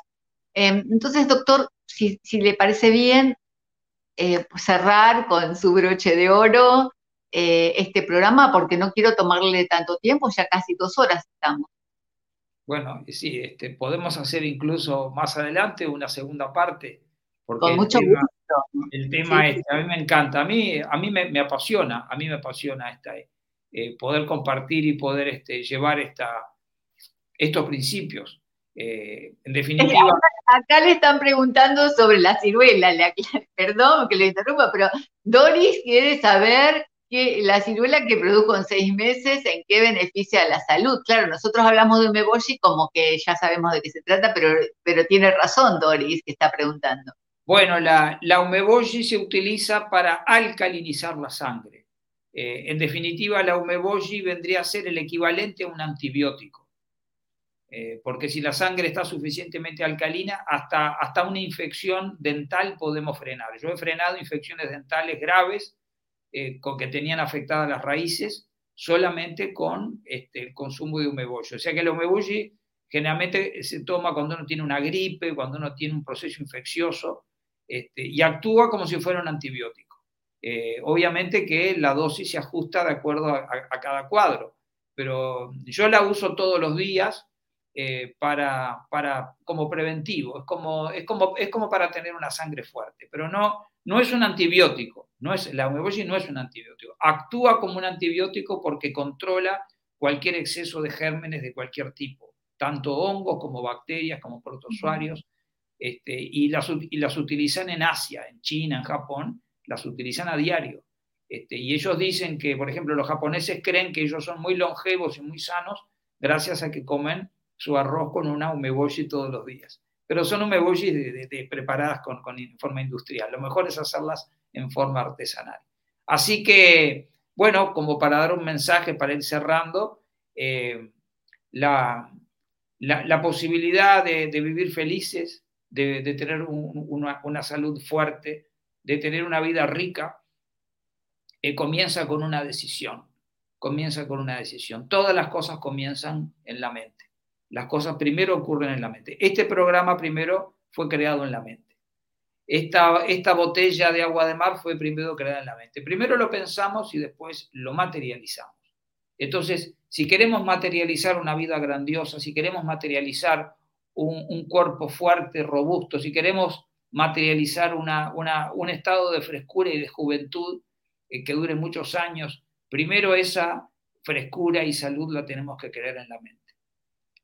Em, entonces, doctor, si, le parece bien, eh, cerrar con su broche de oro eh, este programa, porque no quiero tomarle tanto tiempo, ya casi dos horas estamos. Bueno, sí, este, podemos hacer incluso más adelante una segunda parte. Porque Con mucho el tema, gusto. El tema este, a mí me encanta, a mí, a mí me, apasiona, a mí me apasiona esta, eh, poder compartir y poder este, llevar esta, estos principios. Eh, en definitiva. [LAUGHS] Acá le están preguntando sobre la ciruela, [LAUGHS] perdón que le interrumpa, pero Doris quiere saber la ciruela que produjo en seis meses, ¿en qué beneficia a la salud? Claro, nosotros hablamos de umeboshi como que ya sabemos de qué se trata, pero, pero tiene razón Doris que está preguntando. Bueno, la, la umeboshi se utiliza para alcalinizar la sangre. Eh, en definitiva, la umeboshi vendría a ser el equivalente a un antibiótico. Eh, porque si la sangre está suficientemente alcalina, hasta, hasta una infección dental podemos frenar. Yo he frenado infecciones dentales graves eh, con que tenían afectadas las raíces solamente con este, el consumo de umebolli. O sea que el umebolli generalmente se toma cuando uno tiene una gripe, cuando uno tiene un proceso infeccioso, este, y actúa como si fuera un antibiótico. Eh, obviamente que la dosis se ajusta de acuerdo a, cada cuadro, pero yo la uso todos los días eh, para, para, como preventivo, es como, es, como, es como para tener una sangre fuerte, pero no, no es un antibiótico, no es, la umeboshi no es un antibiótico. Actúa como un antibiótico porque controla cualquier exceso de gérmenes de cualquier tipo, tanto hongos como bacterias, como protozoarios, este, y, las, y las utilizan en Asia, en China, en Japón, las utilizan a diario. Este, y ellos dicen que, por ejemplo, los japoneses creen que ellos son muy longevos y muy sanos gracias a que comen su arroz con una umeboshi todos los días pero son umeboshi de, preparadas con, forma industrial. Lo mejor es hacerlas en forma artesanal. Así que, bueno, como para dar un mensaje, para ir cerrando, eh, la, posibilidad de, vivir felices, de, tener una, salud fuerte, de tener una vida rica, eh, comienza con una decisión. Comienza con una decisión. Todas las cosas comienzan en la mente. Las cosas primero ocurren en la mente. Este programa primero fue creado en la mente. Esta, esta botella de agua de mar fue primero creada en la mente. Primero lo pensamos y después lo materializamos. Entonces, si queremos materializar una vida grandiosa, si queremos materializar un, cuerpo fuerte, robusto, si queremos materializar un estado de frescura y de juventud eh, que dure muchos años, primero esa frescura y salud la tenemos que creer en la mente.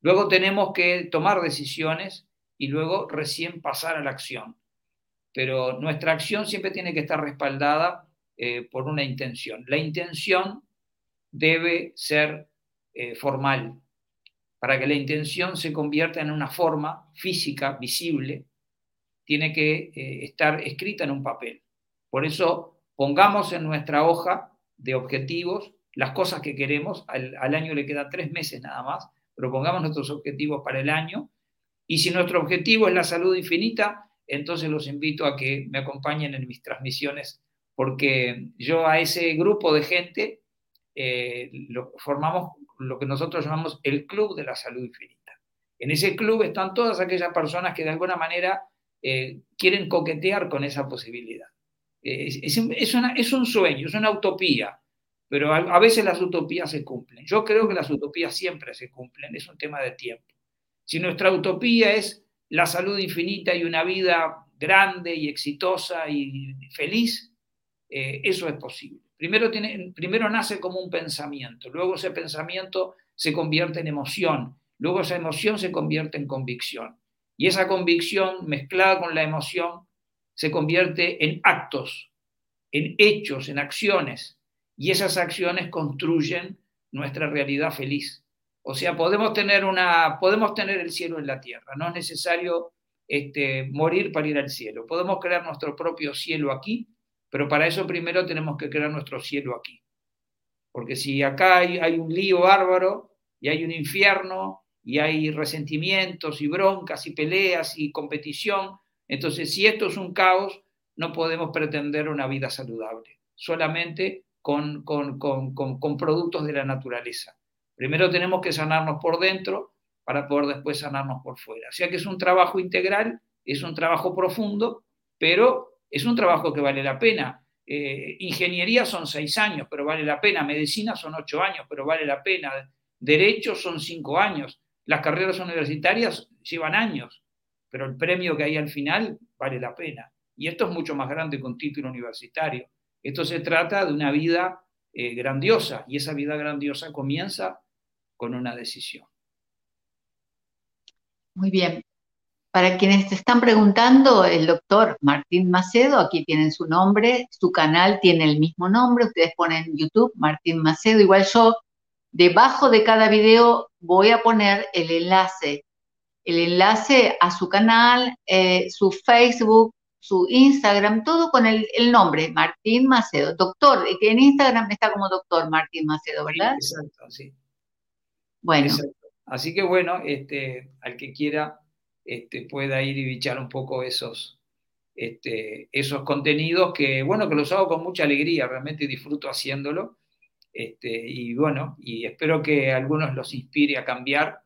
Luego tenemos que tomar decisiones y luego recién pasar a la acción. Pero nuestra acción siempre tiene que estar respaldada eh, por una intención. La intención debe ser eh, formal. Para que la intención se convierta en una forma física, visible, tiene que eh, estar escrita en un papel. Por eso pongamos en nuestra hoja de objetivos las cosas que queremos. Al, al año le quedan tres meses nada más propongamos nuestros objetivos para el año. Y si nuestro objetivo es la salud infinita, entonces los invito a que me acompañen en mis transmisiones, porque yo a ese grupo de gente eh, lo, formamos lo que nosotros llamamos el Club de la Salud Infinita. En ese club están todas aquellas personas que de alguna manera eh, quieren coquetear con esa posibilidad. es, un sueño, es una utopía, pero a, veces las utopías se cumplen. Yo creo que las utopías siempre se cumplen, es un tema de tiempo. Si nuestra utopía es la salud infinita y una vida grande y exitosa y feliz, eh, eso es posible. Primero, tiene, primero nace como un pensamiento, luego ese pensamiento se convierte en emoción, luego esa emoción se convierte en convicción. Y esa convicción mezclada con la emoción se convierte en actos, en hechos, en acciones. Y esas acciones construyen nuestra realidad feliz. O sea, podemos tener, una, podemos tener el cielo en la tierra. No es necesario este, morir para ir al cielo. Podemos crear nuestro propio cielo aquí, pero para eso primero tenemos que crear nuestro cielo aquí. Porque si acá hay, un lío bárbaro y hay un infierno y hay resentimientos y broncas y peleas y competición, entonces, si esto es un caos, no podemos pretender una vida saludable, solamente con, productos de la naturaleza. Primero tenemos que sanarnos por dentro para poder después sanarnos por fuera. O sea que es un trabajo integral, es un trabajo profundo, pero es un trabajo que vale la pena. Eh, ingeniería son seis años, pero vale la pena. Medicina son ocho años, pero vale la pena. Derecho son cinco años. Las carreras universitarias llevan años pero el premio que hay al final vale la pena. Y esto es mucho más grande que un título universitario. Esto se trata de una vida eh, grandiosa y esa vida grandiosa comienza con una decisión. Muy bien. Para quienes te están preguntando, el doctor Martín Macedo, aquí tienen su nombre, su canal tiene el mismo nombre, ustedes ponen YouTube, Martín Macedo, igual yo debajo de cada video voy a poner el enlace el enlace a su canal, eh, su Facebook, su Instagram, todo con el, nombre, Martín Macedo, doctor, que en Instagram está como doctor Martín Macedo, ¿verdad? exacto, sí. Bueno. Así que bueno, este, al que quiera este, pueda ir y bichar un poco esos, este, esos contenidos que, bueno, que los hago con mucha alegría, realmente disfruto haciéndolo. Este, y bueno, y espero que algunos los inspire a cambiar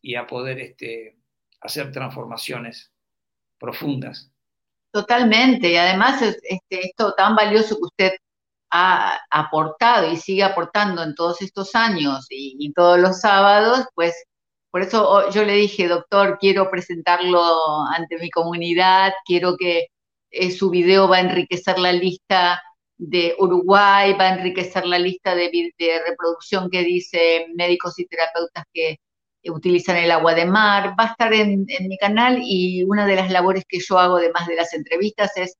y a poder este, hacer transformaciones profundas. Totalmente, y además este, esto tan valioso que usted ha aportado y sigue aportando en todos estos años y, todos los sábados, pues por eso yo le dije, doctor, quiero presentarlo ante mi comunidad, quiero que eh, su video va a enriquecer la lista de Uruguay, va a enriquecer la lista de, de reproducción que dice médicos y terapeutas que utilizan el agua de mar, va a estar en, mi canal y una de las labores que yo hago, además de las entrevistas, es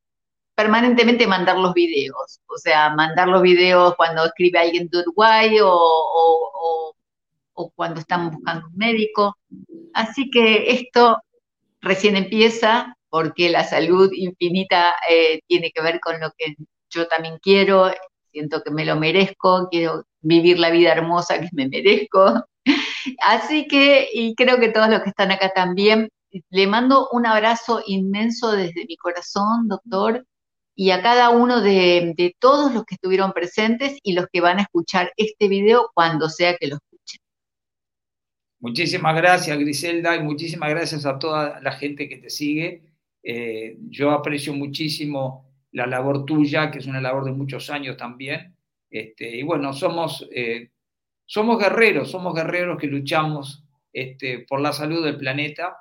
permanentemente mandar los videos, o sea, mandar los videos cuando escribe alguien de Uruguay o, cuando estamos buscando un médico. Así que esto recién empieza porque la salud infinita eh, tiene que ver con lo que yo también quiero, siento que me lo merezco, quiero vivir la vida hermosa que me merezco. [LAUGHS] Así que, y creo que todos los que están acá también, le mando un abrazo inmenso desde mi corazón, doctor, y a cada uno de, todos los que estuvieron presentes y los que van a escuchar este video cuando sea que lo escuchen. Muchísimas gracias, Griselda, y muchísimas gracias a toda la gente que te sigue. Eh, yo aprecio muchísimo la labor tuya, que es una labor de muchos años también. Este, y bueno, somos eh, somos guerreros, somos guerreros que luchamos este, por la salud del planeta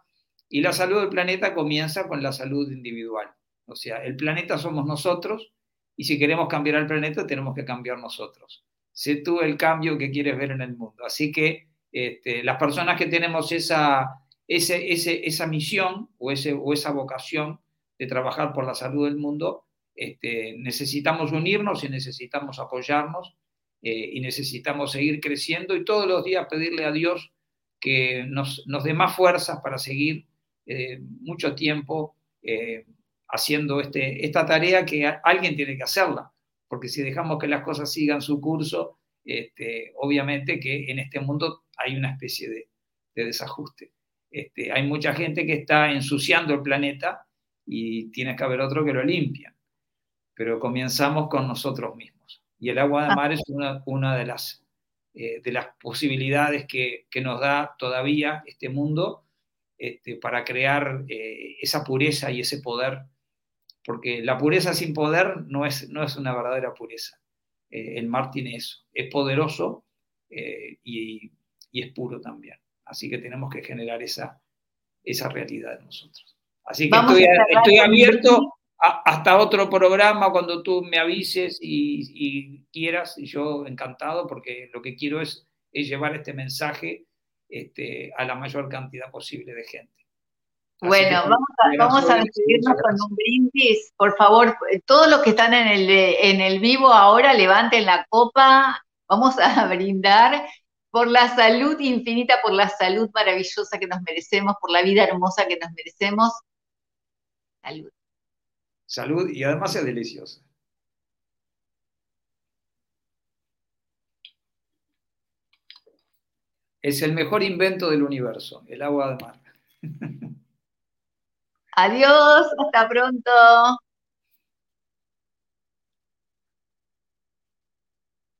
y la salud del planeta comienza con la salud individual. O sea, el planeta somos nosotros y si queremos cambiar al planeta tenemos que cambiar nosotros. Sé tú el cambio que quieres ver en el mundo. Así que este, las personas que tenemos esa, esa misión o, ese, o esa vocación de trabajar por la salud del mundo, este, necesitamos unirnos y necesitamos apoyarnos eh, y necesitamos seguir creciendo y todos los días pedirle a Dios que nos, nos dé más fuerzas para seguir eh, mucho tiempo eh, haciendo este, esta tarea que alguien tiene que hacerla, porque si dejamos que las cosas sigan su curso, este, obviamente que en este mundo hay una especie de, de desajuste. Este, hay mucha gente que está ensuciando el planeta y tiene que haber otro que lo limpia, pero comenzamos con nosotros mismos. Y el agua de mar es una, de, las, eh, de las posibilidades que, nos da todavía este mundo este, para crear eh, esa pureza y ese poder porque la pureza sin poder no es, no es una verdadera pureza. Eh, el mar tiene eso, es poderoso eh, y, es puro también. Así que tenemos que generar esa, esa realidad en nosotros. Así que estoy, abierto hasta otro programa cuando tú me avises y, quieras, y yo encantado, porque lo que quiero es, llevar este mensaje este, a la mayor cantidad posible de gente. Bueno, vamos a, despedirnos con un brindis. Por favor, todos los que están en el, en el vivo ahora, levanten la copa. Vamos a [LAUGHS] brindar por la salud infinita, por la salud maravillosa que nos merecemos, por la vida hermosa que nos merecemos. Salud. Salud y además es deliciosa. Es el mejor invento del universo, el agua de mar. [LAUGHS] Adiós, hasta pronto.